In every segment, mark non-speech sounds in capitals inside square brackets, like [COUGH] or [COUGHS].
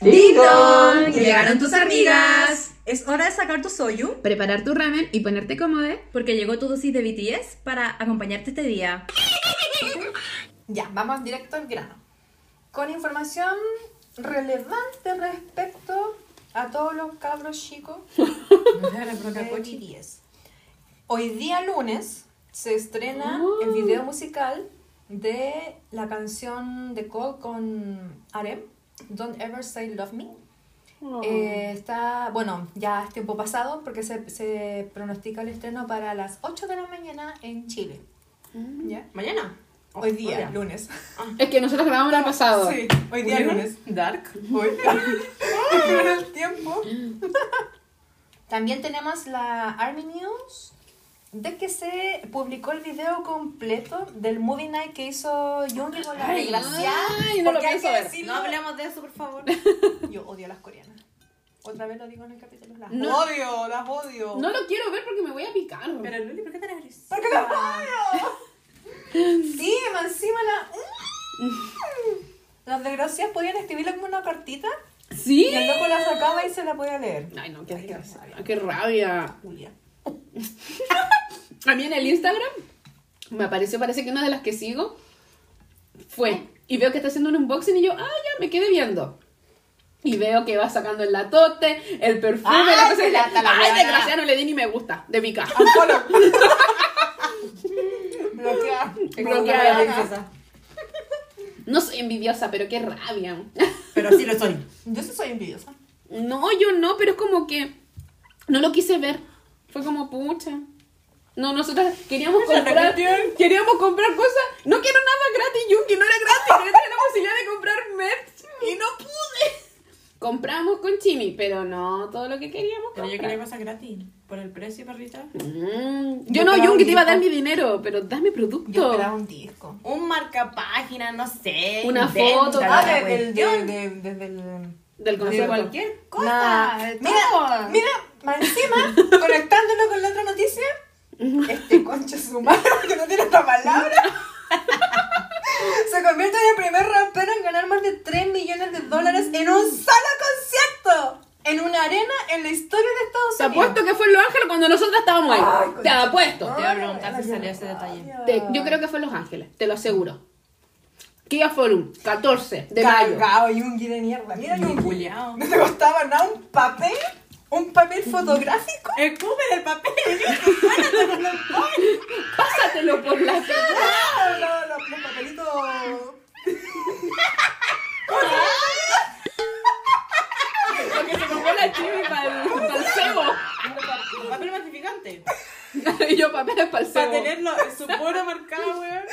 ¡Ding dong! ¡Llegaron tus amigas! Es hora de sacar tu soyu. Preparar tu ramen y ponerte cómodo. Porque llegó tu dosis de BTS para acompañarte este día. Ya, vamos directo al grano. Con información relevante respecto a todos los cabros chicos [LAUGHS] de BTS. Hoy día lunes se estrena el video musical de la canción de Cole con Arem, Don't Ever Say Love Me. Eh, está, bueno, ya es tiempo pasado porque se, se pronostica el estreno para las 8 de la mañana en Chile. ¿Ya? ¿Mañana? Hoy día, Hoy día. lunes. Es que nosotros grabamos el pasado. Sí, hoy día lunes. Dark. [LAUGHS] Hoy día. [LAUGHS] el tiempo. [LAUGHS] También tenemos la Army News de que se publicó el video completo del movie night que hizo Yoongi con la Ay, desgraciada. ay, no lo Porque hay pienso que ver. No hablemos de eso, por favor. [LAUGHS] Yo odio a las coreanas. Otra vez lo digo en el capítulo. Las No. odio, las odio. No lo quiero ver porque me voy a picar. Pero Luli, ¿por qué tan agresiva? ¿Por qué las odio? [LAUGHS] Sí, encima la... Las desgraciadas podían escribirle como una cartita ¿Sí? y el loco la sacaba y se la podía leer. Ay, no, qué, Ay, qué desgracia. rabia. qué rabia. Julia. [LAUGHS] A mí en el Instagram me apareció, parece que una de las que sigo fue. Y veo que está haciendo un unboxing y yo, ah, ya, me quedé viendo. Y veo que va sacando el latote, el perfume, Ay, la cosa. la- dije, la Ay, weona". desgraciada, no le di ni me gusta. De pica. [LAUGHS] Bloquea. Princesa. No soy envidiosa, pero qué rabia. Pero sí lo soy. Yo sí soy envidiosa. No, yo no, pero es como que no lo quise ver. Fue como pucha. No, nosotros queríamos comprar, queríamos comprar cosas. No quiero nada gratis, Yuki, no era gratis. Quería tener la posibilidad de comprar merch y no pude. Compramos con Chimi, pero no todo lo que queríamos Pero yo quería cosas gratis. Por el precio, perrita. Mm, Yo Yo no, un te iba a dar mi dinero, pero dame producto. Yo esperaba un disco. Un marcapágina, no sé. Una foto. Ah, de- del- de- cuestión. de- desde el... Del De concierto. cualquier cosa. Nah, mira, todo. mira, más encima, [LAUGHS] conectándolo con la otra noticia, este concha su madre, que no tiene otra palabra, [LAUGHS] se convierte en el primer rapero en ganar más de 3 millones de dólares en un solo concierto, en una arena en la historia de Estados Te Unidos. apuesto que fue en Los Ángeles cuando nosotros estábamos ahí. Ay, te apuesto. Te voy a preguntar si salió ese detalle. Te- yo creo que fue en Los Ángeles, te lo aseguro. Kia Forum, 14 de mayo. Cagao, Yungi de mierda. Mira, Yungi. No te costaba nada un papel, un papel fotográfico. Escupe el papel. [LAUGHS] Pásatelo por la cara. Ah, no, no, los papelitos. Porque se compró la chivi para el cebo. Papel masificante. [LAUGHS] Y yo papeles para el Para tenerlo en su puro marcado, weón.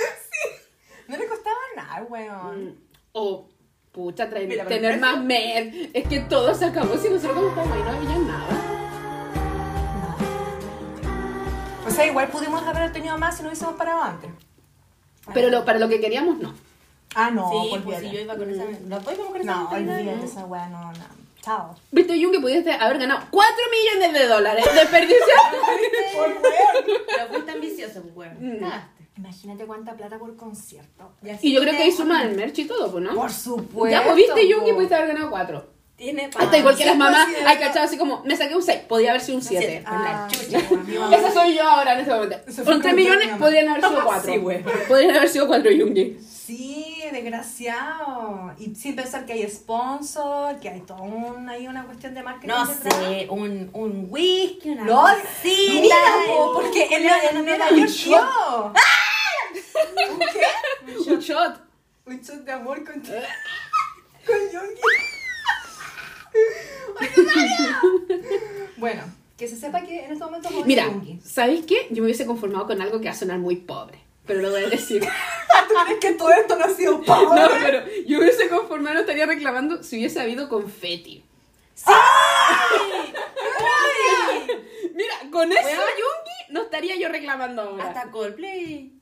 [LAUGHS] No le costaba nada, weón. O, pucha, traer- Mira, tener más mer. Es que todo se acabó. Si nosotros cuando estábamos ahí no había nada. O sea, igual pudimos haber tenido más si no hubiésemos parado antes. Pero lo, para lo que queríamos, no. Ah, no, sí, olvídate. pues si yo iba con esa. Los dos íbamos con esa No, olvídate ¿no? esa weá, no, no. Chao. Viste, Jun, que pudiste haber ganado 4 millones de dólares. Desperdiciaste. [LAUGHS] Por weón. Pero fuiste ambicioso, pues, weón. Mm. Imagínate cuánta plata por concierto. Y yo creo que ahí suma el merch y todo, pues, ¿no? Por supuesto. Ya, pues viste, po. pudiste haber ganado 4. Tiene Hasta igual que las sí, mamás, pues, sí, hay cachado así como, me saqué un 6, podía haber sido un 7. Con la Ah. Esa soy yo ahora en este momento. Con 3 con millones podrían haber sido 4. Sí, güey. Podrían haber sido 4 Yungi. Sí, desgraciado. Y sin pensar que hay sponsor, que hay todo un, hay una cuestión de marketing. No sé, un, un whisky, una No, el- po, porque en, la- en Nueva York yo. ¿Un qué? Un shot. Un shot de amor con, con Yongi. [LAUGHS] Ay, bueno, que se sepa que en este momento Mira. ¿sabéis qué? Yo me hubiese conformado con algo que va a sonar muy pobre. Pero lo voy a decir. [LAUGHS] ¿Tú crees que todo esto no ha sido pobre? No, pero yo hubiese conformado, no estaría reclamando si hubiese habido confeti. Mira, con eso. Yungi no estaría yo reclamando ahora. Hasta Coldplay.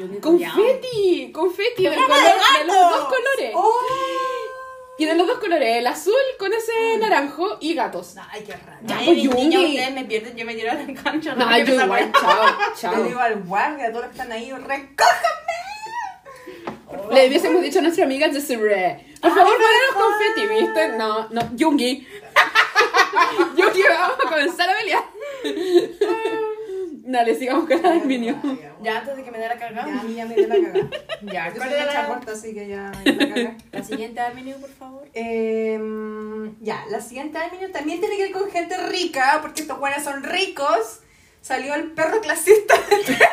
Yo ni Confeti, confeti del ¡Programa color- de de los dos colores. ¡Oh! Y de los dos colores, el azul con ese naranjo y gatos. Ay, qué raro. Ya, pues, Yungi. ustedes me pierden, yo me tiro a la cancha. No, yo igual, weá. chao, [LAUGHS] Le chao. digo al guardia, a todos los que están ahí, recójanme. Le hubiésemos dicho a nuestra amiga Desiree, por favor, poneros confeti, ¿Viste? No, no. Yungi. [LAUGHS] Yungi, vamos a comenzar a pelear. Dale, sigamos con la del Minio. Ya antes de que me dé la cagada. Ya, a mí ya me dio la cagada. [LAUGHS] Ya, Yo ¿cuál soy era la, corta, así que ya me dio la cagada. [LAUGHS] la siguiente Avenue, por favor? Em, ya, la siguiente avenue también tiene que ver con gente rica, porque estos buenos son ricos. Salió el perro clasista [LAUGHS] en su historia.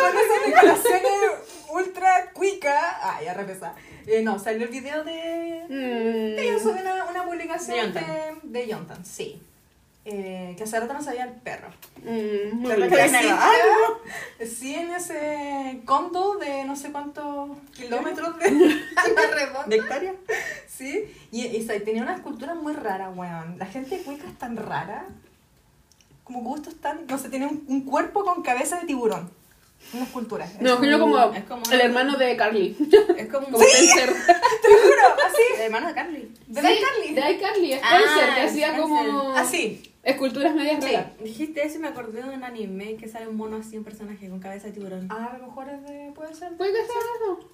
con esas declaraciones ultra cuica. Ah, ya repesa. Eh, no, salió el video de. Mm. Ella subió una, una publicación De de, de Yontan, sí. Eh, que hace rato no sabía el perro. Mm, muy clasista, Sí, en ese condo de no sé cuántos kilómetros de [LAUGHS] redonda. ¿De hectárea? Sí, y, tenía una escultura muy rara, weón. La gente cuica es tan rara. Como gustos tan. No sé, tiene un, un cuerpo con cabeza de tiburón. Una escultura. Me imagino como, Es como- el hermano de Carly. Es [LAUGHS] como, Como Spencer. [LAUGHS] Te juro, así. el hermano de Carly. De Sí, Carly. De iCarly, Spencer, Ah, que hacía Spencer. como Así. esculturas medias Sí. raras. Dijiste eso y me acordé de un anime que sale un mono así, un personaje con cabeza de tiburón. Ah, a lo mejor es de. Puede ser. Puede que sea eso.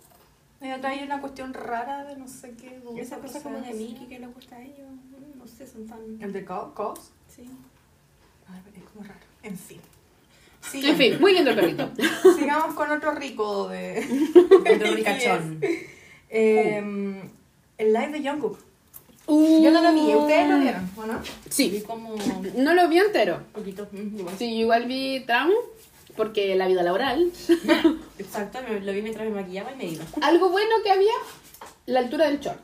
Eh, trae una cuestión rara de no sé qué. Esa cosa como de. Mickey que le gusta a ellos. No sé, son tan. El de Co- Cos. Sí. Es como raro. En fin. Sí, En fin, muy lindo el perrito. [LAUGHS] Sigamos con otro rico de. [LAUGHS] Otro [LAUGHS] ricachón. Eh, el live de Jungkook. Uh, Yo no lo vi, ¿ustedes lo vieron o no? Vi Sí, como. no lo vi entero. poquito. mm, igual. Sí, igual vi Tram, porque la vida laboral. Exacto, lo vi mientras me maquillaba y me iba. Algo bueno que había, la altura del short.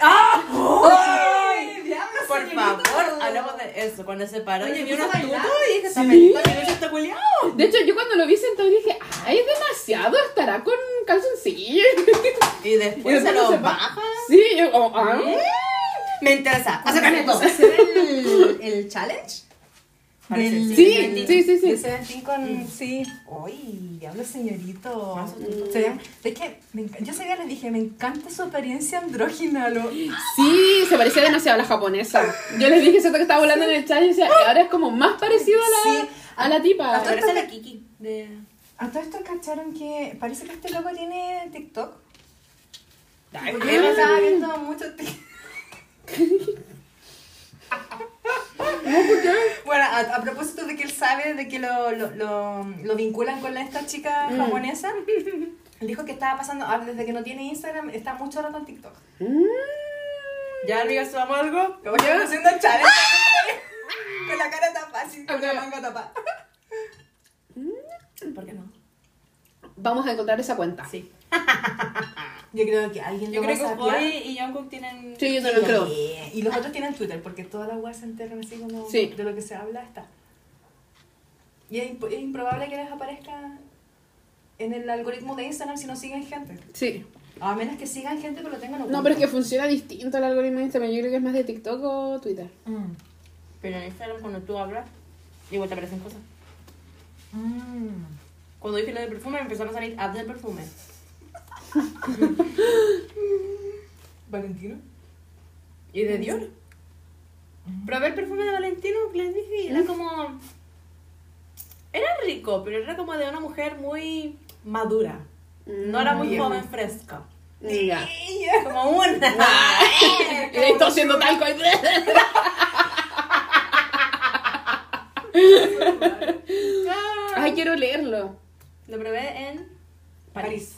¡Ay! ¡Diablo, Por señorito! favor, hablamos de eso. Cuando se paró, Cuando yo se bailar. tutos y dije, está Sí. está culiado. De hecho, yo cuando lo vi sentado dije, ay, es demasiado, estará con calzoncillo. [LAUGHS] Y después Y se después lo se baja. Sí, yo como, ah. Me interesa. Acércame todo. ¿Hacer el, el challenge? Del- Sí, sí, sí, sí. Seventeen con... Sí. ¡Uy! Diablo, señorito. Tutu. Se ve- Es que me yo sabía, les dije, me encanta su apariencia andrógina. Lo... Sí, se parecía demasiado a la japonesa. Yo les dije eso que estaba hablando en el chat y decía, ahora es como más parecido a la, Sí. a la tipa. Hasta- Parece la Kiki. De... A todo esto cacharon que parece que este loco tiene TikTok. Porque ¿qué yo estaba viendo mucho TikTok. [LAUGHS] Bueno, a, a propósito de que él sabe de que lo, lo, lo, lo vinculan con la, esta chica Mm. japonesa, dijo que estaba pasando, ah, desde que no tiene Instagram, está mucho rato en TikTok. Mm. ¿Ya, amigas, subamos algo? Como que haciendo challenge con la cara tapada, así, con la manga tapada. ¿Por qué no? Vamos a encontrar esa cuenta. Sí. [LAUGHS] Yo creo que alguien Yo lo creo va a que sapear. Boy y Jungkook tienen... Sí, yo también creo. Y los otros tienen Twitter, porque todas las weas se enteran así como Sí. de lo que se habla está. Y es, imp- es improbable que les aparezca en el algoritmo de Instagram si no siguen gente. Sí. A menos que sigan gente pero lo tengan oculto. No, pero es que funciona distinto el algoritmo de Instagram. Yo creo que es más de TikTok o Twitter. Mm. Pero en Instagram, cuando tú hablas, igual te aparecen cosas. Mm. Cuando dije lo del perfume, me empezaron a salir ads del perfume. ¿Valentino? ¿Y de Dior? Probé el perfume de Valentino, les dije, y era como... Era rico, pero era como de una mujer muy madura. No era muy Viejo. joven fresca. Ya. Como una. [LAUGHS] [LAUGHS] Y ahí estoy haciendo talco ahí. Ay, quiero leerlo. Lo probé en París.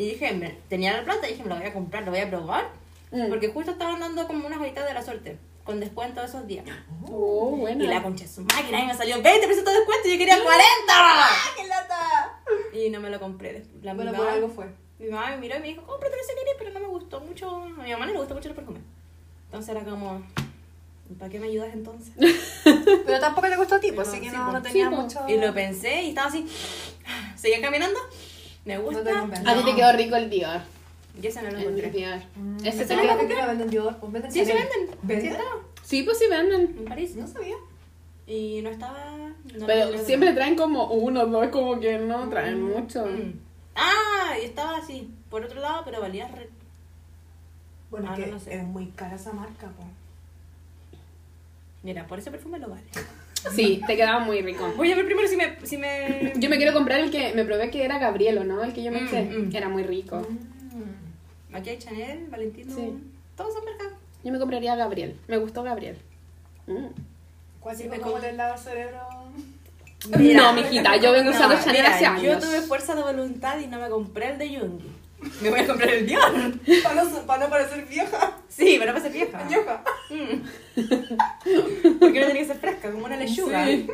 Y dije, me- tenía la plata y dije, me lo voy a comprar, lo voy a probar. Mm. Porque justo estaban dando como unas horitas de la suerte. Con descuento esos días. Oh, bueno. Y la concha su máquina y me salió 20% de descuento y yo quería 40. [LAUGHS] ¡Qué lata! Y no me lo compré. La Bueno, mi por mamá- algo fue. Mi mamá me miró y me dijo, cómprate ese querés, pero no me gustó mucho. A mi mamá no le gusta mucho el perfume. Entonces era como, ¿para qué me ayudas entonces? [LAUGHS] Pero tampoco te gustó a ti, pues, así que no, no tenía Sí, mucho... Y lo pensé y estaba así. Seguía caminando. Me No gusta. convence. A ti te quedó rico el Dior. y ese no lo El encontré. Dior. Mm, Ese te quedó. que lo venden Dior, pues venden Sí, venden. Sí ¿Venden? estaba. Sí, pues sí venden. En París. No sabía. Y no estaba. no Pero siempre traen como uno, no es como que no traen mucho. Mm. Ah, y estaba así, por otro lado, pero valía re... Bueno, Ah, que no, no sé. es muy cara esa marca, pues. Mira, por ese perfume lo vale. Sí, te quedaba muy rico. Voy a ver primero si me... Si me... Yo me quiero comprar el que me probé que era Gabrielo, ¿no? El que yo me Mm, eché. mm. Era muy rico. Mm. Aquí hay Chanel, Valentino... Sí. Todos son marcas. Yo me compraría Gabriel. Me gustó Gabriel. Mm. ¿Cuál fue me como com- el lado cerebro? no, mijita, yo vengo usando Chanel mira, hace años. Yo tuve fuerza de voluntad y no me compré el de Yungi. Me voy a comprar el Dior. Para no, para no parecer vieja. Sí, pero para ser vieja. Vieja. Porque no tenía que ser fresca, como una lechuga. Sí.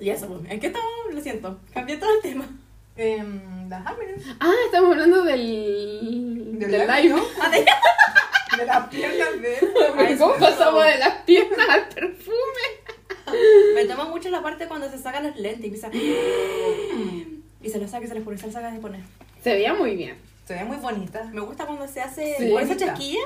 Y eso, pues, ¿en qué estamos? Lo siento, cambié todo el tema. Em, las Harmony. Ah, estamos hablando del, Del del live. ¿no? Ah, de- De las piernas de él. ¿Cómo pasamos de las piernas al perfume? Me toma mucho la parte cuando se saca los lentes y empieza... Y se los saca y se los pone, se los saca y se pone. Se veía muy bien. Se ve muy bonita. Me gusta cuando se hace Sí. por esa chasquilla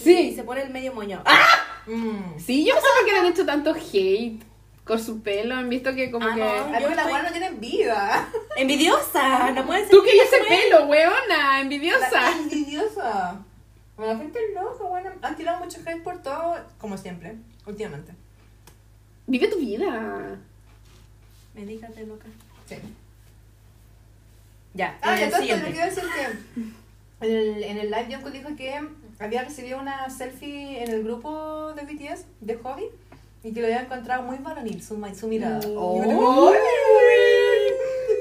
y Sí, se pone el medio moño. ¡Ah! Mm. sí, yo no sé por qué le han hecho tanto hate con su pelo. Han visto que como Ah, que. no. Yo estoy- buenas no tienen vida. Envidiosa, no puede ser. Tú querías ese pelo, weona, La envidiosa. envidiosa. Bueno, la gente es loca, bueno. Han tirado mucho hate por todo, como siempre, últimamente. Vive tu vida. Medícate, loca. Sí. Ya, Ah, entonces siguiente. le quiero decir que en el, en el live Jungkook dijo que había recibido una selfie en el grupo de BTS de Hobby y que lo había encontrado muy varonil su, su mirada. Oh. ¡Ay!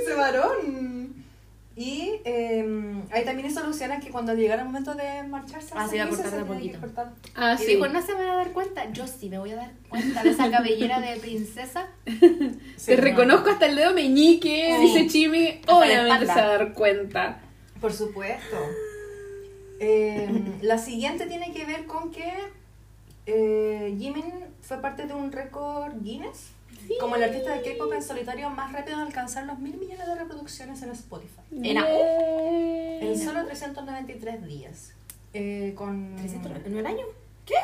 ¡Ese varón! Y eh, ahí también hizo alusión a que cuando llegara el momento de marcharse Ah, se iba a cortar de poquito. cortar. Ah, Y sí. dijo, no se van a dar cuenta. Yo sí me voy a dar cuenta de esa cabellera de princesa. [LAUGHS] Te reconozco hasta el dedo meñique, Sí. dice Chimi. Obviamente se va a dar cuenta. Por supuesto. Eh, la siguiente tiene que ver con que eh, Jimin fue parte de un récord Guinness como el artista de K-pop en solitario más rápido en alcanzar los mil millones de reproducciones en Spotify. En En solo 393 días. Eh, con, 300 ¿En un año? ¿Qué?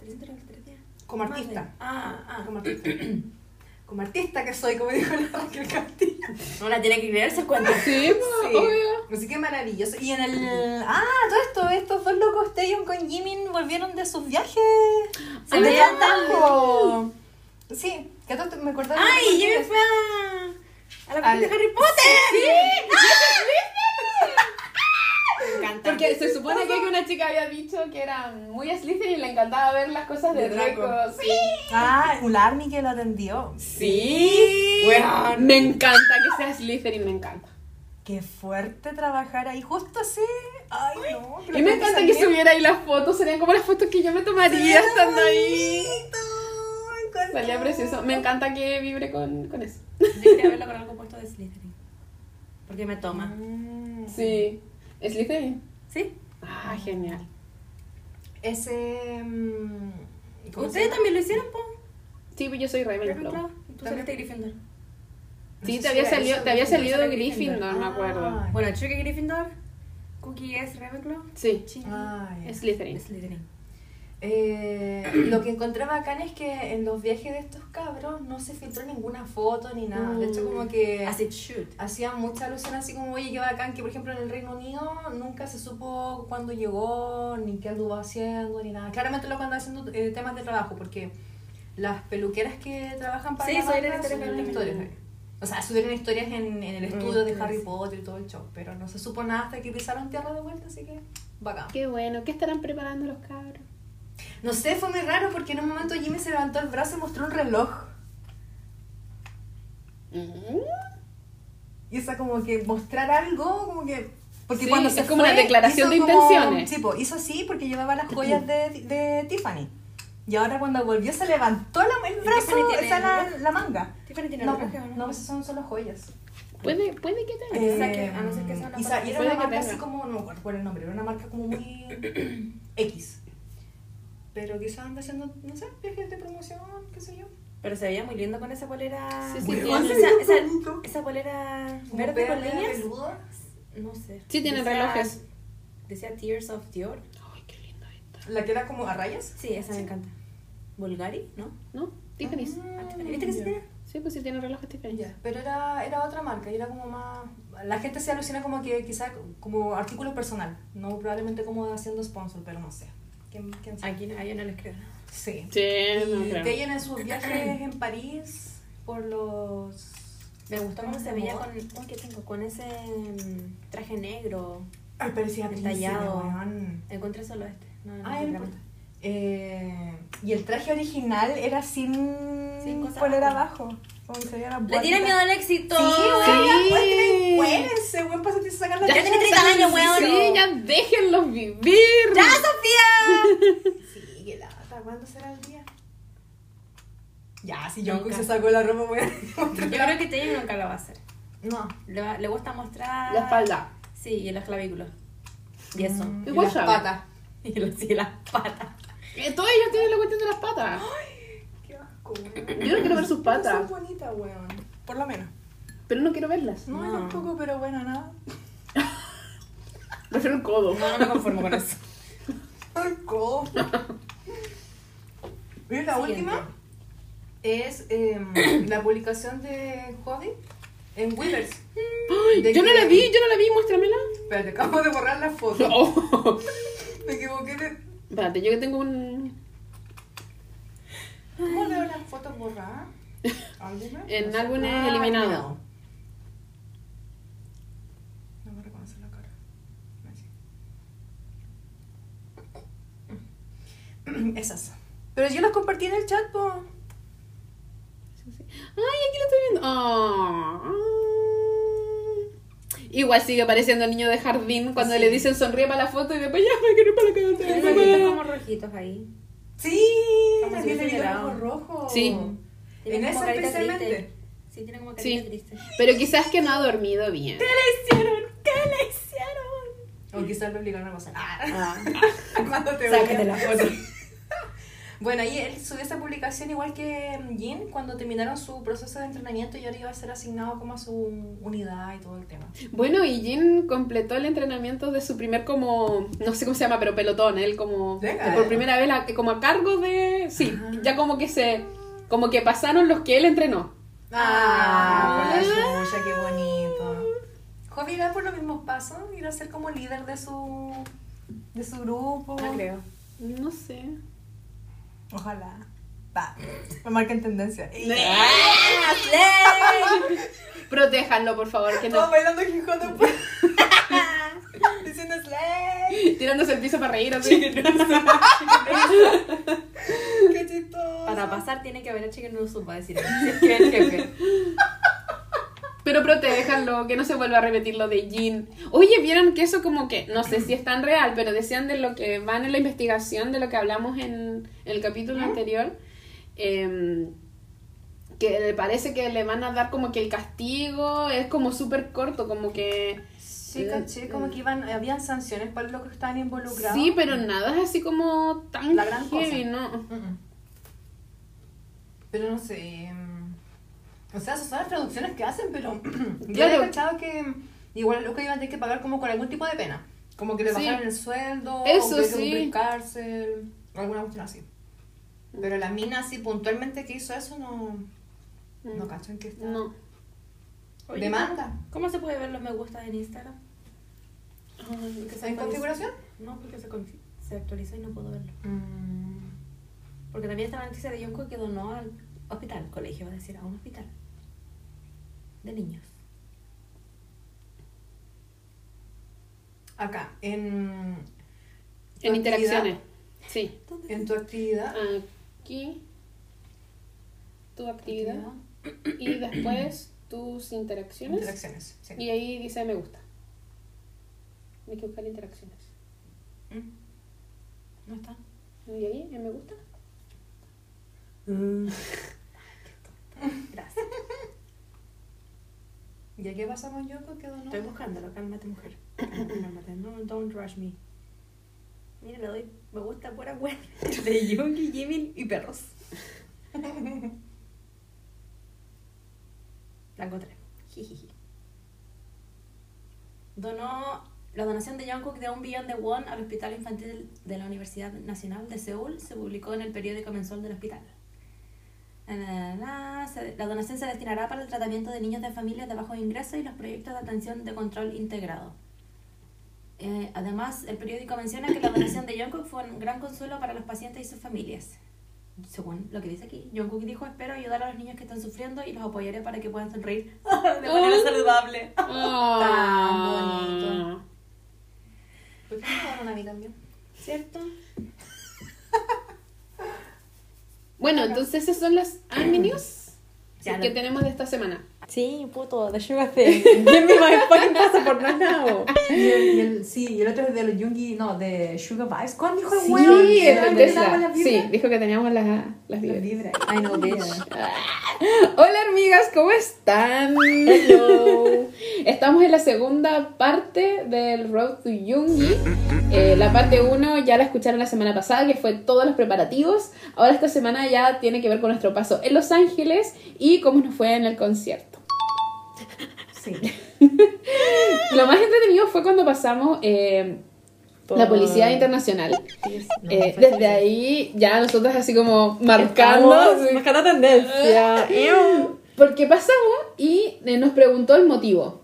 393 días. como artista. Ah, ah. Como artista. [CLEARS THROAT] como artista que soy, como dijo la Raquel Castillo. No la tiene que creerse el cuento. Sí, Sí. obvio. Así que maravilloso. Y en el. Ah, todo esto, estos dos locos, Taeyong con Jimin, volvieron de sus viajes. Se trabajo. Sí, que todo me acordaba. ¡Ay! Jimmy fue a, a la Al- de Harry Potter. Me encanta. Porque se supone que una chica había dicho que era muy Slytherin y le encantaba ver las cosas de, De Draco. Draco. Sí. Ah, un Army que lo atendió. Sí. Weón. Me encanta que sea Slytherin, me encanta. Qué fuerte trabajar ahí, justo así. Ay, no. Y me encanta que subiera ahí las fotos, serían como las fotos que yo me tomaría estando ahí. Salía precioso. Me encanta que vibre con, con eso. Yo quería verla con algo puesto de Slytherin. Porque me toma. Mm. Sí. ¿Slytherin? ¿Sí? Ah, genial. Ese. mm, ¿cómo se ¿Ustedes también lo hicieron, po? Sí, pues yo soy Ravenclaw. Tú saliste Gryffindor. No Sí, te si había salido, te había Gryffindor. salido sale Gryffindor, Gryffindor. me acuerdo. Ah, Bueno, Chucky Gryffindor. Cookie es Ravenclaw. Sí, Ah, ya. Slytherin. Slytherin. Eh, lo que encontré bacán es que en los viajes de estos cabros no se filtró ninguna foto ni nada. De hecho, como que As it should. hacían mucha alusión así como, oye, qué bacán que, por ejemplo, en el Reino Unido nunca se supo cuándo llegó, ni qué anduvo haciendo, ni nada. Claramente lo cuando haciendo eh, temas de trabajo, porque las peluqueras que trabajan para Sí, la subieron marca historias historias. O sea, subieron historias en, en el estudio de Mm, Harry sí. Potter y todo el show, pero no se supo nada hasta que pisaron tierra de vuelta, así que bacán. Qué bueno. ¿Qué estarán preparando los cabros? No sé, fue muy raro porque en un momento Jimmy se levantó el brazo y mostró un reloj. Mm. Y esa como que mostrar algo, como que... Porque Sí, cuando es se como fue, una declaración de como- intenciones. Sí, hizo así porque llevaba las joyas de, de Tiffany. Y ahora cuando volvió se levantó la- el brazo, tiene o sea, la, la manga. Tiffany tiene No, reloj, ¿o no, no? pues son solo joyas. Puede, puede que tenga. Eh, a no ser que sea una y y era una marca así como, no me acuerdo cuál es el nombre, era una marca como muy [CLEARS THROAT] X. Pero quizás anda haciendo, no sé, viajes de promoción, qué sé yo. Pero se veía muy lindo con esa polera. Sí, sí, tiene. veía esa, esa, polera verde con líneas. No sé. Sí, Decía- relojes. Decía Tears of Dior. Ay, qué lindo esto. La que era como a rayas. Sí, esa me encanta. Bulgari, ¿no? ¿No? Tiffany's. Ah, Tiffany. ¿Viste que se tiene? Sí, pues sí tiene relojes Tiffany. Ya, pero era, era otra marca y era como más... La gente se alucina como que quizás como artículo personal, no probablemente como haciendo sponsor, pero no sé. ¿Quién, quién sabe? Aquí a ella no les creo. Sí. Sí, Y no creo. de ella en sus viajes en París por los... Me gustó cómo se veía con, uy, ¿qué tengo? con ese mm, traje negro. Ay, parecía Detallado. Encontré solo este. No, no, Ay, no. Eh, y el traje original era sin, Sin polera abajo. abajo. Le tiene miedo al éxito. Sí, ya pueden, cuérense, weón, para sacar la Ya tiene 30 años, weón. Sí, ya déjenlos vivir. ¡Ya, Sofía! Sí, que lata, ¿cuándo será el día? Ya, si Jungkook Nunca. se sacó la ropa, weón. [LAUGHS] Yo creo que Taeyong nunca lo va a hacer. No. Le, va- le gusta mostrar... La espalda. Sí, y los clavículos. Y eso. Mm, Igual y las patas. [LAUGHS] Y, y las patas. Eh, todos ellos tienen la cuestión de las patas. Weón. Yo no quiero ver sus patas. Son bonitas, weón. Por lo menos. Pero no quiero verlas. No, No. yo tampoco, pero bueno, nada. [LAUGHS] Prefiero el codo. No, no me conformo con eso. Ay, codo. Y la Siguiente. última es em, [COUGHS] la publicación de Hobby en Weavers. Ay, ¿De yo no la vi, yo no la vi, muéstramela. Espérate, acabo de borrar la foto. [LAUGHS] Oh. Me equivoqué de. Espérate, yo que tengo un. ¿Cómo veo las fotos borradas? ¿Álbumes? En No álbumes Ah, eliminados. eliminado. No me reconoce la cara. Así. [CLEARS THROAT] Esas. Pero yo las compartí en el chat, po. Ay, aquí lo estoy viendo. Ah. Igual sigue pareciendo el niño de jardín cuando Sí. le dicen sonríe para la foto y después ya me quiero ir para la casa. como rojitos ahí. Sí, Como si también hubiese le llorado. ojos rojos. Sí. Tiene En como esa especialmente. triste. Sí, tiene como carita Sí. triste. Pero quizás que no ha dormido bien. ¿Qué le hicieron? ¿Qué le hicieron? O quizás lo obligaron a pasar. Ah. [LAUGHS] Cuando te Sácate vean. la foto. Bueno, y él subió esa publicación igual que Jin cuando terminaron su proceso de entrenamiento y ahora iba a ser asignado como a su unidad y todo el tema. Bueno, y Jin completó el entrenamiento de su primer como, no sé cómo se llama, pero pelotón, él como Venga. por primera vez la- como a cargo de, sí, Ajá. ya como que se, como que pasaron los que él entrenó. Ah, por la chucha, qué bonito. Jovi irá por los mismos pasos, irá a ser como líder de su de su grupo. No creo. No sé. Ojalá. Va, me marquen tendencia. [LAUGHS] Protéjanlo, por favor, que no bailando hip [LAUGHS] hop. Diciendo Slay. tirándose el piso para reír así. Qué chistoso. Para pasar tiene que haber a Chicken Noodle Soup decir es que el jefe. [LAUGHS] Pero protéjanlo, que no se vuelva a repetir lo de Jin. Oye, vieron que eso como que, no sé si es tan real, pero decían de lo que van en la investigación, de lo que hablamos en, el capítulo anterior, em, que le parece que le van a dar como que el castigo es como súper corto, como que... Sí, caché, como que iban, habían sanciones para los que estaban involucrados. Sí, pero nada es así como tan La gran heavy, cosa. ¿no? Pero no sé. Mm, O sea, esas son las traducciones que hacen, pero [CLEARS THROAT] yo Claro. he cachado que igual lo que iban a tener que pagar como con algún tipo de pena. Como que le Sí. bajaron el sueldo, Eso o que sí. cumplir cárcel, o alguna cuestión así. Pero la mina así puntualmente que hizo eso no, no cacho en qué está. Mm. No. Oye, Demanda. ¿Cómo se puede ver los me gustas en Instagram? Porque se ¿En configuración? No, porque se, se actualiza y no puedo verlo. Mm, Porque también está la noticia de Yonko que donó al hospital, colegio, va a decir, a un hospital. De niños. Acá, en. En interacciones. Sí. En tu actividad. Aquí, tu actividad. Y después tus interacciones. Interacciones. Sí. Y ahí dice me gusta. Hay que buscar interacciones. Mm. ¿No está? Y ahí en me gusta. [LAUGHS] Gracias. [LAUGHS] ¿Y a qué pasamos yo? ¿Qué donó? Estoy buscándolo, cálmate mujer. Cálmate, no, don't rush me. Mira, le doy me gusta pura web [LAUGHS] de Yogi, Jimin y perros. [LAUGHS] La encontré. Jijiji. Donó la donación de Jungkook de un billón de won al Hospital Infantil de la Universidad Nacional de Seúl se publicó en el periódico mensual del hospital. La donación se destinará para el tratamiento de niños de familias de bajos ingresos y los proyectos de atención de control integrado. Eh, además, el periódico menciona que la donación de Jungkook fue un gran consuelo para los pacientes y sus familias. Según lo que dice aquí, Jungkook dijo, espero ayudar a los niños que están sufriendo y los apoyaré para que puedan sonreír [LAUGHS] de manera Oh. saludable. Ah. [LAUGHS] bonito. ¿Por qué no a mí también? ¿Cierto? Bueno, entonces esas son las Anime News [CLEARS THROAT] Ya, que no- tenemos de esta semana. Sí, puto, The Sugar Thing. [LAUGHS] Give me my fucking passport right now. Y el, y el- sí, y el otro es de los Jungi, no, de Sugar Vibes. ¿Cuándo dijo el Sí, weón? el que de las Sí, vibras? dijo que teníamos las, las Las vibras. vibras. I know, bitch. Hola amigas, ¿cómo están? Hello. [LAUGHS] Estamos en la segunda parte del Road to Jungi. Eh, la parte 1 ya la escucharon la semana pasada, que fue todos los preparativos. Ahora esta semana ya tiene que ver con nuestro paso en Los Ángeles y cómo nos fue en el concierto. Sí. [LAUGHS] Lo más entretenido fue cuando pasamos eh, la Policía Internacional. No, Eh, desde ahí ya nosotros así como marcando. Marcando tendencia. [LAUGHS] Porque pasamos y nos preguntó el motivo.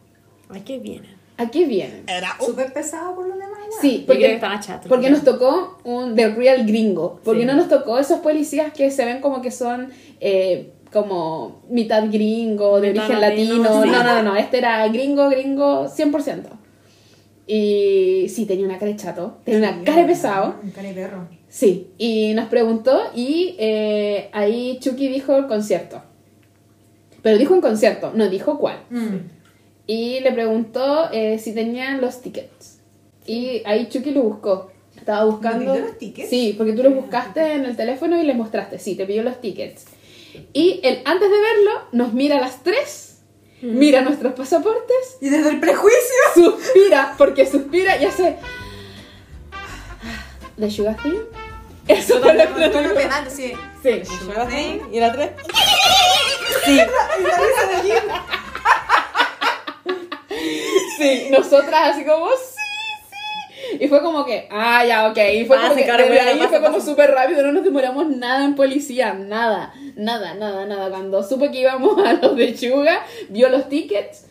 ¿A qué viene? ¿A qué vienen? Súper pesado por lo demás. Sí, porque, que estaba chato. porque nos tocó un The Real Gringo. Porque Sí. no nos tocó esos policías que se ven como que son eh, como mitad gringo, de Mitad origen latino, latino. sí. No, no, no, no. Este era gringo, gringo 100%. Y sí, tenía una cara de chato. Tenía una cara de pesado. Un cara de perro. Sí, y nos preguntó y eh, ahí Chucky dijo el concierto. Pero dijo un concierto, no dijo cuál. Mm. Y le preguntó eh, si tenían los tickets. Y ahí Chucky lo buscó. Estaba buscando. pidió los tickets? Sí, porque tú los buscaste en el teléfono y les mostraste. Sí, te pidió los tickets. Y él, antes de verlo, nos mira a las tres, mira nuestros pasaportes, Y desde el prejuicio. suspira, porque suspira y hace. ¿De Sugar Thing? Eso fue lo que Estoy penando, sí. Sí. Sugar Thing. ¿Y la tres? Sí, [LAUGHS] nosotras así como, sí, sí. Y fue como que, ah, ya, ok. Y fue como Pase, que desde ahí pasa, fue como súper rápido, no nos demoramos nada en policía, nada, nada, nada, nada. Cuando supe que íbamos a los de Chuga, vio los tickets,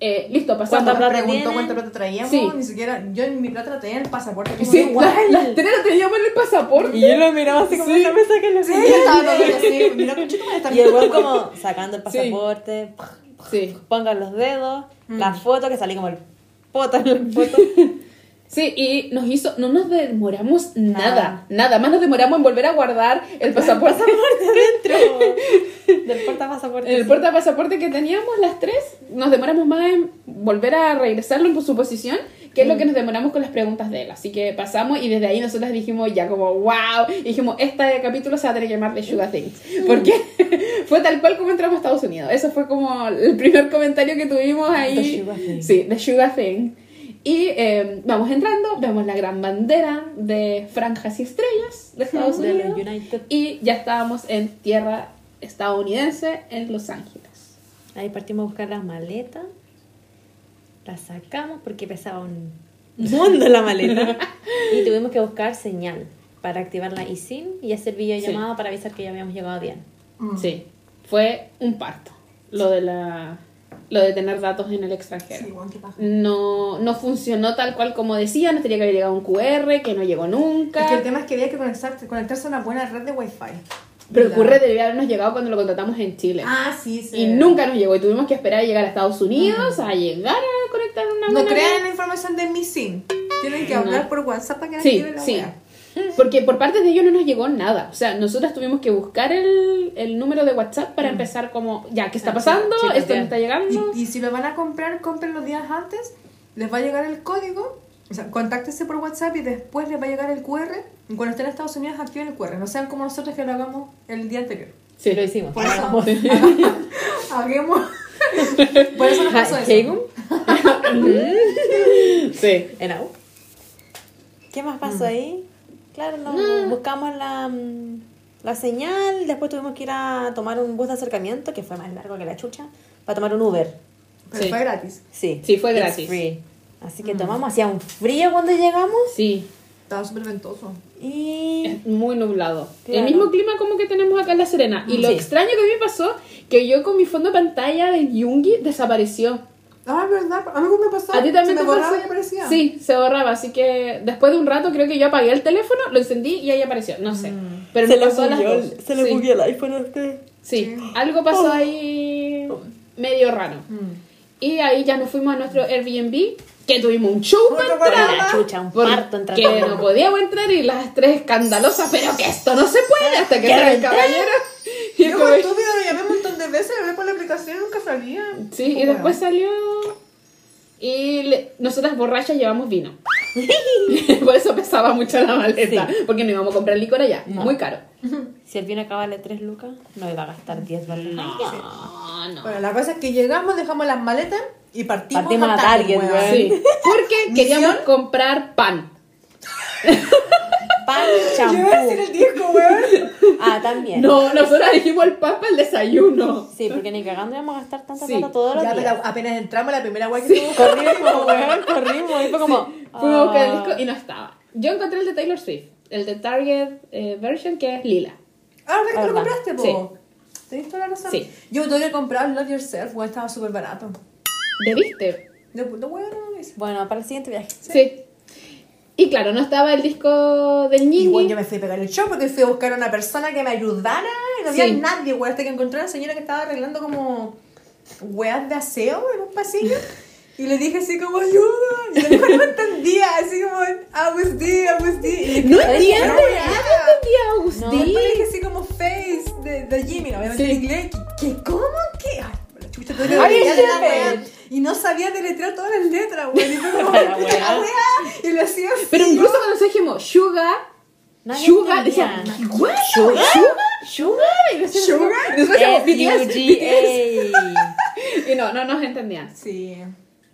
eh, listo, pasamos. ¿Cuánta plata Preguntó tienen? cuánta plata traíamos. Sí. Ni siquiera. Yo en mi plata traía el pasaporte. como Sí, igual. las, las tres teníamos en el pasaporte. Y yo lo miraba así como Sí. no me saquen los Sí, yo estaba todo el así. Mira, conchito, Y el como sacando el pasaporte, Sí. pongan los dedos, Mm. la foto que salí como el poto en la foto. [LAUGHS] Sí, y nos hizo, no nos demoramos nada, Nada. nada, más nos demoramos en volver a guardar el pasaporte. Dentro [LAUGHS] del portapasaporte. El porta pasaporte que teníamos las tres, nos demoramos más en volver a regresarlo en su posición, que es lo que nos demoramos con las preguntas de él. Así que pasamos y desde ahí nosotras dijimos ya como wow, y dijimos este capítulo se va a tener que llamar The Sugar Things, porque [LAUGHS] fue tal cual como entramos a Estados Unidos. Eso fue como el primer comentario que tuvimos ahí. The Sugar Thing. Sí, The Sugar Thing. Y eh, vamos entrando, vemos la gran bandera de franjas y estrellas de Estados De Unidos. United. Y ya estábamos en tierra estadounidense, en Los Ángeles. Ahí partimos a buscar las maletas. Las sacamos porque pesaba un [LAUGHS] mundo la maleta. y [LAUGHS] tuvimos que buscar señal para activar la eSIM y hacer videollamada para avisar que ya habíamos llegado bien. Mm. Sí, fue un parto. Lo de la lo de tener datos en el extranjero. Sí. No, no funcionó tal cual como decía, nos tenía que haber llegado un QR que no llegó nunca. Es que el tema es que había que conectarse, conectarse a una buena red de wifi. Pero el QR debía habernos llegado cuando lo contratamos en Chile. Ah, sí, sí. y nunca nos llegó y tuvimos que esperar a llegar a Estados Unidos a llegar a conectar una No crean la información de mi SIM. Tienen que No. hablar por WhatsApp para que Sí, la sí. wea. Porque por parte de ellos no nos llegó nada. O sea, nosotras tuvimos que buscar el, el número de WhatsApp para empezar como, ya, ¿qué está Ah, pasando? Esto me está llegando. Y, y si lo van a comprar, compren los días antes. Les va a llegar el código. O sea, contáctense por WhatsApp y después les va a llegar el QR. Y cuando estén en Estados Unidos, activen el QR. No sean como nosotros que lo hagamos el día anterior. Sí, Lo hicimos. Por eso, Hagamos. [LAUGHS] [LAUGHS] por eso nos pasó eso. [LAUGHS] Sí. En. ¿Qué más pasó ahí? Claro, no, buscamos la, mm, la señal, después tuvimos que ir a tomar un bus de acercamiento, que fue más largo que la chucha, para tomar un Uber. Pero Sí. fue gratis. Sí, Sí, fue it's gratis. free. Así que tomamos, hacía un frío cuando llegamos Sí, Estaba súper ventoso. y... es muy nublado. Claro. El mismo clima como que tenemos acá en La Serena. Y lo extraño que a mí me pasó, que yo con mi fondo de pantalla de Yungi desapareció. Ah, verdad. A mí me pasó. ¿A ti también Se me te borraba pasó? y aparecía. Sí, se borraba, así que después de un rato creo que yo apagué el teléfono, lo encendí y ahí apareció, no sé. Pero se me le pasó las bugueó, dos. se le sí. bugueó el iPhone a usted. Sí, algo pasó ahí medio raro. Y ahí ya nos fuimos a nuestro Airbnb, que tuvimos un show para entrar. Chucha, un parto en Que no podíamos entrar y las tres escandalosas, pero que esto no se puede hasta que el caballero. [LAUGHS] Y Yo como- estúpido lo llamé un montón de veces, lo hablé por la aplicación y nunca salía. Sí, y después salió. Y le- nosotras borrachas llevamos vino. [LAUGHS] Por eso pesaba mucho la maleta. Porque no íbamos a comprar licor allá. Muy caro. [LAUGHS] Si el vino acaba vale 3 lucas, no iba a gastar 10 dólares. No, no. Bueno, la cosa es que llegamos, dejamos las maletas y partimos, Partimos a Target, weón. Sí, porque queríamos comprar pan. Pan, Yo iba a decir champú. el disco, weón. Ah, también. No, nosotros dijimos el pan para el desayuno. Sí, porque ni cagando íbamos a gastar tanta Sí. plata todos los Ya, días. pero apenas entramos, la primera weá que tuvimos Corrimos, weón, corrimos. Y fue como. Fuimos a buscar el ah, disco y no estaba. Yo encontré el de Taylor Swift, el de Target eh, version que es lila. Ah, ¿verdad que te lo ¿Verdad? compraste, po? Tenés toda la razón. Sí. Yo tuve que comprar Love Yourself, weón, estaba súper barato. ¿Debiste? De puto weón, no lo hice. Bueno, para el siguiente viaje. Sí. Y claro, no estaba el disco del Y Ñiñi. bueno, yo me fui a pegar el show porque fui a buscar a una persona que me ayudara y no había Sí. nadie, weón, hasta que encontré a una señora que estaba arreglando como weas de aseo en un pasillo. [LAUGHS] Y le dije así como ayuda. Y la mujer no entendía, así como Agustín, Agustín. No Y le entiendo "Pero, nada, weá". entendía Agustín. después le dije así como face de, de Jimmy, ¿no? obviamente Sí. en inglés. ¿Qué, qué, ¿Cómo? ¿Qué? La wea. Y no sabía deletrear todas las letras, weón. Y fue como, [LAUGHS] La "Puta wea. la wea". Y lo hacía así. Pero incluso cuando nosotros dijimos sugar, Nadie sugar, decía. Sugar, sugar, Sugar. y nosotros decíamos, BTS. Y no, no nos entendían. Sí.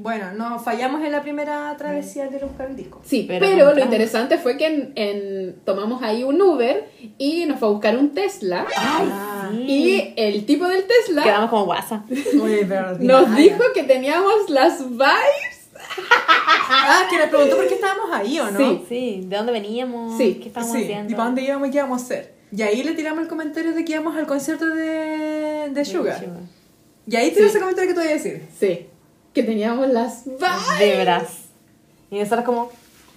Bueno, nos fallamos en la primera travesía de buscar el disco. Sí, Pero pero, lo interesante fue que en, en- tomamos ahí un Uber y nos fue a buscar un Tesla. Ah, Y el tipo del Tesla Quedamos como guasa. muy verdad. [LAUGHS] nos dijo que teníamos las vibes. Ah, que le preguntó por qué estábamos ahí o no. Sí. Sí, ¿de dónde veníamos? Sí, ¿Qué estábamos Sí, haciendo? ¿Y para dónde íbamos y qué íbamos a hacer? Y ahí le tiramos el comentario de que íbamos al concierto de, de Sugar. Y ahí tiró Sí. ese comentario que te voy a decir. Sí, que teníamos las vibes. Veras. Y nosotros como...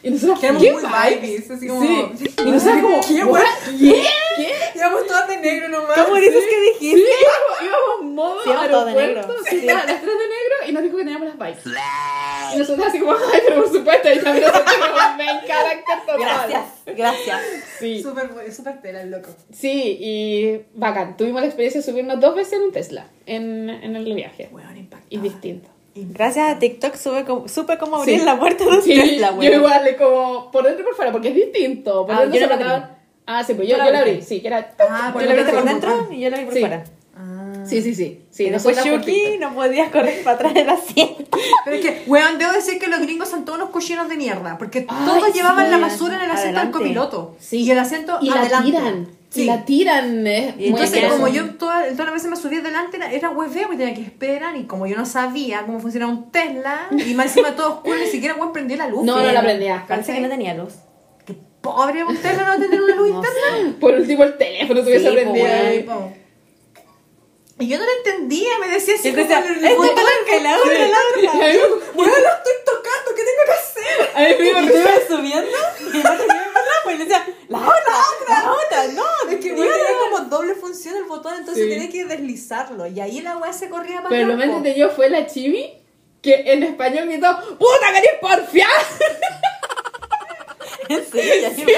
Y nosotros, Que éramos ¿qué vibes? vibes, así como- Sí. Y nosotros como, ¿Qué, what? ¿Qué? ¿Qué? Íbamos todas de negro nomás. ¿Cómo dices que Sí, dijiste? íbamos, íbamos modo Sí, todas de aeropuerto. negro. Sí, Sí. las tres de negro y nos dijo que teníamos las vibes. Y nosotros así como, ay, pero por supuesto, y también nosotros como main carácter total. Gracias, gracias. Sí, Súper, súper tela el loco. sí, y bacán. Tuvimos la experiencia de subirnos dos veces en un Tesla en, en el viaje. Weón, impactado. Y distinto. Gracias a TikTok supe cómo, supe cómo abrir Sí. la puerta de un Sí, Tesla, yo güey. igual, como por dentro y por fuera, porque es distinto. Por Ah, dentro yo no la Ah, sí, pues yo, la yo la abrí, sí, que era... Ah, Tú lo viste por dentro y yo lo vi por Sí. fuera. Sí, sí, sí. sí y después no podías correr para atrás del asiento. Pero es que, weón, debo decir que los gringos son todos unos cochinos de mierda. Porque Ay, todos llevaban sí. la basura en el asiento Adelante. del copiloto. Sí. Y el asiento Y la adelante. tiran. Sí. Y la tiran. Y muy Entonces, Bueno. como yo toda- todas las veces me subía delante, era, era hueveo, me tenía que esperar. Y como yo no sabía cómo funcionaba un Tesla, y más encima todo oscuro, ni siquiera weón prendía la luz. No, no la prendía. Parece que no tenía luz. Qué pobre un Tesla no tener una luz [LAUGHS] No interna. Por último, el teléfono se hubiese Sí, pues, prendido. ahí. Y yo no lo entendía, me decía así decía, como palanca y la otra, la otra. Me- Weón, lo estoy tocando, ¿qué tengo que hacer? a mí me ibas subiendo y otro iba para abajo y le decía, la otra, la otra, no. Es que weón, tenía como doble función el botón, entonces Sí. tenía que deslizarlo. Y ahí la weá se corría para Pero lo más entretenido fue la chivi que en español gritó ¡Puta, querés porfiar! [LAUGHS] En serio, ya Sí, me.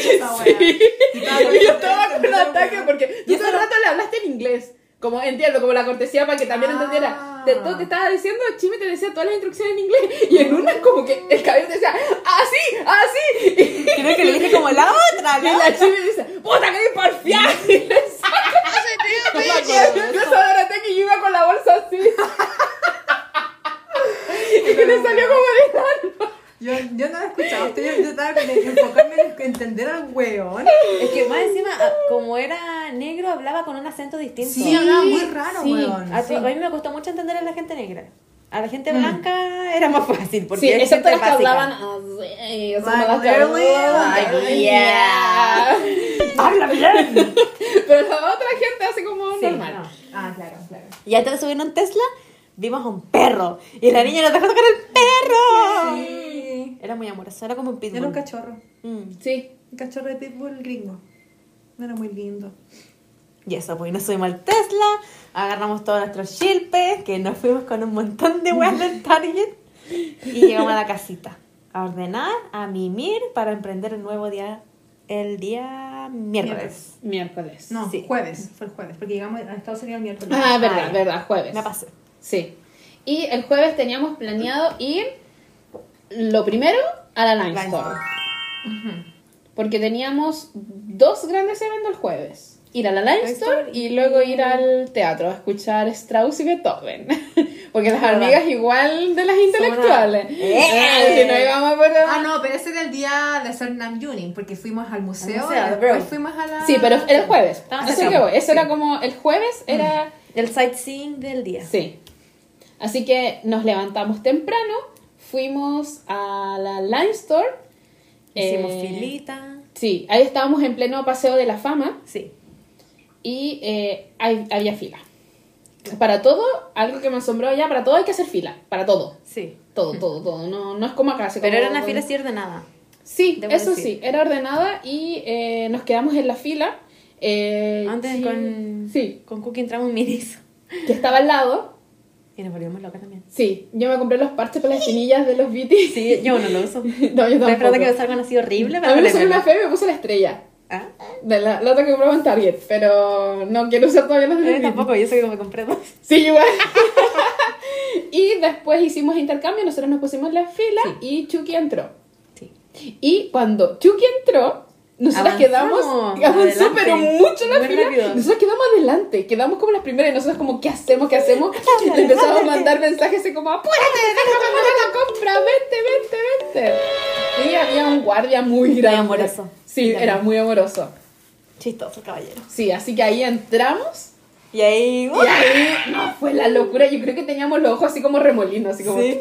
Sí. Y Y yo estaba con un contenta, ataque porque tú todo el rato le hablaste en inglés. Como entiendo, como la cortesía para que también Ah. entendiera. Te, todo te estaba diciendo, Chimi te decía todas las instrucciones en inglés. Y en una como que el cabello te decía, así, así. Creo que le dije como la otra, y la Chimi dice, puta, querés porfiar. [LAUGHS] Y le Yo estaba en ataque y yo iba con la bolsa así. [LAUGHS] y que le salió como de. Yo, yo no lo escuchaba, usted, yo, yo estaba con enfocarme en entender al weón. Es que más encima, ah, como era negro, hablaba con un acento distinto. Sí, hablaba muy raro, sí. weón. A, sí. a mí me costó mucho entender a la gente negra. A la gente blanca era más fácil. Porque Sí, excepto las que básica. hablaban así. o sea, Like yeah. ¡Habla bien! [LAUGHS] Pero la otra gente hace como Sí, normal. no. Ah, claro, claro. Y antes de subir un Tesla, vimos a un perro. Y la niña nos dejó tocar el perro. Sí. Era muy amoroso, era como un pitbull. Era un cachorro. Mm. Sí. Un cachorro de pitbull gringo. Era muy lindo. Y eso, pues nos subimos al Tesla, agarramos todos nuestros chilpes, que nos fuimos con un montón de weas del [LAUGHS] Target. Y llegamos a la casita. A ordenar, a mimir para emprender el nuevo día, el día miércoles. Miércoles. No, Sí. jueves. Fue el jueves. Porque llegamos a Estados Unidos el miércoles. Ah, verdad, Ay, verdad, jueves. Me pasé. Sí. Y el jueves teníamos planeado ir lo primero a la Line Line Store. Porque teníamos dos grandes eventos el jueves. Ir a la Line Line Store Store y luego ir al teatro a escuchar Strauss y Beethoven. [LAUGHS] Porque las amigas igual de las intelectuales. ¡Eh! Eh, si no íbamos por... Ah, no, pero ese era el día de hacer Nam Yunin, porque fuimos al museo, museo, y después bro. fuimos a la... Sí, pero era el jueves. Eso que voy. Eso era como el jueves era... El sightseeing del día. Sí. Así que nos levantamos temprano, fuimos a la Line Store. Hicimos eh, filita. Sí, ahí estábamos en pleno paseo de la fama Sí. y eh, hay- había fila. Para todo, algo que me asombró allá, para todo hay que hacer fila, para todo. Sí. Todo, todo, todo. No, no es como acá. Pero como- era una fila así ordenada. Sí, eso decir. sí, era ordenada y eh, nos quedamos en la fila. eh, Antes sí, con, Sí, con Cookie entramos en Miniso. que estaba al lado. Y nos volvimos locas también. Sí, yo me compré los parches para las espinillas de los BT. Sí, yo no lo uso. [LAUGHS] No, yo tampoco. esperando que me salgan así horrible. A mí me salió una fea y me puse la estrella. Ah, De la, la otra que compraba en Target, pero no quiero usar todavía las de eh, tampoco, yo sé que me compré dos. Sí, igual. [LAUGHS] y después hicimos intercambio, nosotros nos pusimos en la fila y Chucky entró. Sí. Y cuando Chucky entró, Avanzamos, quedamos, adelante. pero mucho la Muy fila. rápido. Nosotros quedamos adelante, quedamos como las primeras y nosotros como, ¿qué hacemos? ¿Qué hacemos? Y le empezamos a mandar mensajes así como, apúrate, déjame pagar la compra, vente, vente, vente. Y había un guardia muy grande. amoroso. Sí, era muy amoroso. Chistoso, caballero. Sí, así que ahí entramos Y ahí. y ahí no, fue la locura. Yo creo que teníamos los ojos así como remolinos, así como Sí.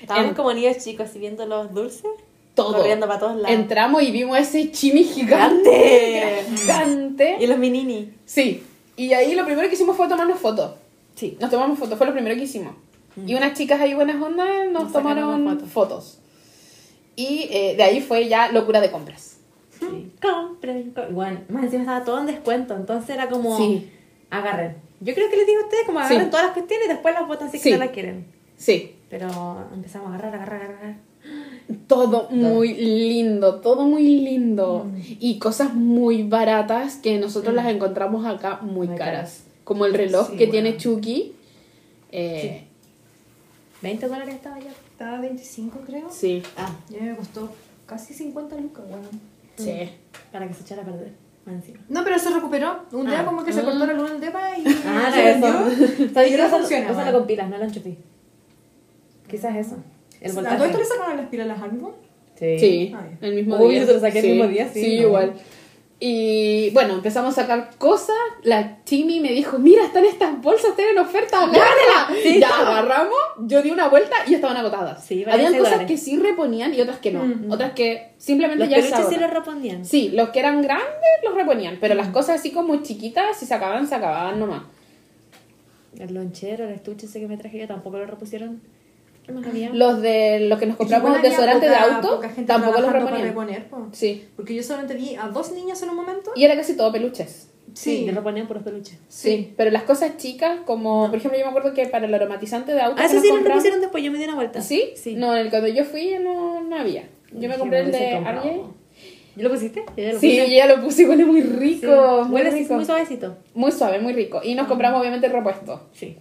Estábamos En- como niños chicos así viendo los dulces. Todo. Corriendo para todos lados. Entramos y vimos ese chimi gigante. Gigante. Y los minini. Sí. Y ahí lo primero que hicimos fue tomarnos fotos. Sí. Nos tomamos fotos, fue lo primero que hicimos. Y unas chicas ahí buenas ondas nos, Nos tomaron fotos. fotos. Y eh, de ahí fue ya locura de compras. Sí. Compren, compren. Bueno, más encima estaba todo en descuento. Entonces era como. Sí. Agarren. Yo creo que les digo a ustedes como Sí. agarren todas las cuestiones y después las botan si Sí. que no las quieren. Sí. Pero empezamos a agarrar, agarrar, agarrar. Todo muy lindo, todo muy lindo. Mm. Y cosas muy baratas que nosotros las encontramos acá muy, Muy caras. caras. Como el reloj Sí, que bueno. tiene Chucky. Eh, 20 dólares estaba ya. Estaba 25, creo. sí. Ah, Ya me costó casi 50 lucas, weón. Sí. para que se echara a perder. Más encima. No, pero se recuperó. Un día Ah. como que se cortó la luz del depa y Ah, vendió. [LAUGHS] eso. Sabía Y que no eso funciona, Úsalo bueno. con pilas, no lo enchufé. Quizás eso. El ¿A voltaje. todo esto le sacaron las pilas a las Harmon? Sí, Ah, el mismo Uy, día. yo te lo saqué el mismo día, sí, Sí, no. igual. Y bueno, empezamos a sacar cosas. La Timmy me dijo, mira, están estas bolsas, están en oferta, [LAUGHS] agárrala. Sí, ya estaba. agarramos, yo di una vuelta y ya estaban agotadas. Sí, Habían cosas dólares. que sí reponían y otras que no. Mm. Otras que simplemente Los ya peluches sí los respondían. Sí, los que eran grandes los reponían, pero las cosas así como chiquitas, si se acababan, se acababan nomás. El lonchero, el estuche ese que me traje yo tampoco lo repusieron. ¿Qué más había? Los de los que nos compramos Igual había desodorante de auto, tampoco los reponían. reponer, po. Sí. Porque yo solamente vi a dos niñas en un momento. Y era casi todo peluches. Sí, Sí. que reponían puros peluches. Sí, pero las cosas chicas, como por ejemplo, yo me acuerdo que para el aromatizante de auto. Ah, que eso nos sí lo repusieron después, yo me di una vuelta. ¿Sí? Sí. No, el, cuando yo fui no, no había. Yo me compré el de. RJ. ¿Yo lo pusiste? Ya lo Sí, yo puse. ya lo puse, huele muy rico. Muy Huele así, rico. muy suavecito. Muy suave, muy rico. Y nos compramos obviamente el repuesto. Sí.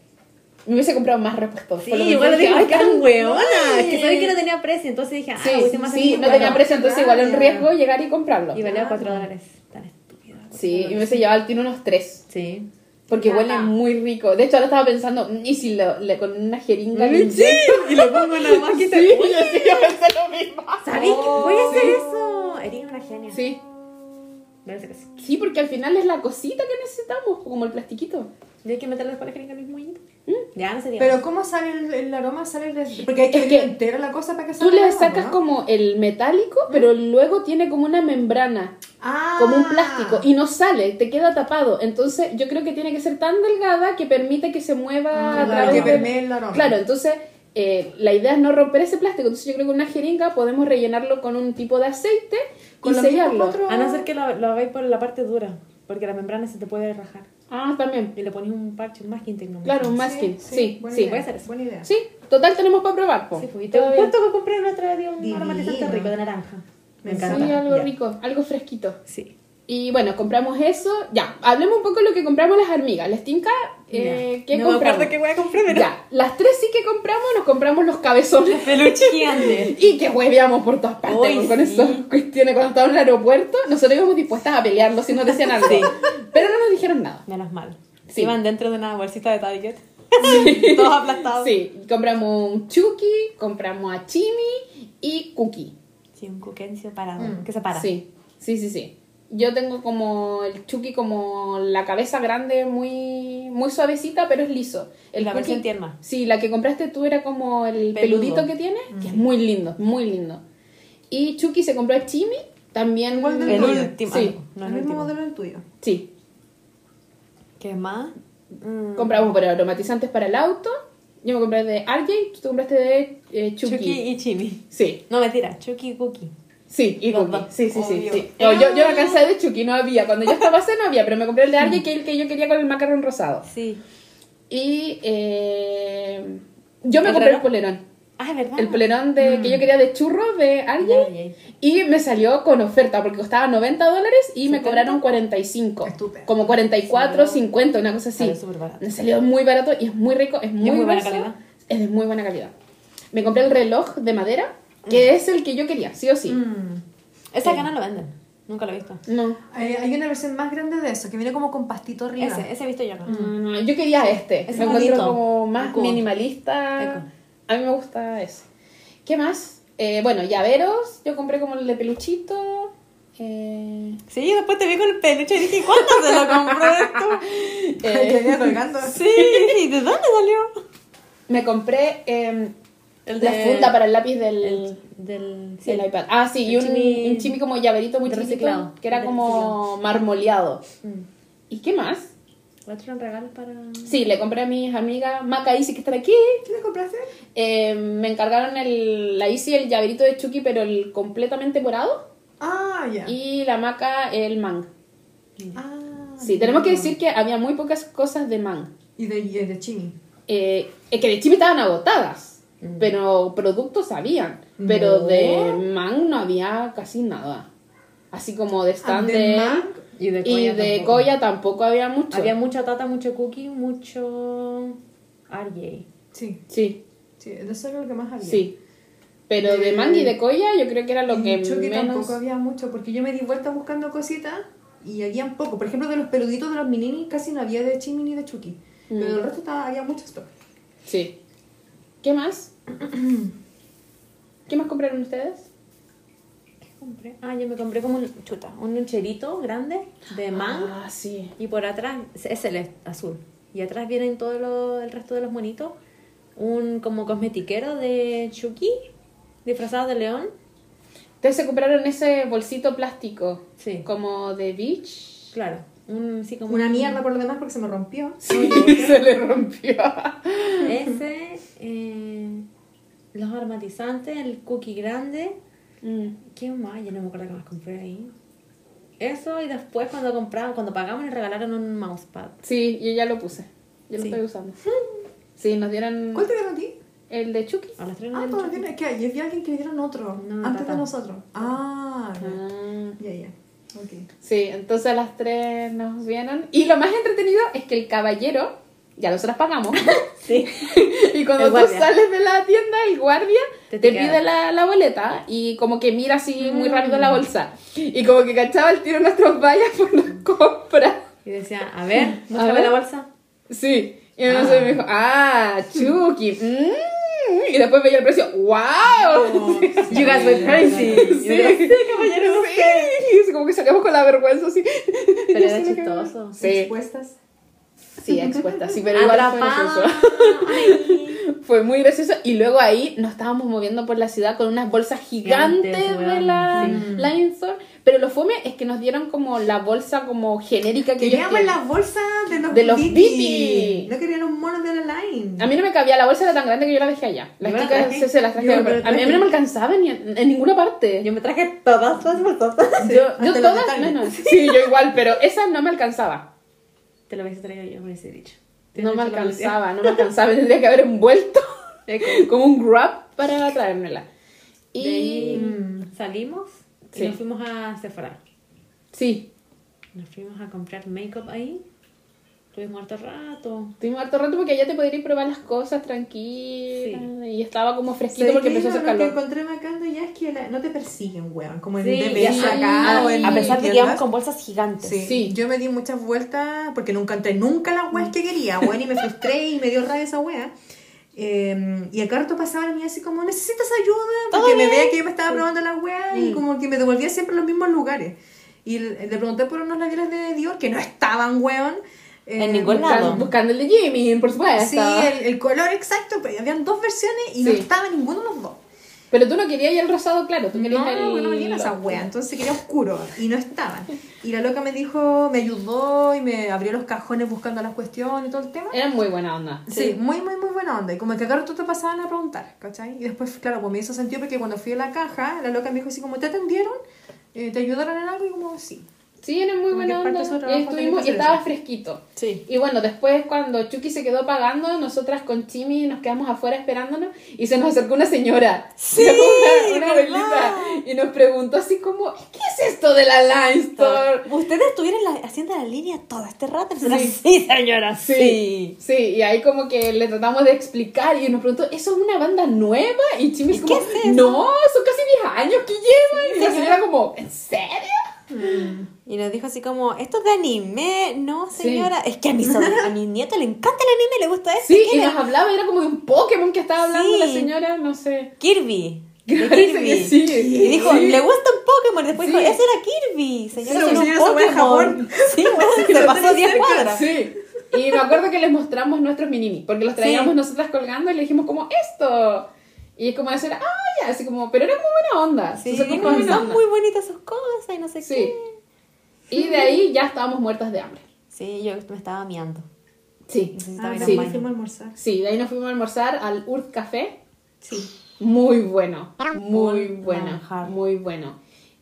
Me hubiese comprado más repuestos. Sí, lo mismo igual lo dije, "Ay, que tan hueonas. buenas". Que sabía que no tenía precio, entonces dije, ah, Sí, hubiese más sí, no tenía precio, entonces igual un Ah, riesgo llegar y comprarlo. Y valía Ah. 4 dólares. Tan estúpido. Sí, y me hubiese llevado al tiro unos tres. Sí. Porque huele muy rico. De hecho, ahora estaba pensando, "Mm, ¿y si lo, le, con una jeringa le Sí, y le pongo una máquina. [LAUGHS] Sí, yo sí, yo pensé lo mismo. ¿Sabéis que voy a hacer Sí. eso? Eres una genia. Sí, Voy a hacer eso. sí, porque al final es la cosita que necesitamos, como el plastiquito. Y hay que meterle después la jeringa al mismo moñito. Mm. Ya no sería. Pero ¿cómo sale el, el aroma? Sale de- Porque hay que entera la cosa para que Tú salga le el aroma, sacas ¿no? como el metálico, pero luego tiene como una membrana, Ah. como un plástico, y no sale, te queda tapado. Entonces yo creo que tiene que ser tan delgada que permite que se mueva Ah, a claro, través que de... el aroma. Claro, entonces eh, la idea es no romper ese plástico. Entonces yo creo que una jeringa podemos rellenarlo con un tipo de aceite Con y sellarlo. cuatro- A no ser que lo, lo hagáis por la parte dura, porque la membrana se te puede rajar. Ah, también. Y le ponéis un parche, un masking tecnológico. Claro, un masking. Sí, buena sí. idea, puede ser eso. Buena idea. Sí, total tenemos para probar. po. Sí, pues, justo que compré el otro día un aromatizante rico de naranja. Me Sí, encanta. Sí, algo Ya. rico, algo fresquito. Sí. Y bueno, compramos eso. Ya, hablemos un poco de lo que compramos las hormigas. ¿Les tinca? Eh, ¿Qué no compramos? qué voy a comprar, pero... Ya, las tres sí que compramos, nos compramos los cabezones. Peluche gigante. [LAUGHS] Y que hueveamos por todas partes Uy, con, con sí. esas cuestiones. Cuando estábamos en el aeropuerto, nosotros íbamos dispuestas a pelearlos si nos decían algo. Pero no nos dijeron nada. Menos mal. Sí. Iban dentro de una bolsita de Target. [LAUGHS] Todos aplastados. Sí, compramos un Chucky, compramos a Chimi y Cookie. Sí, un cuquencio parado. Mm. Que se para. Sí, sí, sí, sí. Yo tengo como el Chucky como la cabeza grande, muy muy suavecita, pero es liso. El La Cookie- versión tierna. Sí, la que compraste tú era como el Peludo. peludito que tiene, que es muy lindo, muy lindo. Y Chucky se compró a Chimi, también... Igual del El tuyo. último. Sí, no, el el mismo último. modelo del tuyo. sí. ¿Qué más? Mm, Compramos pero aromatizantes para el auto. Yo me compré de RJ, tú te compraste de eh, Chucky. Chucky y Chimi. Sí, No, mentira. Chucky y Cookie. Sí, y Cookie. Sí, sí, sí. Sí. No, yo, yo me cansé de Chucky, no había. Cuando yo estaba hace no había, pero me compré el de RJ, que es el que yo quería con el macarrón rosado. Sí. Y eh, yo me ¿El compré reloj? el polerón. Ah, es verdad. El polerón de, que yo quería de churros de ya. Y me salió con oferta porque costaba 90 dólares y me 70. cobraron 45. Estupendo. Como 44, 50, una cosa así. Me salió muy barato y es muy rico, es muy, muy buena calidad. Es de muy buena calidad. Me compré el reloj de madera, que es el que yo quería, sí o sí. Mm. Ese acá no lo venden. Nunca lo he visto. No. Hay, hay una versión más grande de eso, que viene como con pastito arriba. Ese, ese he visto yo. No, no, yo quería este. Ese lo encuentro bonito. como más Eco. minimalista. Eco. A mí me gusta ese. ¿Qué más? Eh, bueno, llaveros. Yo compré como el de peluchito. Eh, Sí, después te vi con el peluche y dije, ¿cuándo se lo compró esto? [LAUGHS] [LAUGHS] Que eh, venía colgando. Sí, ¿y de dónde salió? me compré El la de- funda para el lápiz del, El, del... sí, del iPad. Ah, sí, y El un chimi- un chimi como llaverito muy reciclado, que era como marmoleado. Mm. ¿Y qué más? Otro regalo para... Sí, le compré a mis amigas Maca y Isi que están aquí. ¿Qué le compraste? Eh, me encargaron el, la Isi el llaverito de Chucky, pero el completamente morado. Ah, ya. Y la Maca el man. Ah, Sí, tenemos que decir que había muy pocas cosas de man. Y de, y de chimi. Eh, es que de Chimi estaban agotadas, Mm. pero productos habían. Pero No. de man no había casi nada. Así como de stand Ah, de de- man Y de y Koya de tampoco. Koya tampoco había mucho. Había mucha tata, mucho cookie, mucho... RJ. Sí, Sí, sí, de eso era lo que más había. sí. Pero de Eh, man y de Koya yo creo que era lo Y que Chucky menos... tampoco había mucho, porque yo me di vuelta buscando cositas y había poco. Por ejemplo, de los peluditos de los mininis casi no había de Chimi ni de Chucky. Pero Mm. del resto estaba, había mucho stock. Sí. ¿Qué más? ¿Qué más compraron ustedes? ¿Qué compré? Ah, yo me compré como un... Chuta, un loncherito grande de man. Ah, sí. Y por atrás, es celeste, azul. Y atrás vienen todo lo- el resto de los monitos. Un como cosmetiquero de Chucky, disfrazado de león. Ustedes se compraron ese bolsito plástico. Sí. Como de beach. Claro, un, sí, como Una un- mierda por lo demás porque se me rompió. [LAUGHS] Sí, se le rompió. Ese, eh, los aromatizantes, el cookie grande. Mm. ¿Qué más? Ya no me acuerdo qué más compré ahí. Eso y después cuando compraban, cuando pagamos nos regalaron un mousepad. Sí, yo ya lo puse. Yo lo Sí. estoy usando. [LAUGHS] Sí, nos dieron ¿Cuál te dieron a ti? el de Chucky. A las tres nos Ah, dieron todavía Chucky. no. Es que ayer vi a alguien que le dieron otro. No, antes tata. de nosotros. Ah, ya. Ah. Ya, ya. Ok. Sí, entonces las tres nos vieron. Y lo más entretenido es que el caballero, ya nosotros pagamos. [LAUGHS] Sí. [LAUGHS] y cuando El tú guardia. sales de la tienda, el guardia Te pide la, la boleta y como que mira así muy rápido Mm. la bolsa. Y como que cachaba el tiro nuestros vallas por las compras. Y decía, a ver, [LAUGHS] ver. la bolsa. Sí. Y entonces me dijo, ah, Chucky. mm. Y después veía el precio, ¡wow! [LAUGHS] You guys went crazy. Sí, caballero. Sí, y así como que salíamos con la vergüenza así. Pero era chistoso. Sí, ¿Expuestas? Sí, expuesta, sí, pero igual fue gracioso. [LAUGHS] Fue muy gracioso y luego ahí nos estábamos moviendo por la ciudad con unas bolsas gigantes Gigantes, de la sí. Lion Store. Pero lo fome es que nos dieron como la bolsa como genérica que Queríamos las bolsas de los, De los. Viti. No querían los monos de la line. A mí no me cabía, la bolsa era tan grande que yo la dejé allá. Las Yo chicas se, se las traje. Yo pero a, mí, a mí no me alcanzaba ni en, en ninguna parte. Yo me traje todas las bolsas. Yo, yo los todas menos. Sí, yo igual, pero esa no me alcanzaba. Te lo hubiese traído yo, me hubiese dicho. No me alcanzaba, no me alcanzaba. [LAUGHS] Tendría que haber envuelto [LAUGHS] como un grab para traérmela. Y ahí salimos y Sí. nos fuimos a Sephora. sí, Nos fuimos a comprar make-up ahí. Estuvimos harto rato. Estuvimos harto rato porque allá te podrías probar las cosas tranquilas. Y estaba como fresquito ¿Sabes porque qué? empezó a hacer Lo que calor. encontré de allá es que la- no te persiguen, weón. Como en Sí, DBS ya. acá Ah, o en A pesar de que íbamos con bolsas gigantes. Sí. Sí. yo me di muchas vueltas porque nunca entré nunca las weas que quería, weón, y me frustré y me dio rabia esa wea. Eh, y acá rato pasaban y así como, ¿necesitas ayuda? Porque me veía que yo me estaba probando las weas y como que me devolvía siempre a los mismos lugares. Y le pregunté por unos labiales de Dior que no estaban, weón. Eh, En ningún Buscando, lado. buscando el de Jimmy, por supuesto. Sí, el, el color exacto, pero habían dos versiones y no estaba ninguno de los dos. Pero tú no querías el rosado claro, tú querías No, el... no me dieron esa wea, entonces quería oscuro y no estaban. [LAUGHS] Y la loca me dijo, me ayudó y me abrió los cajones buscando las cuestiones y todo el tema. Era muy buena onda. Sí, muy, muy, muy buena onda. Y como que acá rato te pasaban a preguntar, ¿cachai? Y después, claro, pues me hizo sentido porque cuando fui a la caja, la loca me dijo así como, ¿te atendieron? Eh, ¿Te ayudaron en algo? Y como, sí. Sí, era muy buena onda. Y estuvimos y estaba fresquito. Sí. Y bueno, después cuando Chucky se quedó pagando, nosotras con Chimi nos quedamos afuera esperándonos y se nos acercó una señora. Sí, [LAUGHS] una, una abuelita. Y nos preguntó así como, ¿qué es esto de la Line Store? Ustedes estuvieron la- haciendo la línea todo este rato. Sí. sí señora, Sí, sí, y ahí como que le tratamos de explicar y nos preguntó, ¿eso es una banda nueva? Y Chimi es como, qué es no, son casi 10 años que llevan. y la señora como, ¿en serio? Y nos dijo así como, esto es de anime, no Sí. señora, es que a mi, sobrina- a mi nieto le encanta el anime, le gusta [LAUGHS] esto. Sí, y nos hablaba, era como de un Pokémon que estaba hablando Sí. la señora, no sé. Kirby. de [LAUGHS] Kirby. sí. Y dijo, le gusta un Pokémon. Después dijo, ese era Kirby. Señora, Sí, señora, es Japón. Sí, se pasó tenés 10 cerca. cuadras. Sí. Y me acuerdo que les mostramos nuestros minimi, porque los traíamos nosotras colgando y le dijimos como, esto. Y es como decir, ah, ya, así como, pero era muy buena onda. Sí, sacó muy buena son onda. muy bonitas sus cosas y no sé Sí. qué. Y de ahí ya estábamos muertas de hambre. Sí, yo me estaba miando. Sí. Ah, sí. baño. fuimos a almorzar. Sí, de ahí nos fuimos a almorzar al Urt Café. Sí. Muy bueno, muy bueno, muy bueno.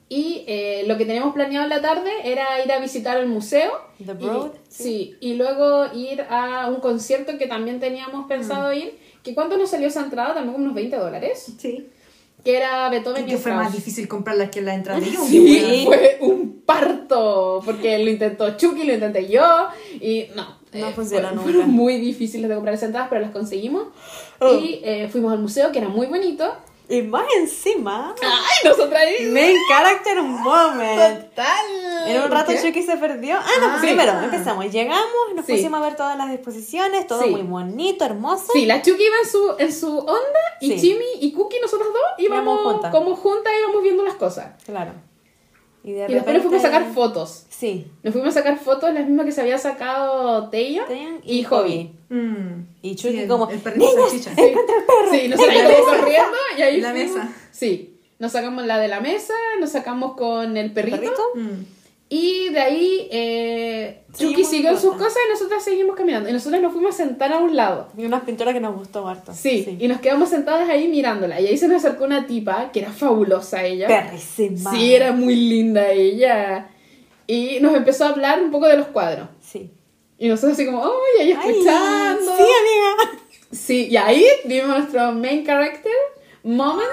Y eh, lo que teníamos planeado en la tarde era ir a visitar el museo. The Y- Broad, sí. y luego ir a un concierto que también teníamos pensado ir. ¿Que ¿Cuánto nos salió esa entrada? También como unos 20 dólares. Sí. Que era Beethoven Y y que fue más difícil comprarlas que la entrada de Jung. Sí, [LAUGHS] [LAUGHS] fue un parto, porque lo intentó Chucky, lo intenté yo, y no. No eh, funcionó fue- nunca. Fueron muy difíciles de comprar esas entradas, pero las conseguimos. Oh. Y eh, fuimos al museo, que era muy bonito. Y más encima, ¡Ay, nosotras ahí! main character moment. ¡Total! En un rato. Chucky se perdió. Ah, no, pues sí. primero empezamos. Llegamos, nos Sí. pusimos a ver todas las exposiciones, todo Sí. muy bonito, hermoso. Sí, la Chucky iba en su, en su onda, y. Jimmy y Cookie, nosotras dos, íbamos Íbamos juntas. como juntas, íbamos viendo las cosas. Claro. Y, de Y después nos fuimos a sacar fotos. Sí. Nos fuimos a sacar fotos, las mismas que se había sacado Teyo Taeyeon y Hobby. Mm. Y Chucky Sí, el- como, el perrito "Niñas, salchicha". Sí, sí nosotros íbamos corriendo y ahí La fuimos- mesa. Sí, nos sacamos la de la mesa, nos sacamos con el perrito. ¿Perrito? Mm. Y de ahí eh, Chucky siguió en sus cosas. y nosotras seguimos caminando. Y nosotras nos fuimos a sentar a un lado. Y unas pinturas que nos gustó harto. Sí, y nos quedamos sentadas ahí mirándola. Y ahí se nos acercó una tipa que era fabulosa ella. Perrísima. Sí, era muy linda ella. Y nos empezó a hablar un poco de los cuadros. Sí. Y nosotros así como, ¡ay, ahí Ay, escuchando! sí, amiga. Sí, y ahí vimos nuestro main character moment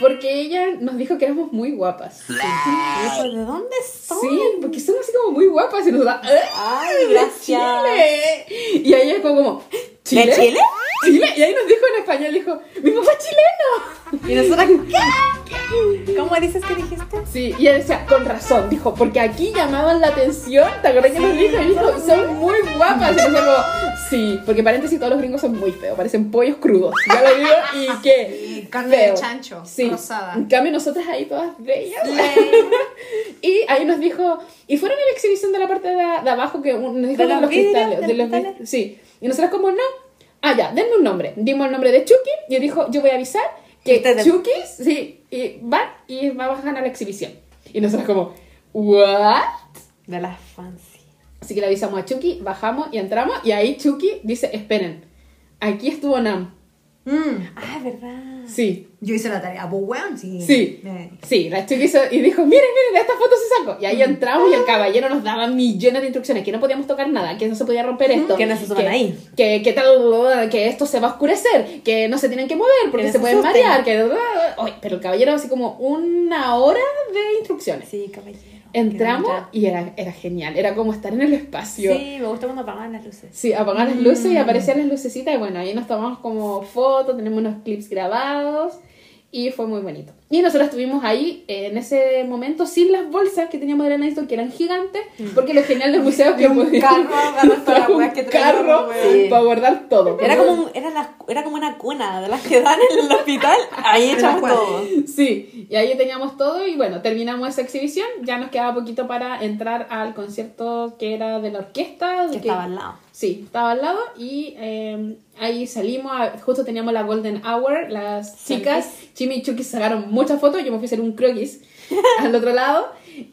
porque ella nos dijo que éramos muy guapas. Eso, ¿de dónde son? Sí, porque son así como muy guapas y nosotros, ¡eh! Ay, de gracias. Chile! Y ahí como, como ¿Chile? ¿De Chile? Chile. Y ahí nos dijo en español, dijo, ¡mi papá es chileno! Y nosotras, ¿qué? ¿Cómo dices que dijiste? Sí, y ella decía, con razón, dijo, porque aquí llamaban la atención, ¿te acuerdas que nos dijo? Y dijo, son muy guapas. Y nosotros como, sí, porque paréntesis, todos los gringos son muy feos, parecen pollos crudos. Ya lo digo, ¿y qué? Carne feo. de chancho, Sí. rosada. En cambio, nosotras ahí todas bellas. [LAUGHS] y ahí nos dijo, y fueron a la exhibición de la parte de, de abajo que nos dijo ¿De de los vidrios, cristales. de los cristales? sí. Y nosotras como, no. Ah, ya, denme un nombre. Dimos el nombre de Chucky y él dijo, yo voy a avisar que Ustedes- Chucky, sí, y van y vamos a ganar la exhibición. Y nosotras como, ¿what? De las fancy. Así que le avisamos a Chucky, bajamos y entramos y ahí Chucky dice, esperen, aquí estuvo Nam. Mm, Ah, es verdad. Sí, Yo hice la tarea. Pues weón, sí. Sí. Eh. Sí, la chica hizo y dijo, miren, miren, esta foto se sacó. Y ahí entramos y el caballero nos daba millones de instrucciones, que no podíamos tocar nada, que no se podía romper esto. Que no se suban ahí. Que, que tal, que esto se va a oscurecer, que no se tienen que mover porque no se se pueden marear. Que... Ay, pero el caballero así como una hora de instrucciones. Sí, caballero. Entramos y era, era genial, era como estar en el espacio. Sí, me gusta cuando apagan las luces. Sí, apagar las luces y aparecían las lucecitas y bueno, ahí nos tomamos como fotos, tenemos unos clips grabados y fue muy bonito. Y nosotros estuvimos ahí eh, en ese momento sin las bolsas que teníamos de la Nightstone que eran gigantes, porque lo genial del museo es que un carro las [LAUGHS] un que carro. Sí. para guardar todo. Era como, un- era, la- era como una cuna de las que dan en el hospital. Ahí [LAUGHS] echamos todo. Sí, y ahí teníamos todo y bueno, terminamos esa exhibición, ya nos quedaba poquito para entrar al concierto que era de la orquesta. Que estaba al lado. Sí, estaba al lado y eh, ahí salimos, a- justo teníamos la Golden Hour, las chicas, Chimi y Chucky sacaron muchas fotos, yo me fui a hacer un croquis [LAUGHS] al otro lado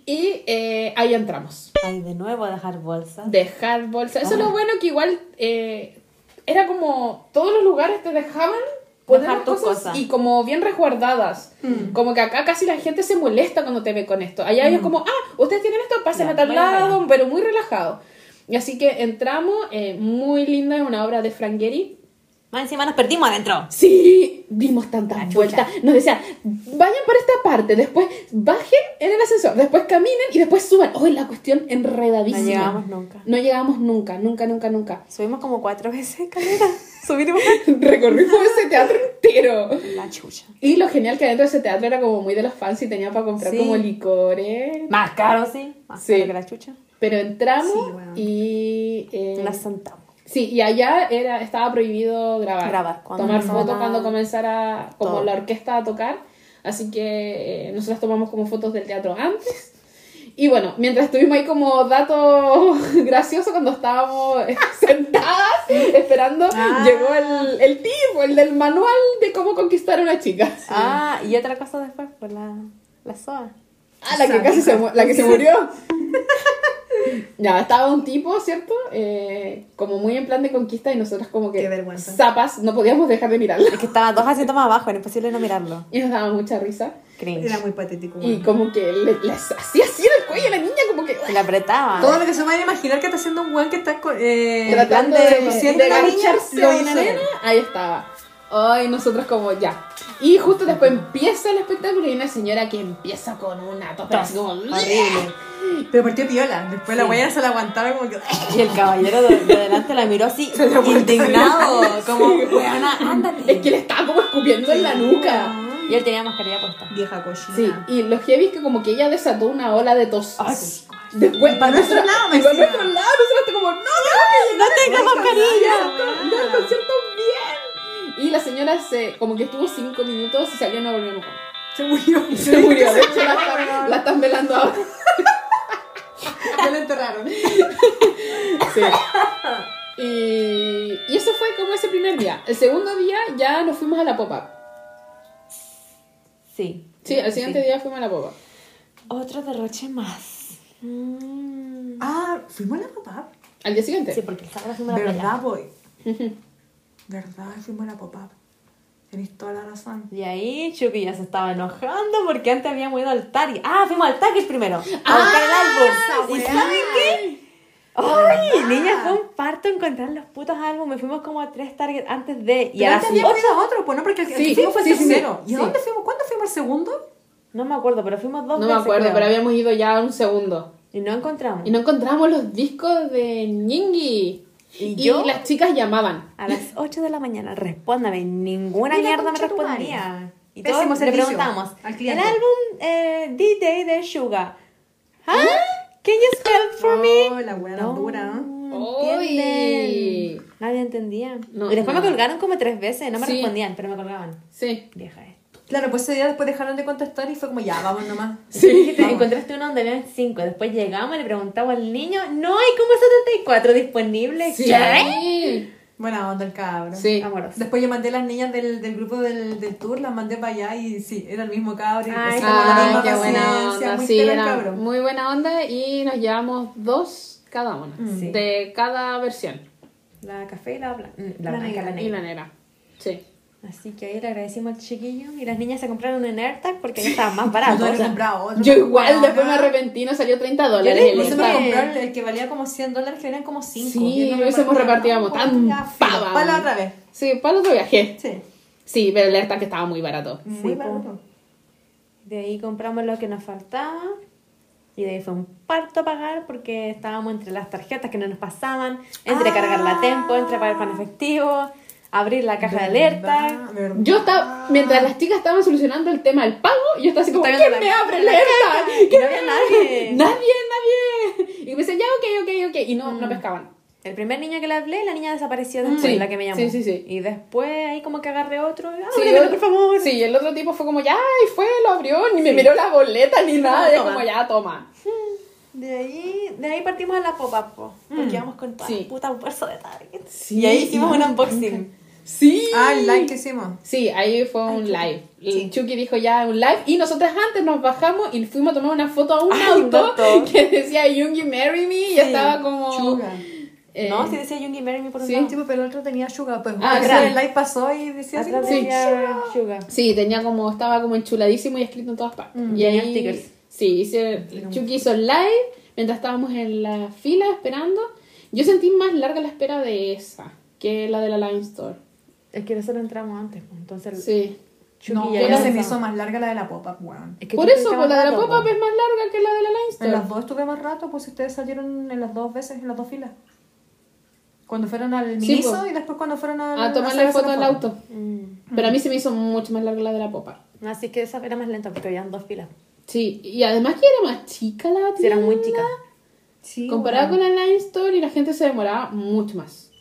y eh, ahí entramos. Ay, de nuevo a dejar bolsas. Dejar bolsa, eso es lo bueno que igual eh, era como todos los lugares te dejaban poner cosas cosas. y como bien resguardadas. Como que acá casi la gente se molesta cuando te ve con esto. Allá ellos como, ah, ustedes tienen esto, pasen a tal lado, pero muy relajado. Y así que entramos, eh, muy linda, es una obra de Frank Gehry. Más encima nos perdimos adentro. Sí, dimos tantas vueltas. Nos decían, vayan por esta parte, después bajen en el ascensor, después caminen y después suban. Oh, la cuestión enredadísima. No llegamos nunca. No llegamos nunca, nunca, nunca, nunca. Subimos como cuatro veces escalera. [LAUGHS] Bajar. Recorrimos [LAUGHS] ese teatro entero. La chucha. Y lo genial que adentro de ese teatro era como muy de los fans y tenía para comprar Sí. como licores. Más caro, sí. Más Sí. caro que la chucha. Pero entramos Sí, bueno. y... eh, Las sentamos. Sí, y allá era, estaba prohibido grabar. Grabar, cuando tomar fotos la- cuando comenzara como todo. la orquesta a tocar. Así que eh, nosotros tomamos como fotos del teatro antes. Y bueno, mientras estuvimos ahí como dato [LAUGHS] gracioso cuando estábamos [LAUGHS] sentadas esperando, Ah. llegó el, el tipo, el del manual de cómo conquistar a una chica. Ah, y otra cosa después, pues la, la SOA. Ah, la que casi se, mu- la que se murió. [LAUGHS] Ya, estaba un tipo, ¿cierto? Eh, como muy en plan de conquista y nosotros como que Qué vergüenza. zapas, no podíamos dejar de mirarla. Es que estaba dos asientos más abajo, era imposible no mirarlo. [LAUGHS] Y nos daba mucha risa. Cringe. Era muy patético. Y como que le, le hacía así en el cuello a la niña, como que... La apretaba. Todo lo que se vayan a imaginar que está haciendo un weón que está co- eh, Tratando en de, plan de, a la niña, lo hizo ahí estaba. Ay, nosotros como ya. Y justo después empieza el espectáculo y hay una señora que empieza con una tos, como... Horrible. Pero partió piola. Después la weá se la aguantaba como que. Y el caballero de, de delante la miró así, indignado. Como, weona, ándate. Es que le estaba como escupiendo en la nuca. Y él tenía mascarilla puesta. Vieja cochina. Sí, y lo heavy es que como que ella desató una ola de tos. Ay, Después, para nuestro lado, y para nuestro lado, nosotros como, no, ¡No tengo mascarilla! no, el concierto bien. Y la señora se, como que estuvo cinco minutos y salió y no volvió nunca. Se murió. [LAUGHS] Se murió, de hecho la, [LAUGHS] están- la están velando ahora. [LAUGHS] Ya la enterraron. Sí. Y, y eso fue como ese primer día. El segundo día ya nos fuimos a la pop-up. Sí. Sí, al siguiente día fuimos a la pop-up. Otro derroche más. Mm. Ah, fuimos a la pop-up. Al día siguiente. Sí, porque el sábado fuimos a la playa. ¿Verdad, boy? ¿Verdad? Fuimos a la pop-up. Tenéis toda la razón. Y ahí Chucky ya se estaba enojando porque antes habíamos ido al Target. Ah, fuimos al Target primero. A buscar el álbum. ¿Y saben qué? ¡Ay! Niña, fue un parto encontrar los putos álbumes. Fuimos como a tres Target antes de. Y Pero ahora antes sí. habíamos ido a otro, pues no, porque el, Sí, fuimos fue el sí, sí, tercero. sí. ¿Y a dónde fuimos? ¿Cuándo fuimos al segundo? No me acuerdo, pero fuimos dos No me veces. acuerdo, creo. pero habíamos ido ya a un segundo. Y no encontramos. Y no encontramos los discos de Ñingui. Y Y, yo- las chicas llamaban. A las 8 de la mañana, respóndame. Ninguna Mira, mierda me respondía. Y todos Pésimo le servicio preguntamos. al El álbum eh, D-Day de Suga. ¿Ah? Can you spell it for me? Oh, la wea dura, ¿eh? ¿entienden? ¡Uy! Nadie entendía. No, y después me colgaron como tres veces, no me Sí. respondían, pero me colgaban. Sí. Vieja. Claro, pues ese día después dejaron de contestar y fue como, ya, vamos nomás. [LAUGHS] Sí. Encontraste uno donde habían cinco. Después llegamos y le preguntamos al niño, no hay como 74 disponibles. Sí. ¿Qué? Buena onda el cabro. Sí. Amoroso. Después yo mandé a las niñas del, del grupo del, del tour, las mandé para allá y sí, era el mismo cabro. y Ay, Ay, misma qué buena onda. muy Sí, era cabro. muy buena onda y nos llevamos dos cada una. Sí. De cada versión. La café y la blanca. La, La blanca, negra. la Y la negra. Sí. Así que ahí le agradecimos al chiquillo. Y las niñas se compraron un AirTag porque ya estaban más Yo baratos. que comprar otro. Yo igual, después me arrepentí, nos salió 30 dólares. le el Por eso puse me el, el que valía como 100 dólares, que venían como 5. Sí, hubiésemos repartido tan pava. Para la otra vez. Sí, para el otro viaje. Sí. Sí, pero el AirTag estaba muy barato. Muy barato. De ahí compramos lo que nos faltaba. Y de ahí fue un parto a pagar porque estábamos entre las tarjetas que no nos pasaban, entre Ah. cargar la tempo, entre pagar con efectivo, abrir la caja de alerta. Verdad. Yo estaba, mientras las chicas estaban solucionando el tema del pago, yo estaba así como, Estaba ¿quién me abre la caja. ¿Quién No me había nadie. Nadie, nadie. Y me decían, ya, ok, ok, ok. Y no, no pescaban. El primer niño que le hablé, la niña desapareció después, Sí, la que me llamó. sí, sí, sí. Y después ahí como que agarré otro. Ah, Sí, ábremelo, el- por favor. Sí, el otro tipo fue como, ya, y fue, lo abrió, ni me miró la boleta ni nada. Y toma. como, ya, toma. De ahí, de ahí partimos a la pop-up, po, porque íbamos con toda Sí. la puta bolsa de Target. Sí. Y ahí hicimos un unboxing. [LAUGHS] Sí. Ah, el like que hicimos. Sí, ahí fue un live. El Chucky dijo ya un live y nosotras antes nos bajamos y fuimos a tomar una foto a un Ay, auto [LAUGHS] que decía Youngie Marry Me y estaba como... Chuga. eh, no, si decía Jungie Marry Me por un sí. lado. Sí, pero el otro tenía Sugar. Pues Ah, sí. el live pasó y decía así. Decía Sugar. Sí, tenía como, estaba como enchuladísimo y escrito en todas partes. Mm, y tenía ahí, stickers. Sí, hice, Chucky hizo el live mientras estábamos en la fila esperando. Yo sentí más larga la espera de esa que la de la Line Store. Es que nosotros entramos antes, po, entonces Sí. Chucky No, ya se me hizo más larga la de la pop-up, weón. Es que Por eso, pues la de la pop-up po. es más larga que la de la Line En Store. las dos estuve más rato, pues ustedes salieron en las dos veces, en las dos filas. Cuando fueron al Sí, Miniso pues. y después cuando fueron al, A tomarle foto al auto. Mm. Pero a mí se me hizo mucho más larga la de la popa. Así que esa era más lenta porque habían dos filas. Sí, y además que era más chica la Sí, era muy tienda, chica. Sí, Comparada con la Line Store y la gente se demoraba mucho más.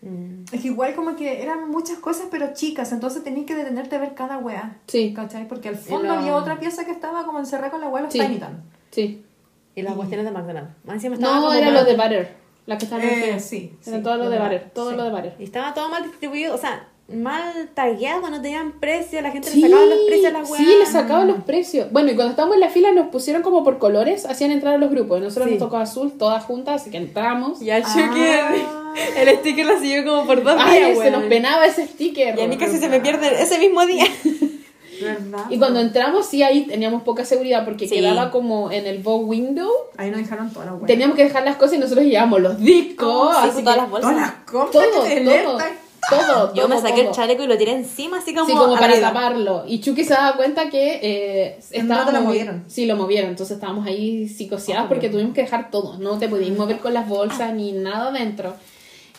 Mm. Es que igual como que eran muchas cosas pero chicas, entonces tenías que detenerte a ver cada weá. Sí, ¿Cachai? Porque al fondo la- había otra pieza que estaba como encerrada con la weá los Sí. Tiny sí. Y las cuestiones de McDonald's. Más encima estaba No, como era mal- lo de Butter. La que estaba en Eh, el sí, Era sí, todo lo de Butter. Todo sí. lo de Butter. Y estaba todo mal distribuido, o sea, mal tagueado, no tenían precio, la gente Sí, le sacaba los precios a las weas. sí, le sacaban los precios. Bueno, y cuando estábamos en la fila nos pusieron como por colores, hacían entrar a los grupos. Nosotros Sí. nos tocó azul, todas juntas, así que entramos. Y al Ah. Chucky, el sticker lo siguió como por dos Ay, días, se nos penaba ese sticker. Y a mí casi se me pierde ese mismo día. ¿Verdad? Y cuando entramos, sí, ahí teníamos poca seguridad porque Sí. quedaba como en el bow window. Ahí nos dejaron toda la weá. Teníamos que dejar las cosas y nosotros llevábamos los discos. Sí, así que todas las bolsas. Todas las compras todo, te todo, alertan. [LAUGHS] todo, Yo me todo, saqué el chaleco y lo tiré encima, así como. Sí, como para arriba. taparlo. Y Chucky se daba cuenta que eh, rato lo movi- movieron. Sí, lo movieron. Entonces estábamos ahí psicoseadas Ah, porque tuvimos que dejar todo. No te podías mover con las bolsas ni nada dentro.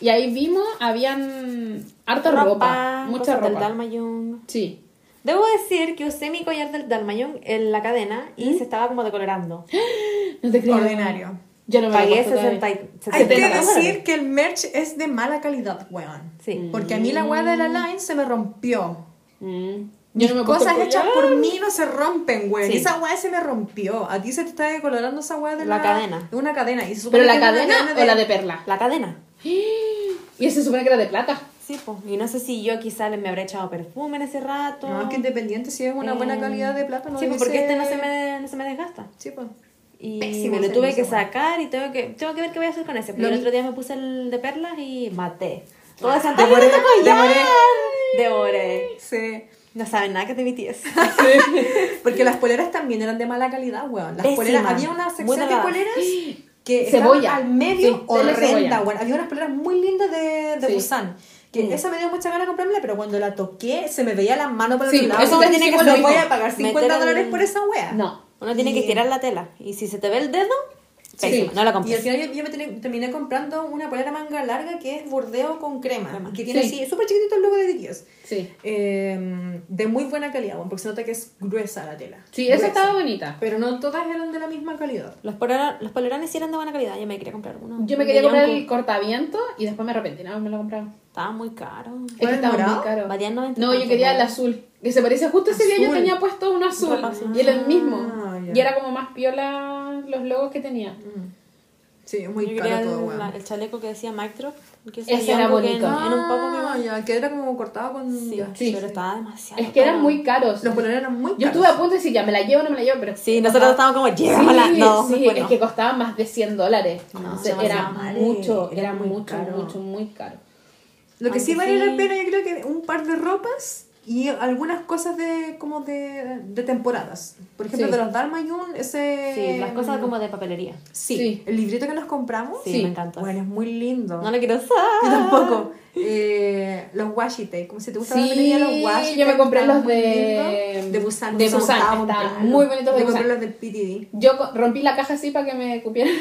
Y ahí vimos, habían harta ropa, mucha cosas del ropa. Young. Sí. Debo decir que usé mi collar del Dalma Young en la cadena y se estaba como decolorando. [GASPS] No te creo. Ordinario. Yo no me Pagué puesto todavía. 60 y- Hay que 70 dólares. decir que el merch es de mala calidad, weón. Sí. Porque a mí la weá de la line se me rompió. Mm. Yo Mis no me cosas hechas por mí no se rompen, güey. Sí. Esa weá se me rompió. A ti se te está decolorando esa weá de La la, cadena. De una cadena. Y se supone ¿Pero la una cadena o la de perla? La cadena. [GASPS] Y se supone que era de plata. Sí, pues. Y no sé si yo quizá me habré echado perfume en ese rato. No, es que independiente si es una buena Eh, calidad de plata, no Sí, pues dice- porque este no se me, no se me desgasta. Sí, pues. Y Pésimo me lo tuve que bueno. sacar y tengo que, tengo que ver qué voy a hacer con ese. Lo el otro día me puse el de perlas y maté. Todo ese Devoré, anterior devoré. Devoré. Sí. No saben nada que te mi tía. [LAUGHS] Porque las poleras también eran de mala calidad, weón. Las Pésima. poleras, había una sección de poleras [GASPS] que Cebolla. estaban al medio Sí, horrenda, weón. Había unas poleras muy lindas de, de Sí. Busan. Que Mm. esa me dio mucha ganas de comprármela, pero cuando la toqué se me veía la mano por el Sí, lado. eso Entonces, tiene que no ser voy a pagar 50 Meter el- dólares por esa wea. No. Uno tiene que estirar la tela. Y si se te ve el dedo, Pésima, no la Y al final yo, yo me terminé, terminé comprando una polera manga larga que es bordeo con crema. Crema. Que tiene Sí. así, súper chiquitito el logo de BTS. Sí. Eh, de muy buena calidad, bueno, porque se nota que es gruesa la tela. Sí, esa Gruesa. estaba bonita. Pero no todas eran de la misma calidad. Los, polera- los polerones sí eran de buena calidad. Yo me quería comprar uno. Yo me quería comprar Yonko. el cortaviento y después me arrepentí, no me lo compraba. Estaba muy caro. Es ¿Cuál, que estaba morado? muy caro. Valían 90 No, yo quería el azul. Que se parece justo ese día yo Azul. tenía puesto uno azul. Azul. Y era el mismo. Ah, ya. Y era como más piola los logos que tenía. Sí, es muy Yo caro el, todo, weón. la- el chaleco que decía Mic Drop. que Ese era bonito. En, en un poco me Ah, ya, que era como cortado con... Sí, ya. Sí. pero estaba demasiado. Es que eran caro. muy caros. Los polerones eran muy Yo caros. estuve a punto de decir, ya, me la llevo o no me la llevo, pero... Sí, nosotros estábamos como, Sí, llévala. no, sí, bueno. es que costaba más de 100 dólares. No, Entonces, demasiado era vale, mucho, era era muy mucho, caro. mucho, muy caro. Lo que sí vale sí. la pena, yo creo que un par de ropas y algunas cosas de como de, de temporadas. Por ejemplo, Sí. de los Dalmayun, ese... Sí, las cosas como de papelería. Sí, Sí. el librito que nos compramos. Sí, Sí. me encantó. Bueno, es muy lindo. No lo quiero usar. Yo tampoco. Eh, los washi tape, como si te gusta la papelería, los washi yo me compré los de- de Busan. de me Busan, comprarlos. muy bonitos de Yo compré Busan. los del PTD. Yo rompí la caja así para que me cupieran.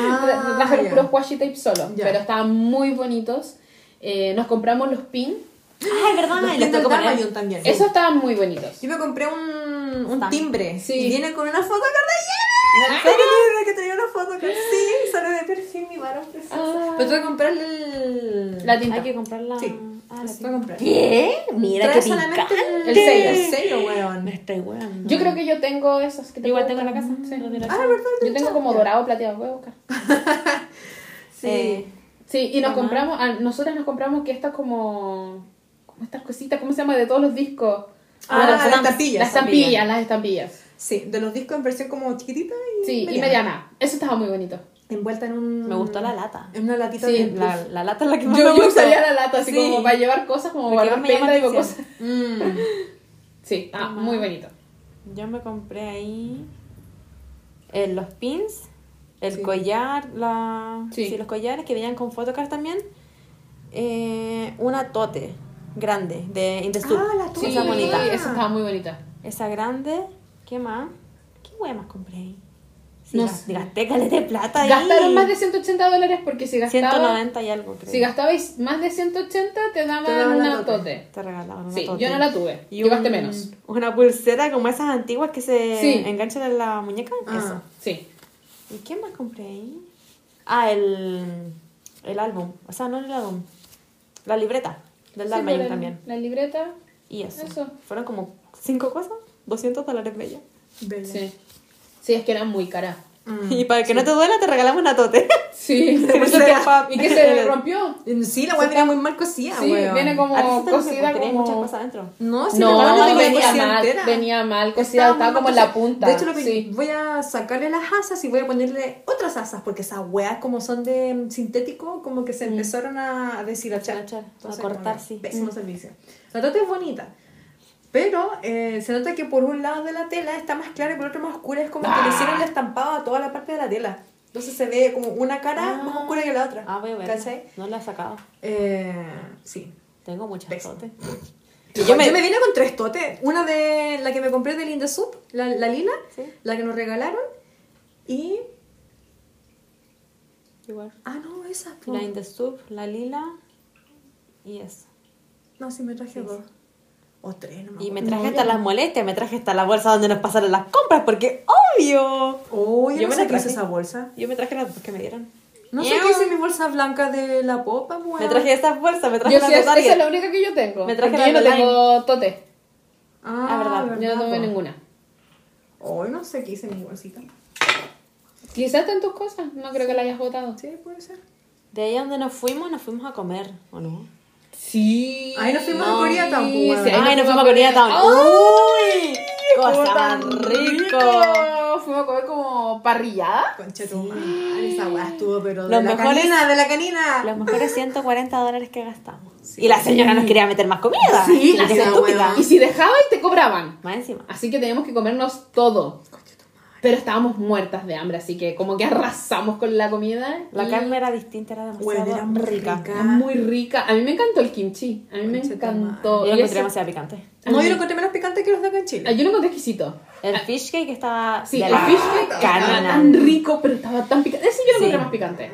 Ah, [LAUGHS] Trajeron puros washi tape solo, Ya. pero estaban muy bonitos. Eh, nos compramos los pins. Ay, verdad, Los y poner. También. Esos estaban muy bonitos. Yo me compré un, un timbre. Sí. Y viene con una foto de Kardashian. ¿En serio? Que tenía una foto sí, sale de perfil mi varón preciosa. Ah. Pero tuve que comprarle el... La tinta. Hay que comprarla. Sí, Ah, la comprar. ¿Qué? Mira Trae qué solamente picante. El sello. El sello, weón. Me estoy weando. Yo creo que yo tengo esos que te Igual tengo en la casa. Sí. de la Ah. ¿verdad? Yo tengo como dorado plateado, voy a buscar. [LAUGHS] Sí. Eh, Sí, y nos Ajá. compramos, a nosotras nos compramos que estas como, como estas cositas, ¿cómo se llama? De todos los discos. Ah, las estampillas. las estampillas, las estampillas. Sí, de los discos en versión como chiquitita y Sí, y mediana. Eso estaba muy bonito. Envuelta en un... Me gustó la lata. En una latita Sí, de... La, la lata es la que más Yo, me yo usaría la lata así Sí. como para llevar cosas, como Porque guardar o la cosas. Mm. [LAUGHS] Sí, ah, muy bonito. Yo me compré ahí eh, los pins, el Sí. collar, la... Sí. Sí. los collares que venían con photocard también. Eh, una tote grande de In The Soup. Ah, la tote. Sí, Esa bonita. esa estaba muy bonita. Esa grande. ¿Qué más? ¿Qué hueá más compré ahí? Sí, No gas- sé. gasté caleta de plata ahí. Gastaron más de 180 dólares porque si gastaba, 190 y algo, creo. si gastabais más de 180 te daban Te daban una tote. tote. Te regalaban una Sí, tote. yo no la tuve. Y yo gasté un- menos. Una pulsera como esas antiguas que se Sí. enganchan en la muñeca. Ah. Eso. Sí. ¿Y qué más compré ahí? Ah, el, el álbum. O sea, no el álbum. La libreta del Sí, Dalmain también. La libreta. Y eso. Eso. Fueron como cinco cosas. 200 dólares bella. Bella. Sí. Sí, es que eran muy caras. Mm. Y para que no te duela, te regalamos una tote. [LAUGHS] Sí. [LAUGHS] Y, pulsera. que, y que se [LAUGHS] rompió. Sí, la weá venía muy mal cocida, Sí, weón. viene como sí, cocida tenía como... muchas cosas adentro. No, sí, No, la weá no, venía mal, entera. venía mal cocida, estaba muy como en la punta. De hecho, lo que sí. voy a sacarle las asas y voy a ponerle otras asas, porque esas weas como son de mm, sintético, como que se empezaron a deshilachar. A cortar, sí. Pésimo servicio. La tota es bonita. Pero eh, se nota que por un lado de la tela está más clara y por otro más oscura. Es como que le hicieron el estampado a toda la parte de la tela. Entonces se ve como una cara más oscura que la otra. Ah, voy a ver. ¿Cachai? No la he sacado. Eh, sí. Tengo muchas Pésimo. totes. Yo, [LAUGHS] Yo me, me- vine con tres totes. Una de la que me compré de Linda Soup, la, la lila, Sí. la que nos regalaron. Y. Igual. Ah, no, esa. po. La In The Soup, la lila y eso. No, sí, me traje dos. O tres, no me Y me traje hasta las molestias, me traje hasta la bolsa donde nos pasaron las compras, porque obvio. Oh, yo, me sé la qué hice traje. esa bolsa. Yo me traje las dos que me dieron. No sé qué hice mi bolsa blanca de la popa, weón. Me traje estas bolsas, me traje Yo las sí, esa es la única que yo tengo. Me traje porque yo la no tengo tote. Ah, Ah, verdad. Yo no tuve po. ninguna. Hoy no sé qué hice en mi bolsita. Quizás está en tus cosas. No creo que la hayas botado. Sí, puede ser. De ahí donde nos fuimos, nos fuimos a comer, ¿o no? Sí. Ahí nos fuimos a Koreatown, weón. sí, ahí Ay, nos fuimos a Koreatown. ¡Uy! Cosa tan más rico. Fuimos a comer como parrillada. Concha tu madre, esa weá estuvo, pero de Los la mejores- canina, de la canina. Los mejores 140 dólares que gastamos. Y la señora nos quería meter más comida. Sí, la señora. Y si dejaba y te cobraban. Más encima. Así que teníamos que comernos todo. Pero estábamos muertas de hambre, así que como que arrasamos con la comida. La y carne era distinta, era demasiado Bueno, era muy rica. rica. era muy rica. A mí me encantó el kimchi. A mí me Concha encantó. Yo lo encontré demasiado picante. No, mí- yo lo encontré menos picante que los de acá en Chile. Ah, Yo lo encontré exquisito. El fish cake estaba Sí, de el la fish cake estaba tan rico, pero estaba tan picante. Ese yo lo Sí. encontré más picante.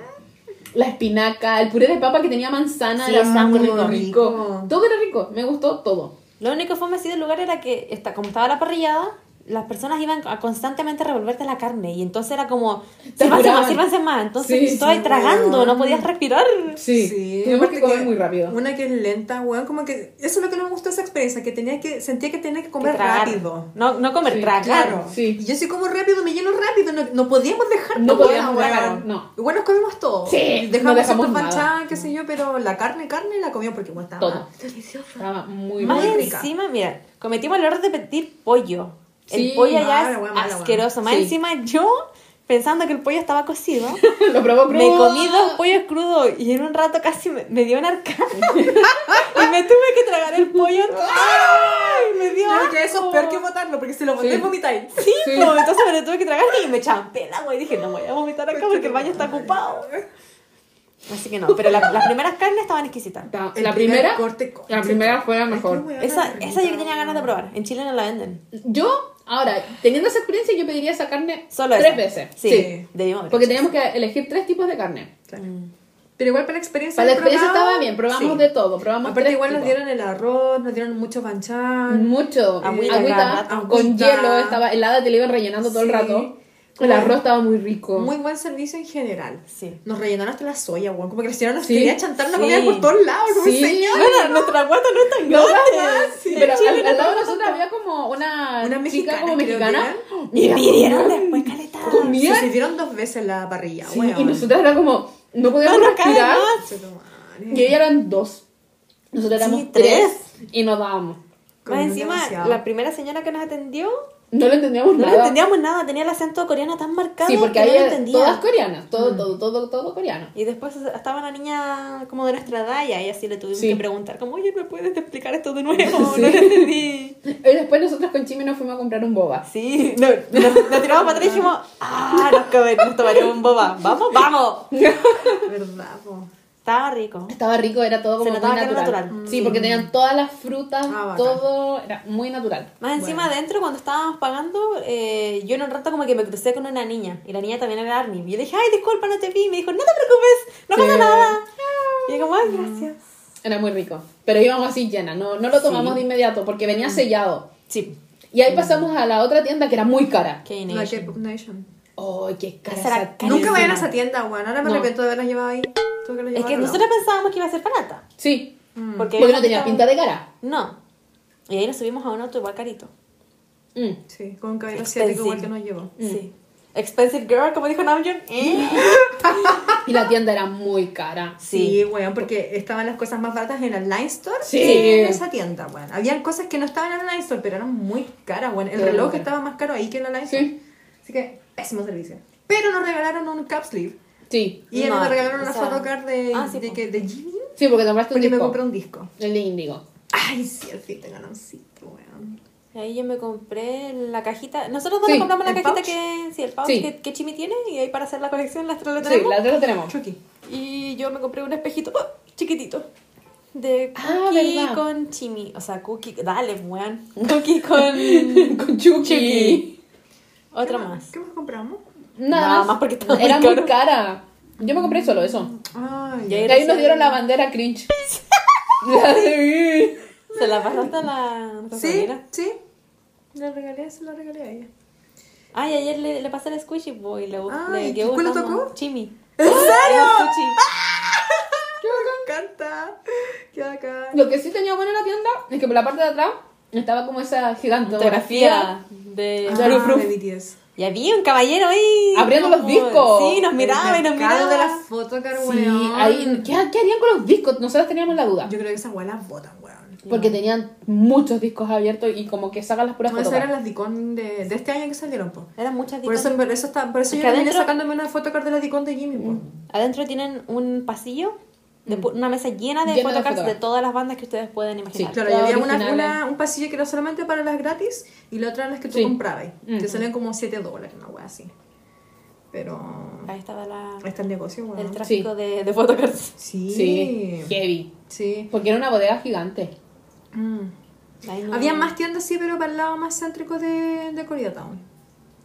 La espinaca, el puré de papa que tenía manzana, Sí, era estaba muy rico. rico. Todo era rico, me gustó todo. Lo único fue así del lugar era que, está, como estaba la parrillada, las personas iban a constantemente revolverte la carne. Y entonces era como, sírvanse más, sírvanse más. Entonces Sí, estoy sí, tragando, weón. no podías respirar. Sí, tuvimos aparte que comer muy rápido. Una que es lenta, weón, como que eso es lo que no me gustó esa experiencia, que tenía que sentía que tenía que Que comer tragar. rápido. No, no comer, Sí, tragar. Claro. Sí. Y yo si como rápido, me lleno rápido, no, no podíamos dejar No podíamos weón. dejar, no. Igual nos comimos todo. Sí, dejamos no dejamos qué sé yo, pero la carne, carne la comíamos porque igual estaba Todo. deliciosa. Estaba muy Más muy rica. encima, mira, cometimos el error de pedir pollo. Sí, el pollo allá mala, es mala, asqueroso. Más Sí. encima yo, pensando que el pollo estaba cocido, [LAUGHS] Lo probó crudo. me comí dos pollos crudos y en un rato casi me, me dio un arcada. [LAUGHS] y me tuve que tragar el pollo. ¡Ay! Me dio Creo que eso es peor que botarlo, porque si lo boté, Sí. vomitáis. Sí, Sí. pues, entonces me lo tuve que tragar y me champé el agua y dije, no voy a vomitar acá porque el baño está ocupado. Así que no, pero la- las primeras carnes estaban exquisitas. La primer primera, corte, corte. la primera fue la mejor. Esa, esa yo tenía ganas de probar. En Chile no la venden. Yo, ahora, teniendo esa experiencia, yo pediría esa carne Solo tres esa. veces. Sí, Sí. debimos Porque teníamos que elegir tres tipos de carne. Claro. Pero igual para la experiencia. Para la experiencia probado, estaba bien, probamos sí. de todo. Probamos Aparte, tres igual nos dieron el arroz, nos dieron mucho banchan. Mucho. Agüita Agüita, con hielo, estaba helada, te la iban rellenando todo el rato. El arroz estaba muy rico. Muy buen servicio en general. Sí. Nos rellenaron hasta la soya, weón. Como que la señora nos Sí. quería chantar una Sí. comida por todos lados. Como Sí. señora. Bueno, nuestra guata no es tan No, grande. sí, En pero al, no al lado de nosotros había como una, Una chica mexicana, como creo mexicana. Y pidieron como- después caleta. Se sirvieron dos veces la parrilla, Sí, weón. y nosotros era como, no podíamos No cabe respirar. Y ella eran dos. Nosotros éramos Sí, tres. tres. Y nos dábamos. Más encima, demasiado. la primera señora que nos atendió, No lo entendíamos no le nada. entendíamos nada, tenía el acento coreano tan marcado Sí, porque que ahí no lo entendía. todas coreanas. Todo, todo, todo, todo coreano. Y después estaba una niña como de nuestra edad y a ella sí le tuvimos Sí. que preguntar, como, oye, ¿me puedes explicar esto de nuevo? [LAUGHS] Sí. No lo entendí. Y después nosotros con Chimi nos fuimos a comprar un boba. Sí, no, nos, nos tiramos para atrás y dijimos, ah, nos, nos tomaríamos un boba. ¡Vamos, vamos! [LAUGHS] Verdad, po. Estaba rico. Estaba rico, era todo Se como notaba muy que era natural. natural. Sí, porque tenían todas las frutas, Ah, todo era muy natural. Más encima adentro, cuando estábamos pagando, eh, yo en un rato como que me crucé con una niña. Y la niña también era Army. Y yo le dije, ay, disculpa, no te vi. Y me dijo, no te preocupes, no Sí. pasa nada. Y yo como, ay, gracias. Era muy rico. Pero íbamos así llenas, no, no lo tomamos de inmediato porque venía sellado. Sí. Y ahí pasamos a la otra tienda que era muy cara. La K-Pop Nation. ¡Ay, qué cara. Nunca vayan a esa tienda, weón. Ahora me No. arrepiento de haberlas llevado ahí. Tuve que las Es que nosotros pensábamos que iba a ser barata. Sí, Porque, porque no tenía pinta de cara. No. Y ahí nos subimos a un auto igual carito. Mm. Sí, con un cabello asiático igual que Expensive. nos llevó. Sí. Expensive girl, como dijo Namjoon. ¿Eh? [LAUGHS] Y la tienda era muy cara. Sí, weón, porque estaban las cosas más baratas en el Line Store Sí. que en esa tienda, weón. Habían cosas que no estaban en el Line Store, pero eran muy caras, weón. El Pero reloj bueno. estaba más caro ahí que en el Line Store. Sí. Así que, pésimo servicio. Pero nos regalaron un cap sleeve. Sí. Y No, me regalaron una esa- photocard de, Ah, sí, de, po. que- de Jimmy. Sí, porque compraste un Porque me compré un disco. El de Índigo. Ay, sí, el fit de ganoncito, weón. Y ahí yo me compré la cajita. Nosotros dos Sí, compramos la ¿el cajita pouch? que. Sí, el pouch Sí. que, que Chimi tiene. Y ahí para hacer la colección las tres lo Sí, tenemos. la otra la tenemos. Chucky. Y yo me compré un espejito ¡oh! chiquitito. De Ah, cookie ¿verdad? con Chimi. O sea, cookie. Dale, weón. [LAUGHS] Cookie con. Con Chucky. Chucky. Otra ¿Qué más. ¿Qué más compramos? Nada, Nada más. más porque estaba muy Era muy caro. cara. Yo me compré solo eso. Ay, Y ahí nos dieron la bandera cringe. La [LAUGHS] de- ¿Se la pasaste a la nuestra Sí, sí. Le regalé, se lo regalé a ella. Ay, ayer le, le pasé el squishy boy. Le, Ay, le ¿cuál le tocó? Chimi. ¿En serio? ¡Qué [LAUGHS] me encanta! ¡Qué bacán! Lo que sí tenía bueno en la tienda es que por la parte de atrás estaba como esa gigantografía. Fotografía de Ah, de BTS. Y había un caballero ahí. Abriendo los discos. Sí, nos miraba y nos miraba. de las photocard, Sí, weón. ahí, ¿qué, qué harían con los discos? Nosotros teníamos la duda. Yo creo que esas weas las botan, weón. Porque tenían muchos discos abiertos y como que sacan las puras No, esas fotos. eran las Dicon de, de este año que salieron, po. Eran muchas Por discos. eso, por eso, está, por eso Es yo vine sacándome una photocard de la Dicon de Jimmy, po. Adentro tienen un pasillo de pu- una mesa llena de Llena de photocards de, photocards. todas las bandas que ustedes pueden imaginar. Claro, y había una, originales. una- un pasillo que era solamente para las gratis y la otra era las que tú Sí. comprabas. Que salían como 7 dólares, una wea así. Pero. Ahí estaba la, Ahí está el negocio, weón. el tráfico de, de photocards. Sí. Sí, heavy. Sí. Porque era una bodega gigante. Mm. Ahí no- Había más tiendas, sí, pero para el lado más céntrico de, de Koreatown.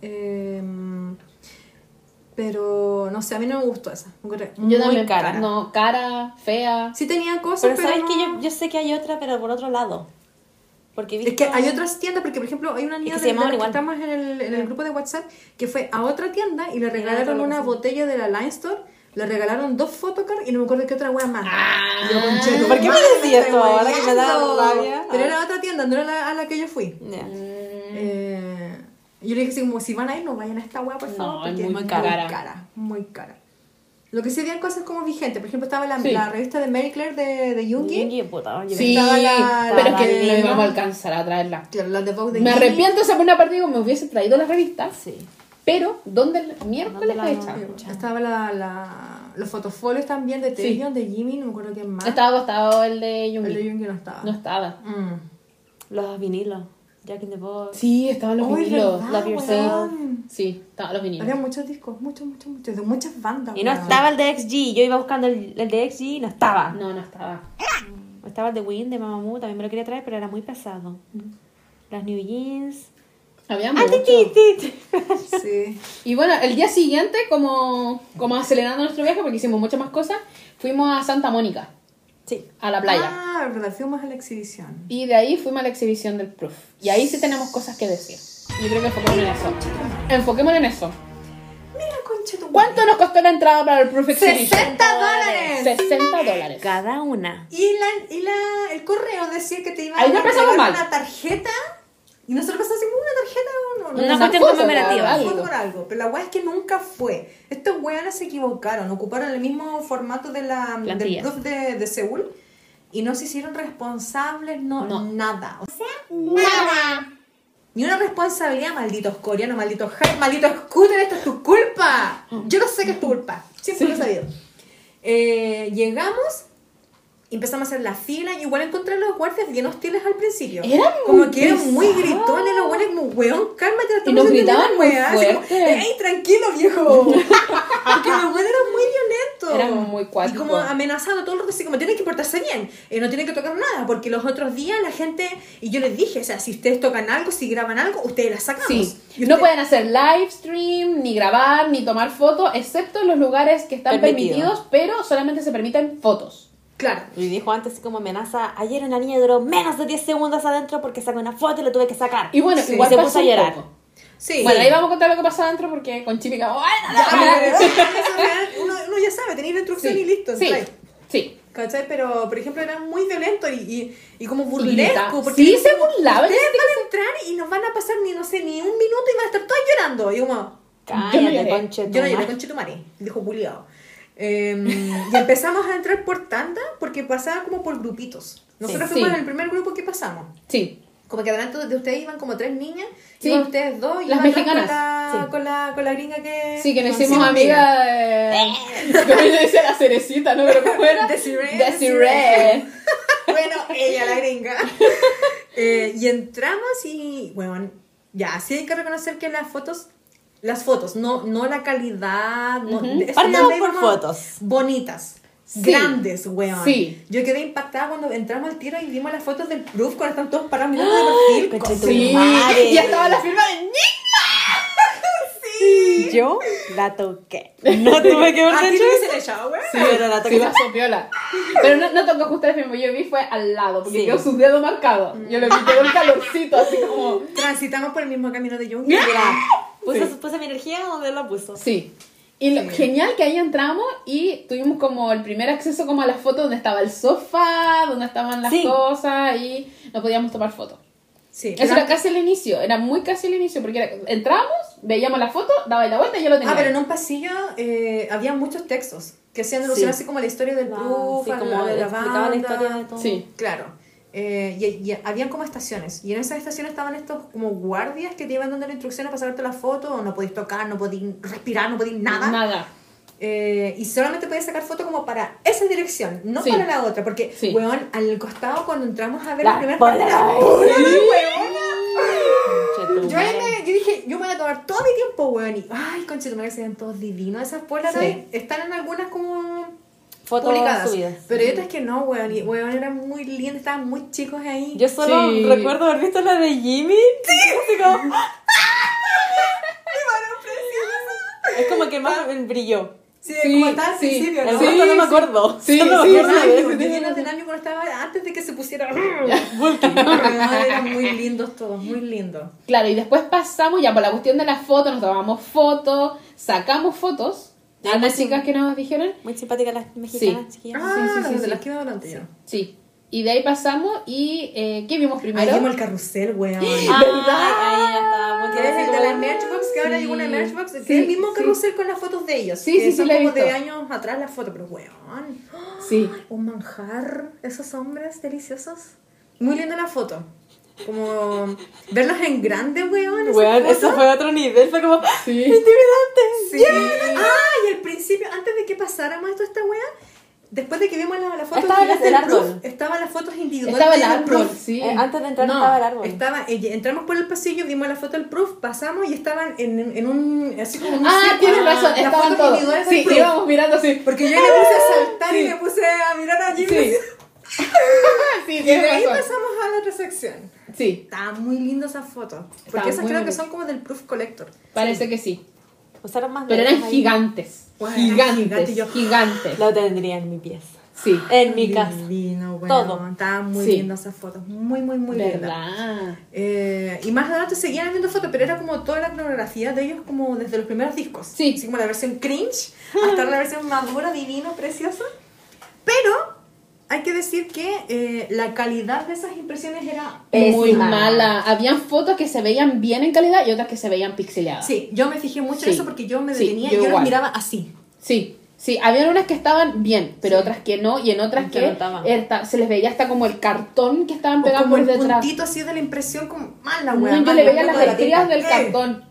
Em, pero no sé, a mí no me gustó esa. Yo muy también, cara. No, cara, fea. Sí tenía cosas, Pero pero, sabes no- que yo, yo sé que hay otra, pero por otro lado. Porque Es que hay otras tiendas, porque por ejemplo hay una niña que se de, de que estamos en el, en el grupo de WhatsApp que fue a otra tienda y le regalaron una botella de la Line Store, le regalaron dos photocards y no me acuerdo qué otra wea más. Ah. Yo, conche tu ¿Por qué me decís esto ahora que me da rabia? Pero Ah. era otra tienda, no era la, a la que yo fui. Ya. Eh, yo le dije así como, si van a ir, no vayan a esta wea, por No, favor, es porque muy muy cara. cara. Muy cara. Lo que sí habían cosas como vigentes, por ejemplo estaba la, Sí. la revista de Mary Claire de, de Jungi, Yungi, puta, Sí, estaba la- pero es la que no íbamos a alcanzar a traerla. claro, la de Vogue de Me arrepiento de por una parte, digo, me hubiese traído la revista. Sí. Pero, ¿dónde el miércoles ¿Dónde la? Escucha. Estaba la, la, los fotofolios también de Sí. Taeyeon, de Jimmy, no me acuerdo quién más. Estaba acostado el de El de. Jungi no estaba. No estaba. Mm. Los vinilos. Jack in the Box. Sí, estaban los Ay, vinilos. verdad, Love Yourself. weón. Sí, estaban los vinilos. Había muchos discos, muchos, muchos, muchos, de muchas bandas. Y no weón. estaba el de XG. Yo iba buscando el, el de XG y no estaba. No, no estaba. Estaba el de Win, de Mamamoo. También me lo quería traer, pero era muy pesado. Las New Jeans. Había Ah, mucho. Sí. Y bueno, el día siguiente, como, como acelerando nuestro viaje, porque hicimos muchas más cosas, fuimos a Santa Mónica, Sí. a la playa. Ah, verdad, fuimos a la exhibición. Y de ahí fuimos a la exhibición del Proof. Y ahí sí tenemos cosas que decir. Yo creo que enfoquémonos en eso. Enfoquémonos en eso. Mira, concha tu ¿Cuánto nos costó la entrada para el Proof Exhibition? 60 dólares. 60 dólares. Cada una. Y, la, y la, el correo decía que te iban a mal. una tarjeta. Y nosotros pensamos así, una tarjeta o no. Una no, cuestión conmemorativa. algo. por algo. Pero la weá es que nunca fue. Estos weones se equivocaron. Ocuparon el mismo formato de la, del Plantilla. proof de, de Seúl. Y no se hicieron responsables, no, No. nada. O sea, nada. Ni una responsabilidad, malditos coreanos, malditos hype, malditos scooter, esto es tu culpa. Yo no sé que es tu culpa. Siempre lo he sabido. Eh, llegamos empezamos a hacer la fila y igual encontré a los guardias bien hostiles al principio. Eran como muy que eran muy gritones los guardias como, weón, cálmate, la Y nos gritaban muy weá", así como, fuerte. ¡Ey, tranquilo, viejo! [LAUGHS] Porque los weones eran muy violentos. Eran muy Y cuáticos. como amenazando todo el rato, así como, tienen que portarse bien, eh, no tienen que tocar nada, porque los otros días la gente, y yo les dije, o sea, si ustedes tocan algo, si graban algo, ustedes las sacamos. Sí, Y no pueden hacer live stream, ni grabar, ni tomar fotos, excepto en los lugares que están Permitido. permitidos, pero solamente se permiten fotos. Claro. Y dijo antes así como amenaza, ayer una niña duró menos de 10 segundos adentro porque sacó una foto y la tuve que sacar. Y bueno, Sí. igual Se pasó puso a un llorar. poco. Sí. Bueno, ahí vamos a contar lo que pasó adentro porque con Chipi como, uno, uno ya sabe, tenéis la instrucción Sí, y listo. sí, ¿sabes? sí. ¿Cachai? Pero, por ejemplo, era muy violento y, y, y como burlesco. Porque Sí, se burlaba, Ustedes van a entrar y nos van a pasar ni, no sé, ni un minuto y van a estar todos llorando. Y como, Cállate, Yo no lloré. conche tu yo no lloré madre. con Chetumare, dijo Juliado. y empezamos a entrar por tanda porque pasaba como por grupitos. Nosotros Sí. fuimos Sí. en el primer grupo que pasamos. Sí. Como que adelante de ustedes iban como tres niñas, Sí. iban ustedes dos y Las mexicanas. Con la, con, la, con la gringa que... Sí, que nos hicimos amiga de... [LAUGHS] Como yo decía la cerecita, ¿no? Pero ¿cómo era? Desiree. Desiree. [LAUGHS] bueno, ella, la gringa. [LAUGHS] Eh, y entramos y, bueno, ya, sí hay que reconocer que las fotos, las fotos, no, no la calidad, Partamos de- por fotos. Bonitas. Sí. Grandes, weón. Sí. Yo quedé impactada cuando entramos al tiro y vimos las fotos del proof cuando están todos parados [GASPS] mirando de perfil. Sí. Y estaba la firma de Nick. Yo la toqué. No tuve que ver ¿A ti de te hecho. dicen el shower? Sí, pero la Sí, toqué. Pero no, no tocó justo la firma, yo vi fue al lado, porque Sí. quedó su dedo marcado. Yo le vi quedó el calorcito, así como... Transitamos por el mismo camino de Jung. Mira, puse, Sí. puse mi energía donde la puso. Sí. Y lo genial que ahí entramos y tuvimos como el primer acceso como a las fotos donde estaba el sofá, donde estaban las Sí. cosas y no podíamos tomar fotos. Sí, Eso era casi el inicio, era muy casi el inicio, porque era- entrábamos, veíamos la foto, daba la vuelta y yo lo tenía. Ah, pero en un pasillo eh, había muchos textos que hacían alusión Sí. así como a la historia del Ah, proof, sí, como de la explicaba la banda. historia de todo. Sí. Claro. Eh, y, y habían como estaciones. Y en esas estaciones estaban estos como guardias que te iban dando la instrucción a pasarte la foto. O no podéis tocar, no podéis respirar, no podéis nada. Nada. Eh, y solamente podías sacar foto como para esa dirección, no Sí. para la otra, porque, Sí. weón, al costado cuando entramos a ver Las la primera parte. Yo, me, yo dije, yo me voy a tomar todo mi tiempo, weón, y ay, conchetumare, se ven todos divinos esas Polaroid. Sí. Están en algunas como Fotos publicadas, subidas. pero hay otras que no, weón, y weón, eran muy lindas, estaban muy chicos ahí. Yo solo Sí. recuerdo haber visto la de Jimmy. Sí. Así como... [LAUGHS] Es como que más brilló. Sí, Sí, como estaba al sí. El ¿no? Sí, no me sí. acuerdo. Sí, sí, me acuerdo sí, sí, sí, sí. cuando estaba antes de que se pusiera. [LAUGHS] Eran muy lindos todos, muy lindos. Claro, y después pasamos ya por la cuestión de las fotos, nos tomamos fotos, sacamos fotos. A las chicas que nos dijeron. Muy simpáticas las mexicanas, chiquillas. Ah, sí, sí, de sí. las que iba hablando yo. Sí. Y de ahí pasamos y eh, ¿qué vimos Ahí primero? vimos el carrusel, weón. Ay, ahí ya estaba muy Que es el de la bien. Merchbox, que ahora Sí. llegó una Merchbox, que Sí, es el mismo sí. carrusel con las fotos de ellos. Sí, que sí, sí, son la he como de visto. años atrás las fotos, pero weón. Sí. Un manjar, esos hombres deliciosos. Muy linda la foto. Como verlos en grande, weón. Weón, eso fue otro nivel, fue como Sí. intimidante. Sí. Ah, y al principio, antes de que pasáramos esto, esta wea, después de que vimos la, la foto Estaban del las del proof, árbol. estaban las fotos individuales. Estaba el árbol, sí. Eh, antes de entrar No, estaba el árbol. Estaba, eh, entramos por el pasillo, vimos la foto del proof, pasamos y estaban en, en un. Así como un Ah, tienes razón, las estaban fotos todos. individuales Sí, íbamos mirando así. Porque yo me puse a [LAUGHS] saltar y me puse a mirar a Jimmy. Sí. [LAUGHS] Sí, Y de ahí razón. pasamos a la otra sección. Sí, Está muy lindo esa foto. Porque Estaba esas creo que son como del proof collector. parece que sí. Usaron más Pero eran ahí. gigantes. Bueno, gigantes. gigante, yo- Gigantes. Lo tendría en mi pieza. Sí. En mi casa. Divino, bueno. Todo. Estaban muy Sí. lindas esas fotos. Muy, muy, muy lindas. ¿Verdad? Eh, y más adelante seguían viendo fotos, pero era como toda la cronografía de ellos como desde los primeros discos. Sí. Así como la versión cringe hasta la versión madura, divino, preciosa. Pero hay que decir que eh, la calidad de esas impresiones era... Muy Pésima. mala. Habían fotos que se veían bien en calidad y otras que se veían pixeleadas. Sí, yo me fijé mucho en Sí. eso porque yo me Sí, detenía yo y yo igual. las miraba así. Sí, sí, habían unas que estaban bien, pero Sí. otras que no, y en otras Que que se les veía hasta como el cartón que estaban O pegados como por el detrás. puntito así de la impresión como mala, No, wea. yo mala, le veía las de la del Eh. cartón.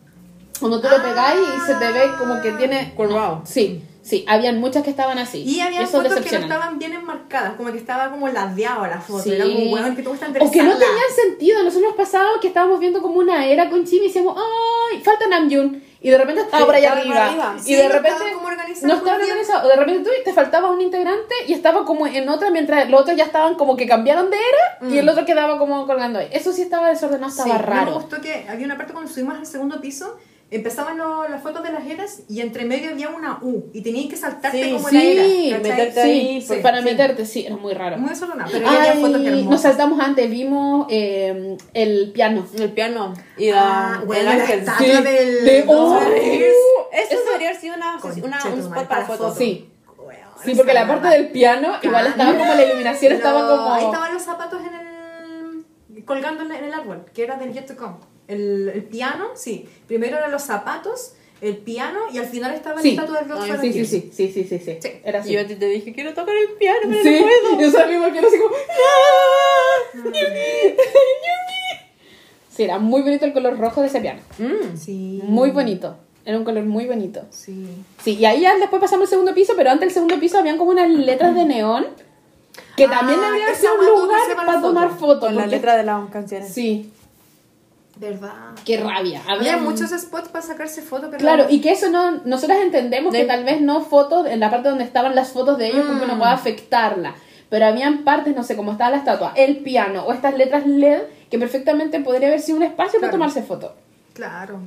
Cuando tú lo pegáis y se te ve como que tiene... Curvado. Sí, sí, habían muchas que estaban así. Y había fotos que no estaban bien enmarcadas, como que estaba como ladeado la foto. Sí. Era como, weón, que te gusta O que no tenían sentido. Nosotros nos pasaba que estábamos viendo como una era con Chimi y decíamos, ¡ay! Falta Namjoon. Y de repente estaba Sí, por allá estaba arriba. Y de no repente. estaban como organizados no bien. organizados. O de repente tú te faltaba un integrante y estaba como en otra mientras los otros ya estaban como que cambiaron de era y el otro quedaba como colgando ahí. Eso sí estaba desordenado, estaba Mm. No me raro. gustó que había una parte cuando subimos al segundo piso, empezaban lo- las fotos de las eras y entre medio había una U y tenías que saltarte Sí, como sí, la era. meterte Sí, ahí, sí, pues, para sí. meterte, sí, era muy raro. Muy desordenado, pero ya había Ay, fotos hermosas. nos saltamos antes, vimos eh, el piano. El piano y la, Ah, bueno, el la estatua Sí. del... De- oh, Cheers. Eso, debería haber sido una, una, un spot para para fotos. Sí, Weón, sí, porque la parte del piano igual estaba como la iluminación, estaba como... Ahí estaban los zapatos en el... colgando en el árbol, que era del Yet to Come. El, el piano, sí. Primero eran los zapatos, el piano y al final estaba Sí. el estatua del Rock Ay, for sí, sí, sí, sí, sí, sí, sí, Sí. Era así. Y yo a ti te dije, quiero tocar el piano, pero Sí, no puedo. yo sabía que era así como... ¡Ah! ¡Yuki! ¡Yuki! [LAUGHS] Sí, era muy bonito el color rojo de ese piano. Mm. Sí. Muy bonito. Era un color muy bonito. Sí. Sí, y ahí ya después pasamos al segundo piso, pero antes del segundo piso habían como unas letras de neón que Ah, también debería esa ser un lugar para tomar foto. fotos. Con la letra de las canciones. Sí, ¿Verdad? qué rabia. Había Había muchos spots para sacarse fotos, pero... Claro, y que eso no, nosotros entendemos que tal vez no fotos en la parte donde estaban las fotos de ellos porque no Mm. puede afectarla. Pero habían partes, no sé, como estaba la estatua, el piano o estas letras LED que perfectamente podría haber sido un espacio para Claro. tomarse fotos. Claro.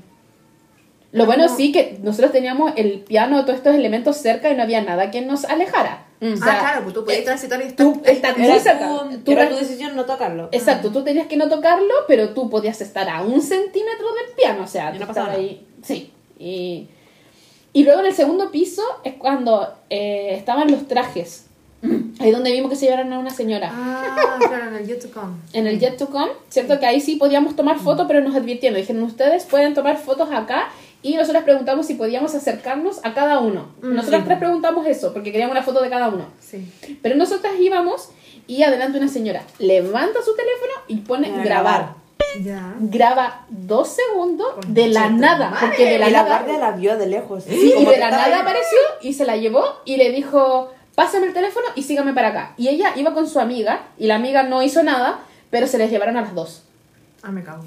Lo bueno No. sí que nosotros teníamos el piano, todos estos elementos cerca y no había nada que nos alejara. Mm. O sea, ah, claro, pues tú podías transitar y tú estar... muy cerca. tu, Tú era tu decisión no tocarlo. Exacto, tú tenías que no tocarlo, pero tú podías estar a un centímetro del piano, o sea, no pasaba ahí. Sí. Y, y luego en el segundo piso es cuando eh, estaban los trajes. Ahí donde vimos que se llevaron a una señora. Ah, claro, en el Yet to Come. En el Jet to Come, ¿cierto? Que ahí sí podíamos tomar fotos, pero nos advirtieron. Dijeron, ustedes pueden tomar fotos acá. Y nosotros preguntamos si podíamos acercarnos a cada uno. Nosotros tres preguntamos eso, porque queríamos una foto de cada uno. Sí. Pero nosotras íbamos y adelante una señora levanta su teléfono y pone grabar. grabar. Ya. graba dos segundos de la nada. madre. Porque de la Y la nada. guardia la vio de lejos. Sí, y de la nada ahí. apareció y se la llevó y le dijo, pásame el teléfono y sígame para acá. Y ella iba con su amiga y la amiga no hizo nada, pero se les llevaron a las dos. Ah, me cago.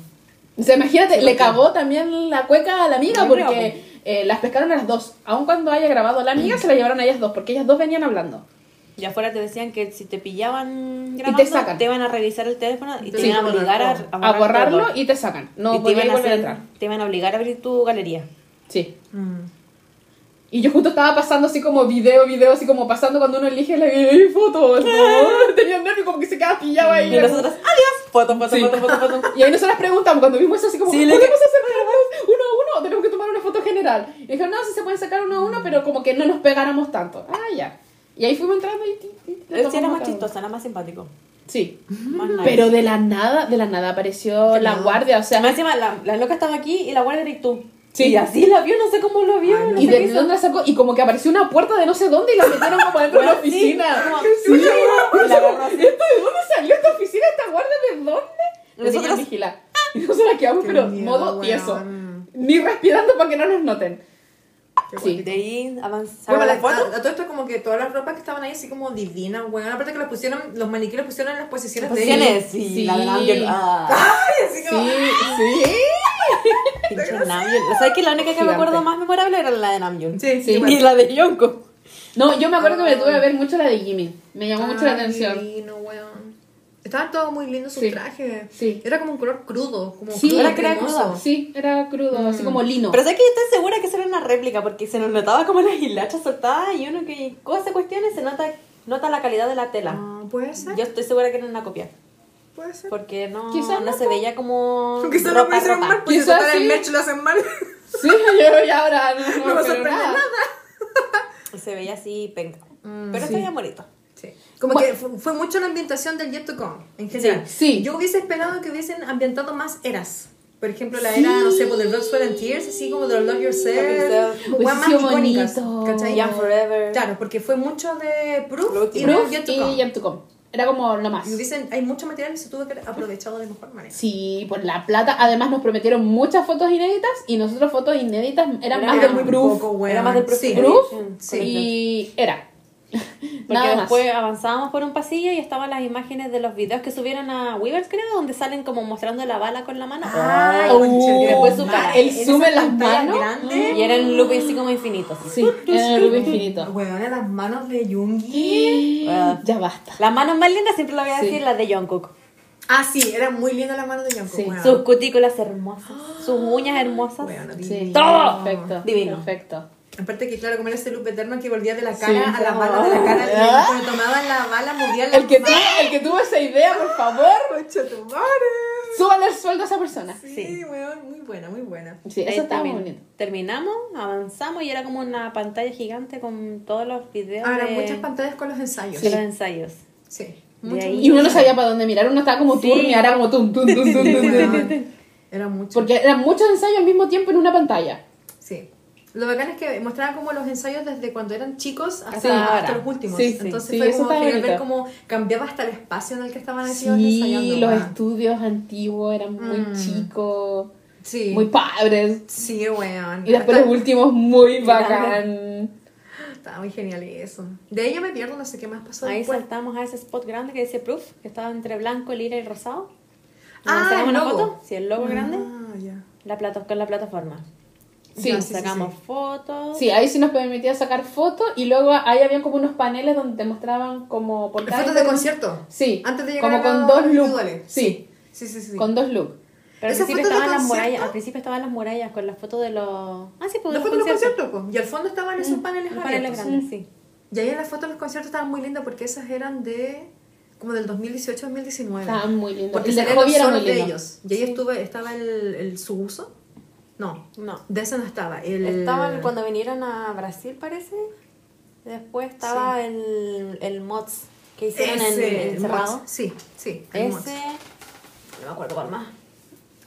O sea, imagínate, le cagó también la cueca a la amiga porque eh, las pescaron a las dos. Aun cuando haya grabado la amiga, se la llevaron a ellas dos, porque ellas dos venían hablando. Y afuera te decían que si te pillaban grabando, te sacan. iban a revisar el teléfono y te Sí, iban a obligar a, A borrarlo y te sacan. No y te iban, a hacer- entrar. te iban a obligar a abrir tu galería. Sí. Mm. Y yo justo estaba pasando así como video, video, así como pasando cuando uno elige la ¡Ay, fotos. ¿no? Tenía nervio como que se quedaba pillado ahí. Y nosotros, adiós, foto, foto, Sí. foto, foto, foto. Y ahí nosotros preguntamos, cuando vimos eso así como, Sí, ¿podemos acercarnos uno a uno tenemos que tomar una foto general? Y dijeron, no, sí se pueden sacar uno a uno, pero como que no nos pegáramos tanto. Ah, ya. Y ahí fuimos entrando y... Él sí era más chistosa, era más simpático. Sí. Más nice. Pero de la nada, de la nada apareció la guardia, o sea... Más encima, la, la loca estaba aquí y la guardia eres tú. Sí. Y así la vio, no sé cómo lo vio. Ay, no ¿Y de hizo. dónde la sacó? Y como que apareció una puerta de no sé dónde y la metieron como dentro de la sí, oficina. Sí, Y la. ¿Esto de dónde salió esta oficina? ¿Esta guardia de dónde? Nosotros vigilar. Y nosotros quedamos, pero miedo, modo weón. tieso. Ni respirando para que no nos noten. Sí. De ahí avanzaba Bueno, a, a todo esto como que todas las ropas que estaban ahí así como divinas, bueno, aparte que las pusieron, los maniquíes las pusieron en las posiciones de Posiciones, ellos. sí, Sí. la de Namjoon. Ah, Ay, así como, Sí, sí. Pinche Namjoon. ¿Sabes que la única que me Gigante. acuerdo más memorable era la de Namjoon? Sí, Sí. [LAUGHS] Y la de Yonko. No, yo me acuerdo que me tuve que ver mucho la de Jimmy. Me llamó mucho la atención. divino, weón. Estaban todos muy lindos sus Sí. trajes. Sí. Era como un color crudo, como Sí, crudo era crudo. Sí, era crudo, así como lino. Pero sé que yo estoy segura que eso era una réplica porque se nos notaba como las hilachas soltadas y uno que hace cuestiones se nota, nota la calidad de la tela. Ah, puede ser, Yo estoy segura que era una copia puede ser. porque no, Quizás no no, se veía como lo ropa, hicieron ropa. mal, pues si Quizás total el sí. merch lo hacen mal. Sí, yo y ahora no, no, [LAUGHS] No me sorprende nada. Se veía así penca. Mm, Pero sí. está bien bonito. Sí. Como Bueno. que fue, fue mucho la ambientación del Yet to Come, en general. sí. Yo hubiese esperado que hubiesen ambientado más eras. Por ejemplo, la Sí. era, no sé, pues del Blood, Sweat and Tears, así como de Love Yourself. Como más icónicas, bonito. ¿cachai? Young Forever. Claro, porque fue mucho de Proof, y Proof de Yet to y. Yet to Come. Era como lo más. Y hubiesen, hay mucho material que se tuvo que haber aprovechado de mejor manera. Sí, por la plata. Además nos prometieron muchas fotos inéditas y nosotros fotos inéditas eran Era más muy del proof. poco, weón. Era más del Proof. Sí. Proof Sí. y era. [LAUGHS] Porque Nada más. después avanzábamos por un pasillo y estaban las imágenes de los videos que subieron a Weavers, creo, donde salen como mostrando la bala con la mano. Ay, Oh, concha, y después su. El zoom en las manos. grande. Y era en loop así como infinito. Sí, era el loop infinito. Weón, las manos de Jungi. Ah. Ya basta. Las manos más lindas siempre lo voy a Sí. decir, las de Jungkook. Ah, sí, eran muy lindas las manos de Jungkook. Sí. weón. Sus cutículas hermosas, sus uñas hermosas. Weón, Sí. Todo. Perfecto. Divino. Perfecto. Aparte que, claro, como era ese loop eterno que volvía de la Sí. cara a la bala, de la cara, y Ah. cuando tomaban la bala, movían la El que, tuvo, el que tuvo esa idea, por favor, Concha tu madre. súbale el sueldo a esa persona. Sí, Sí. weón, muy buena, muy buena. Sí, eso estaba muy termin- bonito. Terminamos, avanzamos y era como una pantalla gigante con todos los videos Ahora, de, muchas pantallas con los ensayos. de los ensayos. Sí. Mucho, ahí- Y uno no sabía para dónde mirar, uno estaba como Sí. turno y ahora como tum, tum, tum, tum, tum, tum, tum. Weón, Era mucho. Porque eran muchos ensayos al mismo tiempo en una pantalla. Lo bacán es que mostraban como los ensayos desde cuando eran chicos hasta, Sí. hasta los últimos. Sí, sí, Entonces sí, fue como genial ver cómo cambiaba hasta el espacio en el que estaban Sí, ensayando. los weón. estudios antiguos eran muy Mm. chicos, Sí. muy padres. Sí, weón. Y después los últimos muy bacán. Estaba muy genial eso. De ahí yo me pierdo, no sé qué más pasó Ahí después. saltamos a ese spot grande que dice Proof, que estaba entre blanco, lila y rosado. Ah, el una logo. foto, sí, el logo grande, Ah, ya. la plata, con la plataforma. Sí, Nos sí, sacamos sí. fotos. Sí, ahí sí nos permitía sacar fotos y luego ahí habían como unos paneles donde te mostraban como por cada Fotos de concierto. Sí, Antes de llegar como a con dos looks. Sí, Sí, sí, sí. sí. con dos looks. Pero al ¿Esas principio estaban las murallas, al principio estaban las murallas con las fotos de los. Ah, sí, pues Las fotos de los conciertos. po. Y al fondo estaban esos paneles Los paneles grandes, sí. Y ahí en las fotos de los conciertos estaban muy lindas porque esas eran de como del 2018-2019. Estaban muy lindos. Porque El de solos de ellos. Y ahí estuve, estaba el, el Subuso. No, No. de ese no estaba. El, Estaban cuando vinieron a Brasil, parece. Después estaba el, el Mods que hicieron ese, en, el encerrado. Mods. Sí, sí. el Mods. Ese. No me acuerdo cuál más.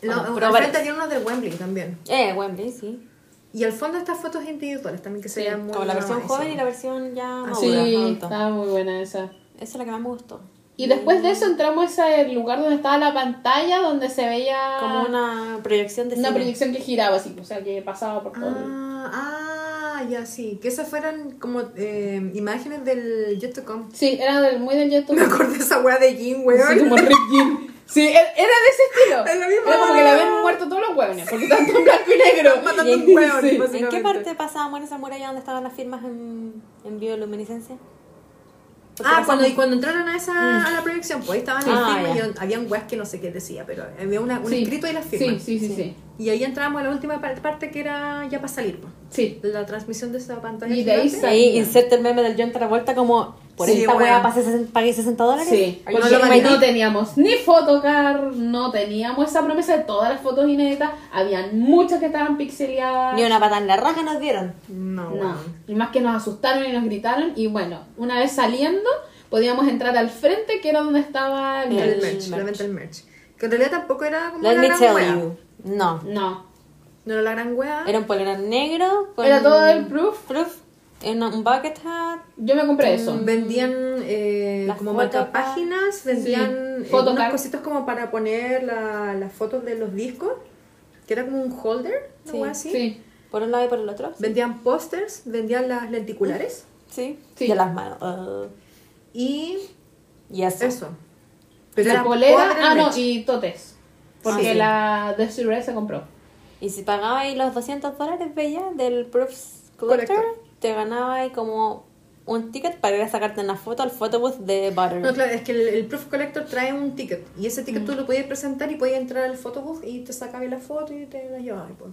No, Bueno, pero frente unos del Wembley también. Eh, Wembley, sí. Y al fondo estas fotos individuales también que se veían muy Como la versión joven y la versión ya madura, Sí, estaba muy buena esa. Esa es la que más me gustó. Y después de eso entramos a ese lugar donde estaba la pantalla, donde se veía Como una proyección de una cine. proyección que giraba así, o sea, que pasaba por todo. el- Ah, ah, ya sí. Que esas fueran como eh, imágenes del Jet to Come. Sí, era del, muy del Jet to Me acordé de esa weá de Jim, weón. Sí, como Rick Jim. Sí, era era de ese estilo. [LAUGHS] Es la misma Era como que le habían muerto todos los hueones, porque estaban en blanco y negro. Matando un hueón, sí. ¿En qué parte pasábamos en esa muralla donde estaban las firmas en, en bioluminiscencia? Ah, cuando, y cuando entraron a esa a la proyección, pues estaban en el Ah, film y ya. yo- habían weas que no sé qué decía, pero había una, un Sí. escrito y las Sí, firmas. sí, sí, sí. Y ahí entramos a la última par- parte que era ya para salir, pues. Sí. La transmisión de esa pantalla. Y de ahí gigante. Ahí inserta el meme del John Travolta como por Sí, esta bueno. weá pagué 60, pagué 60 dólares. Sí, lo me? no teníamos ni fotocar, no teníamos esa promesa de todas las fotos inéditas, habían muchas que estaban pixeleadas. Ni una pata en la raja nos dieron. No, No, y más que nos asustaron y nos gritaron y bueno, una vez saliendo podíamos entrar al frente que era donde estaba el... El, El merch, merch. del merch. Que en realidad tampoco era como Let la me gran tell wea. you. No. No, No era la gran wea. Era un polerón negro. Con era todo el proof, proof. en un bucket hat. yo me compré eso. Vendían eh, Las como fotos, marcapáginas, vendían Sí. eh, Photocard. unas cositas como para poner la- las fotos de los discos, que era como un holder, Sí. wea así. Sí, Por un lado y por el otro. Sí. Vendían pósters, vendían las lenticulares Sí. Sí. De las manos. Uh, y y eso. eso. la era polera, ah no, y totes, porque Sí. la de Siré se compró. Y si pagabais los 200 dólares, veía, del Proofs Collector, Collector. te ganabais como un ticket para ir a sacarte una foto al photobooth de Butter. No, claro, es que el, el Proof Collector trae un ticket y ese ticket tú lo podías presentar y podías entrar al photobooth y te sacabas la foto y te la llevabas. pues.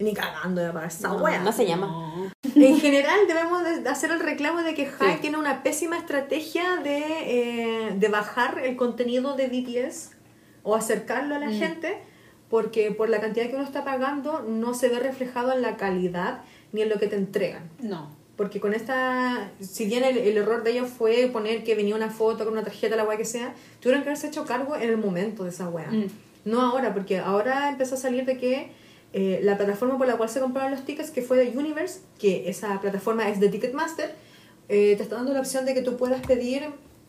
Y Ni cagando ya para esa no, wea. no se llama. No. En general debemos de hacer el reclamo de que Hype tiene una pésima estrategia de, eh, de bajar el contenido de BTS o acercarlo a la gente porque por la cantidad que uno está pagando no se ve reflejado en la calidad ni en lo que te entregan. No. Porque con esta, si bien el, el error de ellos fue poner que venía una foto con una tarjeta, la weá que sea, tuvieron que haberse hecho cargo en el momento de esa weá. Mm. No ahora, porque ahora empezó a salir de que eh, la plataforma por la cual se compraron los tickets, que fue de Universe, que esa plataforma es de Ticketmaster, eh, te está dando la opción de que tú puedas pedir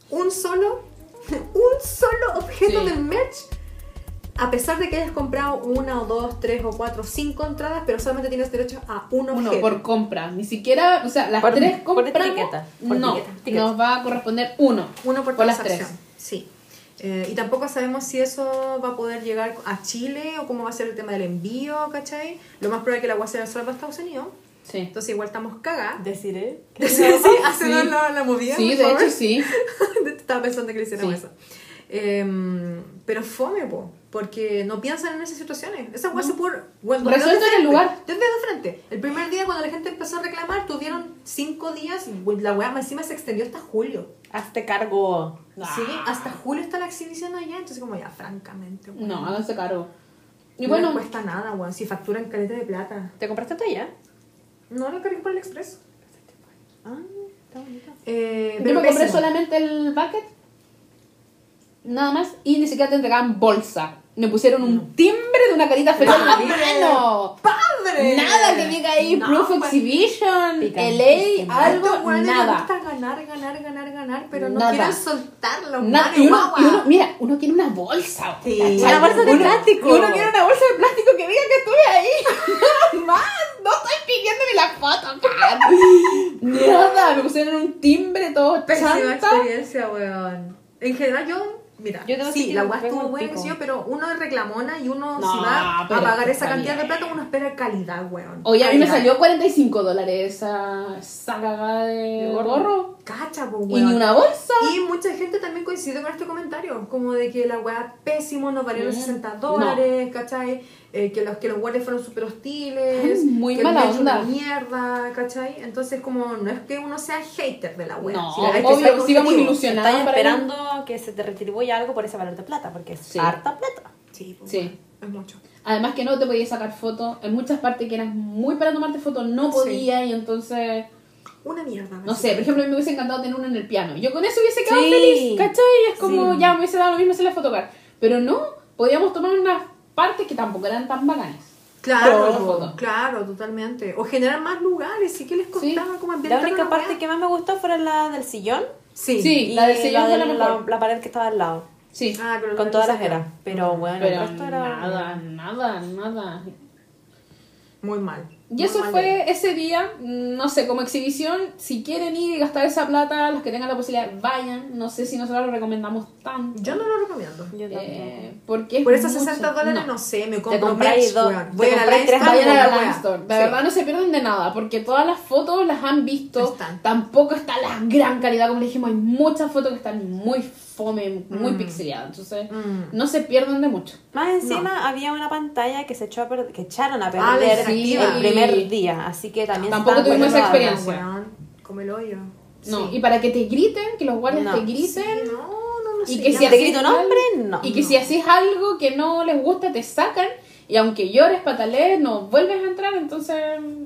un solo, [LAUGHS] un solo objeto Sí. del merch a pesar de que hayas comprado una o dos, tres o cuatro, cinco entradas, pero solamente tienes derecho a un Uno objeto. por compra, ni siquiera, o sea, las Por- tres por etiqueta, por no, etiqueta, ticket. nos va a corresponder uno. Uno por Por las transacción. tres. Sí. Eh, y tampoco sabemos si eso va a poder llegar a Chile o cómo va a ser el tema del envío, ¿cachai? Lo más probable es que la agua sea solo para Estados Unidos. Sí. Entonces igual estamos cagadas. Deciré. Sí, sí, [LAUGHS] haciendo la, la movida. Sí, de favor. hecho sí. [LAUGHS] Estaba pensando que le hiciéramos Sí. eso. Em, pero fome, po, porque no piensan en esas situaciones. Esa weá se pudo bueno, Resuelto en el lugar. Desde de frente. El primer día cuando la gente empezó a reclamar, tuvieron cinco días y la weá más encima se extendió hasta julio. Hazte cargo. Sí, hasta julio está la exhibición allá, entonces como ya, francamente, weón. No, háganse caro. Y no bueno, cuesta nada, weón, si facturan caleta de plata. ¿Te compraste tú ya? No, lo cargué por el express. Ah, está bonito. Eh, yo pero me compré pésimo. solamente el bucket, nada más, y ni siquiera te entregaban bolsa. Me pusieron un timbre de una carita feliz en la mano. ¡Padre! Nada que diga ahí, No, Proof pues, Exhibition. LA, algo, nada. gusta ganar, ganar, ganar, ganar, pero no Nada. quieren soltarlo. Nada, y, uno, guagua. y uno, mira, uno quiere una bolsa. Sí. Una bolsa de Uno- plástico. Y uno quiere una bolsa de plástico que diga que estuve ahí. Nada [LAUGHS] más, no estoy pidiéndome la foto. Nada, me pusieron un timbre todo Pésima chanta. experiencia, weón. En general, yo, mira, Yo tengo sí, que la que estuvo buena, yo, pero uno es reclamona y uno, No, si va a pagar esa calidad. cantidad de plata, uno espera calidad, weón. Oye, a mí me salió 45 dólares esa, esa cagada de, gorro. Cacha, Y weón. ni una bolsa. Y mucha gente también coincide con este comentario, como de que la weá pésimo, nos valieron Mm, 60 dólares, ¿cachai? Eh, que los que los guardias fueron súper hostiles, muy que mala onda. una mierda, ¿cachai? Entonces como no es que uno sea hater de la weá, No, hay que obvio, sí íbamos objetivo. ilusionados. Estás esperando que se te retribuya algo por ese valor de plata, porque es Sí. harta plata. Sí, po, Sí. es mucho. Además que no te podías sacar fotos. En muchas partes que eran muy para tomarte fotos no Sí. podía y entonces... Una mierda. No sé, por ejemplo, a mí me hubiese encantado tener uno en el piano. Yo con eso hubiese quedado Sí. feliz, ¿cachai? Es como, Sí. ya me hubiese dado lo mismo hacer la fotocar. Pero no, podíamos tomar unas partes que tampoco eran tan bacanas. Claro, la claro, totalmente. O generar más lugares, sí que les costaba como La única parte que más me gustó fue la del sillón, Sí. Sí, Y la del sillón fue la del- mejor. la pared que estaba al lado. Sí. Ah, Con todas las eras. Pero bueno, Pero el resto era. nada, nada, nada. Muy mal. Y eso fue ese día, no sé, como exhibición, si quieren ir y gastar esa plata, los que tengan la posibilidad, vayan. No sé si nosotros lo recomendamos tanto. Yo no lo recomiendo. Yo. Eh, porque es Por esos mucho. 60 dólares, No. no, sé, me compro Voy a la Vayan a la. Line Store. De Sí. verdad no se pierden de nada, porque todas las fotos las han visto. Están. Tampoco está la gran calidad, como le dijimos, hay muchas fotos que están muy fome, muy Mm. pixeladas. Entonces, Mm. no se pierden de mucho. Más encima había una pantalla que se echó a que echaron a Ah, la perder interactiva. el primer día, así que también Tampoco tuvimos esa experiencia. Weón, como el hoyo. No, Sí. y para que te griten, que los guardias No. te Sí, griten. no, no, no Y que si ¿Te haces grito hombre? No. Y que si haces algo que no les gusta, te sacan. Y aunque llores, patalees, no vuelves a entrar, entonces.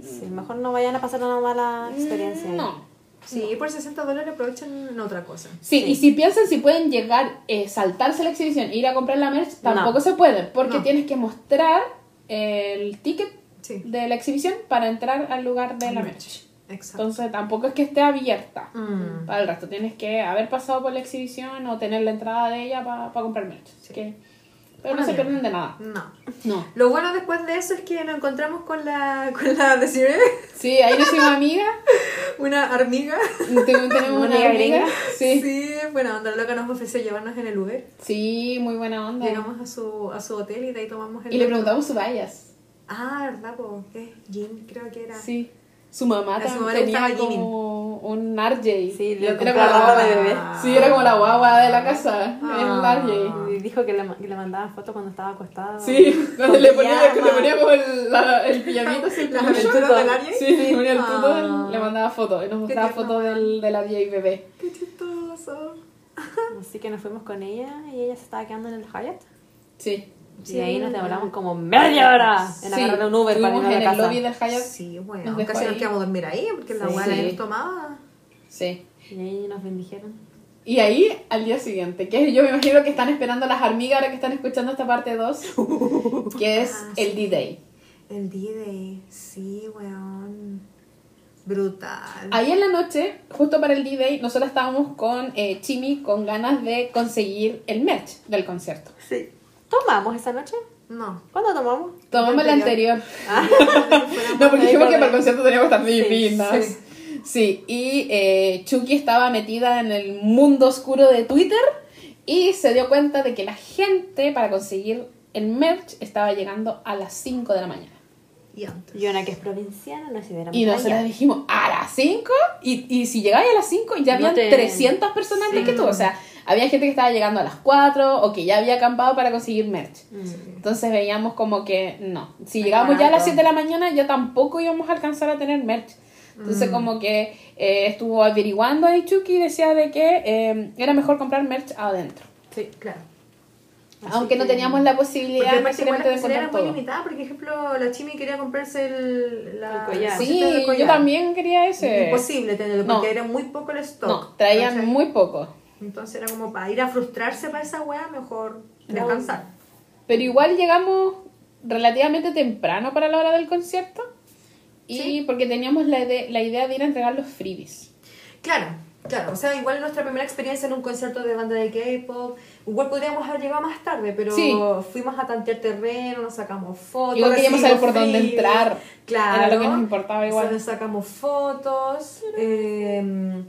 Sí, mejor no vayan a pasar una mala experiencia. No. Sí, por 60 dólares aprovechen en otra cosa. Sí, y si piensan si pueden llegar, eh, saltarse la exhibición e ir a comprar la merch, tampoco No. se pueden, porque No. tienes que mostrar el ticket Sí. de la exhibición para entrar al lugar de la merch. Exacto. Entonces tampoco es que esté abierta Mm. para el resto. Tienes que haber pasado por la exhibición o tener la entrada de ella para comprar merch. Así que, pero Una no se pierden de nada. No. No. Lo bueno después de eso es que nos encontramos con la, con la Desiree, Sí, ahí nos hicimos amigas. [LAUGHS] una amiga. Te- Tenemos ¿Una una amiga amiga. Sí. Sí, buena onda. La loca nos ofreció llevarnos en el Uber. Sí, muy buena onda. Llegamos a su, a su hotel y de ahí tomamos el Y le preguntamos su bias. Ah, ¿verdad? Po? ¿Qué? Jim, creo que era. Sí. Su mamá también mamá le tenía como un RJ. Sí, le era como la ropa de guagua. bebé. Sí, era como la guagua de la casa. Ah. El RJ. Y dijo que le, que le mandaba fotos cuando estaba acostada. Sí, cuando [LAUGHS] le ponía, que le ponía como el, la, el pijamito así, el Las aventuras del Ariel. Sí, le ponía el Ah. tuto, le mandaba fotos. Y nos mostraba fotos del, del RJ bebé. Qué chistoso. Así que nos fuimos con ella y ella se estaba quedando en el Hyatt. Sí. Y ahí nos demoramos como media hora en Sí, agarrar un Uber para irnos a en la el casa. lobby del Hyatt. Sí, bueno. Nos Casi nos ahí. quedamos a dormir ahí porque la Sí. buena Sí. nos tomaba. Sí. Y ahí nos bendijeron. Y ahí, al día siguiente, que yo me imagino que están esperando las hormigas ahora que están escuchando esta parte 2, [LAUGHS] que es Ah, el sí. D-Day. El D-Day. Sí, weón. Brutal. Ahí en la noche, justo para el D-Day, nosotros estábamos con eh, Chimi con ganas de conseguir el merch del concierto. Sí. ¿Tomamos esa noche? No. ¿Cuándo tomamos? Tomamos el anterior. Ah. [LAUGHS] No, porque dijimos que para el concierto teníamos que estar Sí, divinas. sí. Sí, y eh, Chucky estaba metida en el mundo oscuro de Twitter y se dio cuenta de que la gente para conseguir el merch estaba llegando a las 5 de la mañana. Y antes. Y una que es provinciana, no la Y nosotros dijimos, ¿a las 5? Y, y si llegáis a las 5 ya No habían te- 300 personas antes Sí. que tú. O sea, había gente que estaba llegando a las 4 o que ya había acampado para conseguir merch. Mm. Entonces veíamos como que no. Si llegábamos ya a las 7 de la mañana, ya tampoco íbamos a alcanzar a tener merch. Entonces, como que eh, estuvo averiguando ahí Chucky y decía de que eh, era mejor comprar merch adentro. Sí, claro. Así Aunque no que- teníamos la Porque posibilidad igual necesariamente la de pulsera era encontrar muy limitada, por ejemplo, la Chimi quería comprarse el, la, El collar. Sí, yo collar. también quería ese. Imposible tenerlo, No. porque era muy poco el stock. No, traían ¿cachai? muy poco. Entonces era como para ir a frustrarse para esa weá, mejor descansar. Pero igual llegamos relativamente temprano para la hora del concierto. Y Sí. porque teníamos la, ide- la idea de ir a entregar los freebies. Claro, claro. O sea, igual nuestra primera experiencia en un concierto de banda de K-pop, igual podríamos haber llegado más tarde, pero Sí. fuimos a tantear terreno, nos sacamos fotos. Igual queríamos saber por dónde entrar. Claro. Era lo que nos importaba igual. O sea, nos sacamos fotos. eh,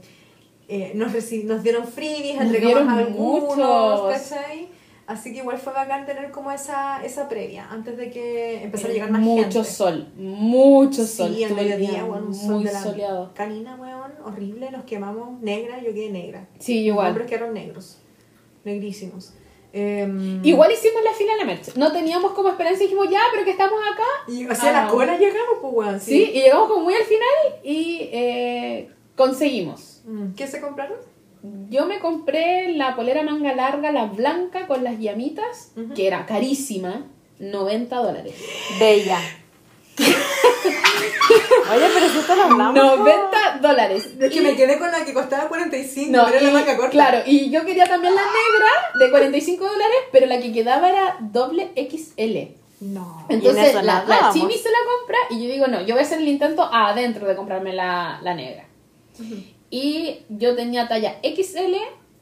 eh, nos, nos dieron freebies, entregamos dieron algunos, muchos. ¿cachai? Así que igual fue bacán tener como esa, esa previa, antes de que empezara a llegar más mucho gente. sol, mucho sol. Sí, el mediodía, día weón, un sol muy de la soleado. canina, weón, horrible, nos quemamos, negra, yo quedé negra. Sí, Los igual. hombres quedaron negros, negrísimos. Em, Igual hicimos la fila en la merch. No teníamos como esperanza dijimos, ya, pero que estamos acá. Y hacia Ah. la cola llegamos, pues, weón. Sí, y llegamos como muy al final y eh, conseguimos. Mm, ¿Qué se compraron? Yo me compré la polera manga larga, la blanca con las llamitas, que era carísima, 90 dólares. Bella. Oye, pero si esto lo hablamos. 90 dólares. Es que Y- me quedé con la que costaba 45, No, pero era y- la manga corta. Claro, y yo quería también la negra de 45 dólares, pero la que quedaba era doble XL. No. Entonces eso la, la. Chimi se la compra y yo digo, no, yo voy a hacer el intento adentro de comprarme la, la negra. Y yo tenía talla XL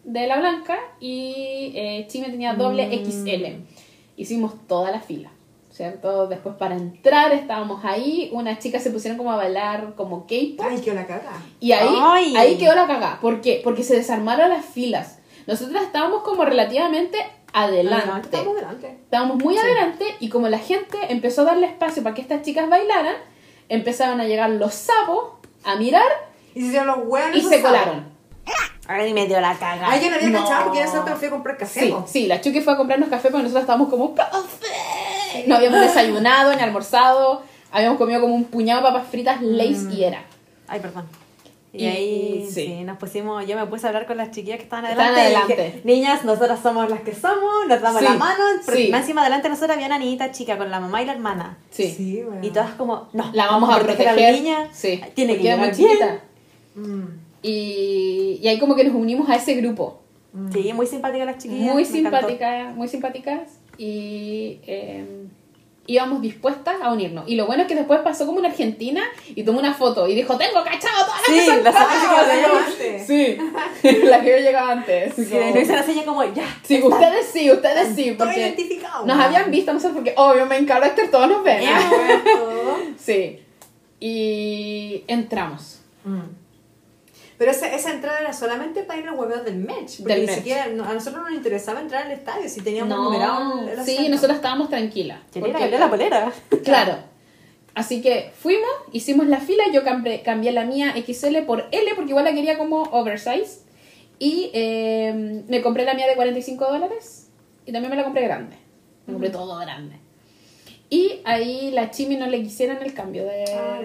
de la blanca y eh, Chime tenía doble XL. Hicimos toda la fila. ¿Cierto? Después para entrar estábamos ahí, unas chicas se pusieron como a bailar como K-pop Ay, que la caga. y ahí, Ay. ahí quedó la cagada. ¿Por qué? Porque se desarmaron las filas. Nosotras estábamos como relativamente adelante. Estábamos muy adelante y como la gente empezó a darle espacio para que estas chicas bailaran, empezaron a llegar los sapos a mirar Y se hicieron los huevos. y se colaron. Ay, me dio la caga. Ay, yo no había No. cachado porque ya se fui a comprar café. Sí, sí, la Chucky fue a comprarnos café porque nosotros estábamos como café. No habíamos desayunado ni almorzado, habíamos comido como un puñado de papas fritas, lace y era. Ay, perdón. Y, Y- ahí sí. sí. nos pusimos, yo me puse a hablar con las chiquillas que estaban adelante. y adelante. dije, Niñas, nosotras somos las que somos, nos damos Sí, la mano. Porque sí. más encima adelante nosotros había una niñita chica con la mamá y la hermana. Sí. Sí, bueno. Y todas como, no, La vamos a proteger. a la niña. Sí, Tiene que era muy bien. Mm. Y, y ahí como que nos unimos a ese grupo. Sí, muy simpáticas las chiquillas. muy me simpáticas, muy simpáticas y eh, íbamos dispuestas a unirnos. Y lo bueno es que después pasó como una argentina y tomó una foto y dijo, tengo cachado todas las Sí, que son las [LAUGHS] todas". amigas de llegó antes. Sí, [LAUGHS] la que yo llegaba antes. Sí, como- no hice la seña como, ya. Sí, ustedes sí, ustedes sí, porque identificado. nos habían visto nosotros porque obvio main character todos nos ven. [LAUGHS] Sí. Y entramos. Mm. Pero esa, esa entrada era solamente para ir a huevos del match. Porque Del ni match. siquiera a nosotros no nos interesaba entrar al estadio si teníamos No, numerado el- el sí, nosotros estábamos tranquilas. Quería porque- cambiar la polera. [LAUGHS] Claro. Así que fuimos, hicimos la fila, yo cambié, cambié la mía XL por L porque igual la quería como oversize. Y eh, me compré la mía de 45 dólares y también me la compré grande. Me compré todo grande. Y ahí la Chimi no le quisieron el cambio de... Ah.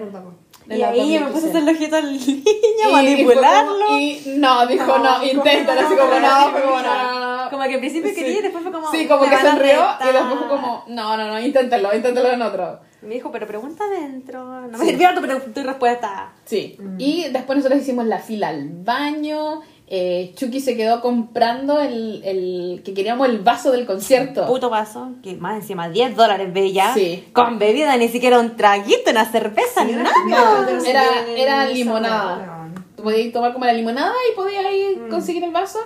De Y ahí me puse a hacer el ojito al [LAUGHS] niño, Y manipularlo. como- Y no, dijo No, no, ¿cómo inténtalo, así como no, fue como no. Como que al principio Sí. quería y después fue como. Sí, como que sonrió y después fue como, no, no, no, inténtalo, inténtalo en otro. Me dijo, pero pregunta adentro. No me sirvió tu, tu respuesta. Sí. Y después nosotros hicimos la fila al baño. Eh, Chucky se quedó comprando el, el que queríamos el vaso del concierto. Puto vaso, que más encima 10 dólares bella. Sí. Con bebida, ni siquiera un traguito, una cerveza, Sí, era nada. era- era limonada. Tú podías tomar como la limonada y podías ahí conseguir el vaso.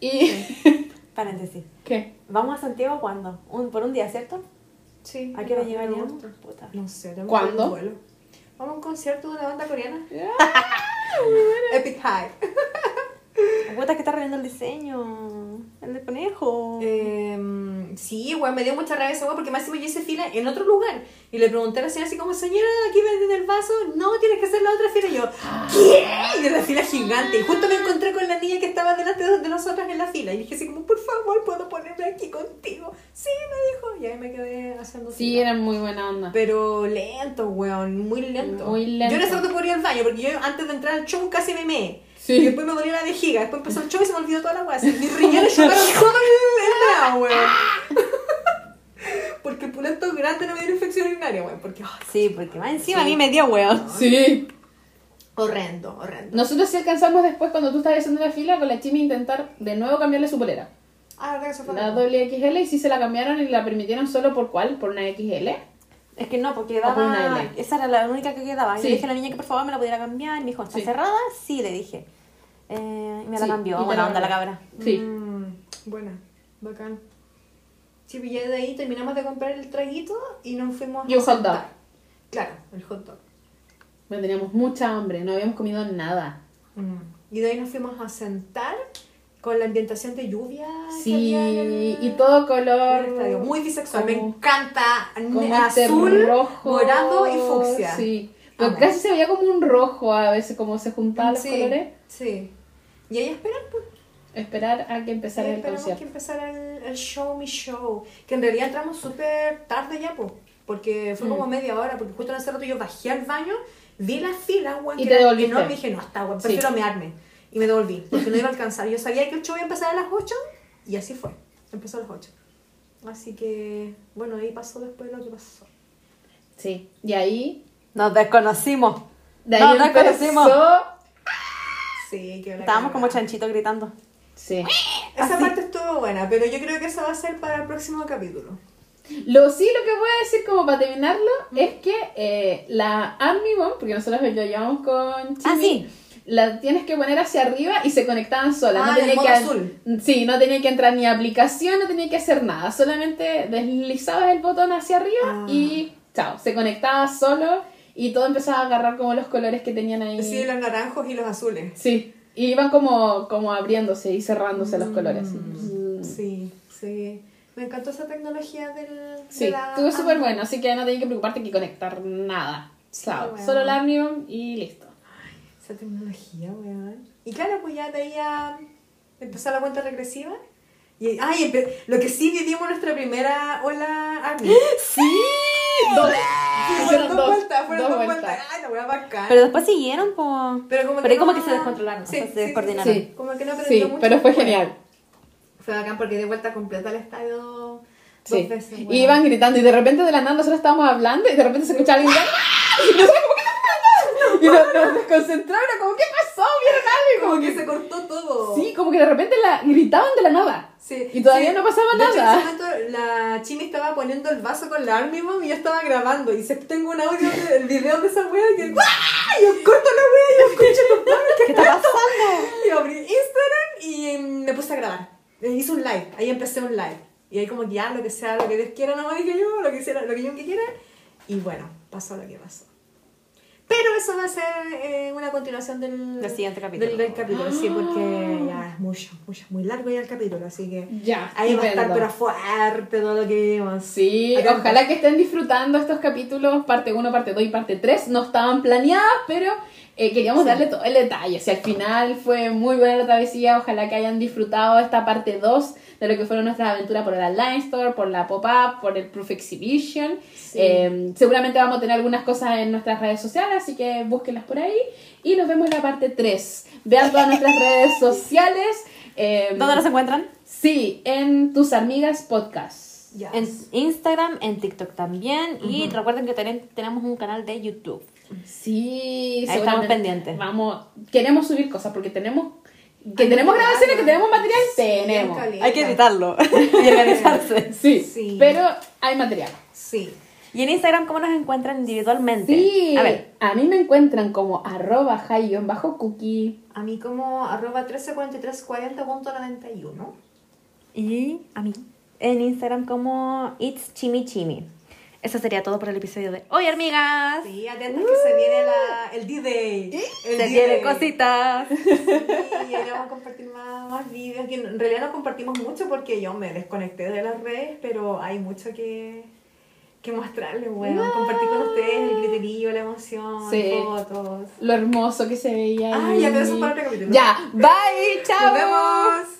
Y. [LAUGHS] Paréntesis. ¿Qué? ¿Vamos a Santiago cuándo? Un, por un día, ¿cierto? Sí. ¿A qué hora no, llegaríamos? no, Puta. No sé, tenemos ¿Cuándo? que ir en vuelo. Vamos a un concierto de una banda coreana. [LAUGHS] Epic High. [LAUGHS] Puta, que está reviendo el diseño. El del conejo. Eh, sí, güey, me dio mucha rabia ese güey porque máximo yo hice fila en otro lugar. Y le pregunté a la señora así como, señora, aquí venden el vaso. No, tienes que hacer la otra fila. Y yo, ¿qué? Y de la fila gigante. Y justo me encontré con la niña que estaba delante de nosotras en la fila. Y dije así como, por favor, ¿puedo ponerme aquí contigo? Sí, me dijo. Y ahí me quedé haciendo Sí, fila. era muy buena onda. Pero lento, weón, muy lento. Muy lento. Yo en ese rato podía ir al baño porque yo antes de entrar al show casi me meé. Sí. Y después me dolía la vejiga. Después empezó el show y se me olvidó toda la weá. Mis riñones chocaron el, el meao, weón. Porque el pulento grande no me dio infección urinaria, weón. Porque, ay, Sí, porque más encima a mí me dio weón. Sí. horrendo, horrendo. Nosotros sí alcanzamos después, cuando tú estabas haciendo la fila, con la Chimi intentar de nuevo cambiarle su polera. Ah, verdad que eso fue. La doble XL y sí se la cambiaron y la permitieron solo por cuál? ¿Por una XL? Es que no, porque O por una daba. L. Esa era la única que quedaba. Y Sí. le dije a la niña que por favor me la pudiera cambiar. Y me dijo, ¿está Sí. cerrada? Sí, le dije. Eh, y me la Sí, cambió. y Buena la onda la cabra. Sí. Mm, buena, bacán. Sí, pues ya de ahí terminamos de comprar el traguito y nos fuimos Y un a hot dog. Claro, el hot dog. Bueno, teníamos mucha hambre, no habíamos comido nada. Mm. Y de ahí nos fuimos a sentar con la ambientación de lluvia. Sí, el- y todo color. Muy bisexual, me encanta. como azul, este rojo, morado y fucsia. Sí, pero casi se veía como un rojo a veces, como se juntaban los colores. Sí. Y ahí esperar, pues. Esperar a que empezara Sí, el esperamos concierto. que empezara el, el show, mi show. Que en realidad entramos súper tarde ya, pues. Porque fue Mm. como media hora, porque justo en ese rato yo bajé al baño, vi la fila, weón, Y que te era enorme, y dije, no, está, weón, Sí. prefiero mearme. Y me devolví, porque no iba a alcanzar. Yo sabía que el show iba a empezar a las 8, y así fue. Empezó a las 8. Así que, bueno, ahí pasó después lo que pasó. Sí, y ahí, Nos desconocimos. de ahí No, no empezó. conocimos. Sí, que Estábamos como chanchitos gritando. Sí. Esa parte estuvo buena, pero yo creo que eso va a ser para el próximo capítulo. Lo sí, lo que voy a decir como para terminarlo es que eh, la Army Bomb, porque nosotros lo llevamos con Chimi, Ah, sí. la tienes que poner hacia arriba y se conectaban solas. Ah, no en tenía que, azul. Sí, no tenía que entrar ni aplicación, no tenía que hacer nada. Solamente deslizabas el botón hacia arriba Ah. y chao, se conectaba solo y todo empezaba a agarrar como los colores que tenían ahí. Sí, los naranjos y los azules. Sí, y iban como, como abriéndose y cerrándose los colores. Mm. Sí, sí. Me encantó esa tecnología del. Sí, de la estuvo súper bueno, así que no tenías que preocuparte que conectar nada. Chao, bueno. solo el Arnium y listo. Esa tecnología, weón. Y claro, pues ya de ahí a empezó la cuenta regresiva. Y, ay, empe- lo que sí vivimos nuestra primera ola Army. [GASPS] ¡Sí! Fueron dos dos- vueltas, fueron dos dos vueltas. vueltas. Ay, la voy a bacán. Pero después siguieron, po. Pero como Pero que ahí como que se descontrolaron, Sí, o sea, sí, se sí, descoordinaron. Sí. Como que no Sí, aprendió mucho. pero fue genial. Fue bacán porque de vuelta completa el estadio dos Sí. veces. Iban gritando y de repente de la nada nosotros estábamos hablando y de repente se escuchaba alguien ¡Ah! [LAUGHS] y nosotros como ¿qué está pasando? [LAUGHS] Y nos, nos desconcentraron, como ¿qué pasó? ¿Vieron algo? Como que se cortó todo. Sí, como que de repente la gritaban de la nada. Sí, Y todavía sí. no pasaba de hecho, nada. en ese momento la Chimi estaba poniendo el vaso con la Army y yo estaba grabando. Y se, tengo un audio del video de esa wea que. ¡Ah! Yo corto la wea [LAUGHS] y yo escucho tu padre. ¿Qué está pasando? Y abrí Instagram y mm, me puse a grabar. Eh, Hice un live. Ahí empecé un live. Y ahí, como que ya, lo que sea, lo que Dios quiera, no dije yo, lo que, sea, lo que yo que quiera. Y bueno, pasó lo que pasó. Pero eso va a ser eh, una continuación del, Del siguiente capítulo. Del, del capítulo, sí, porque ya es mucho, mucho, muy largo ya el capítulo, así que Ya, ahí va a estar pero fuerte todo lo que vimos. Sí, ojalá que estén disfrutando estos capítulos, parte 1, parte 2 y parte 3. No estaban planeadas, pero eh, queríamos darle todo el detalle. O sea, al final fue muy buena la travesía. Ojalá que hayan disfrutado esta parte 2 de lo que fueron nuestras aventuras por el Online Store, por la Pop-Up, por el Proof Exhibition. Eh, seguramente vamos a tener algunas cosas en nuestras redes sociales, así que búsquenlas por ahí. Y nos vemos en la parte 3. Vean todas nuestras [LAUGHS] redes sociales. eh, ¿Dónde nos encuentran? Sí, en Tus Amigas Podcast. Ya. En Instagram, en TikTok también. Y recuerden que tenen- tenemos un canal de YouTube. Sí, Ahí estamos pendientes. Vamos, queremos subir cosas porque tenemos que Hay tenemos grabaciones, que tenemos material, Sí, tenemos. Hay que editarlo [LAUGHS] y organizarse. Sí, Sí. pero hay material. Sí. ¿Y en Instagram cómo nos encuentran individualmente? Sí, A ver. a mí me encuentran como arroba bajo cookie. A mí como arroba 134340.91. Y a mí en Instagram como It's Chimi Chimi. Eso sería todo por el episodio de hoy, amigas. Sí, atentas que se viene la, el D-Day. El Se vienen cositas. Sí, y ahí vamos a compartir más, más vídeos. Que en realidad no compartimos mucho porque yo me desconecté de las redes, pero hay mucho que, que mostrarles, bueno. Compartir con ustedes el griterío, la emoción, Sí. fotos. Lo hermoso que se veía. Ah, ahí. ya, pero eso es para otro capítulo. Ya, bye, chao. ¡Nos vemos!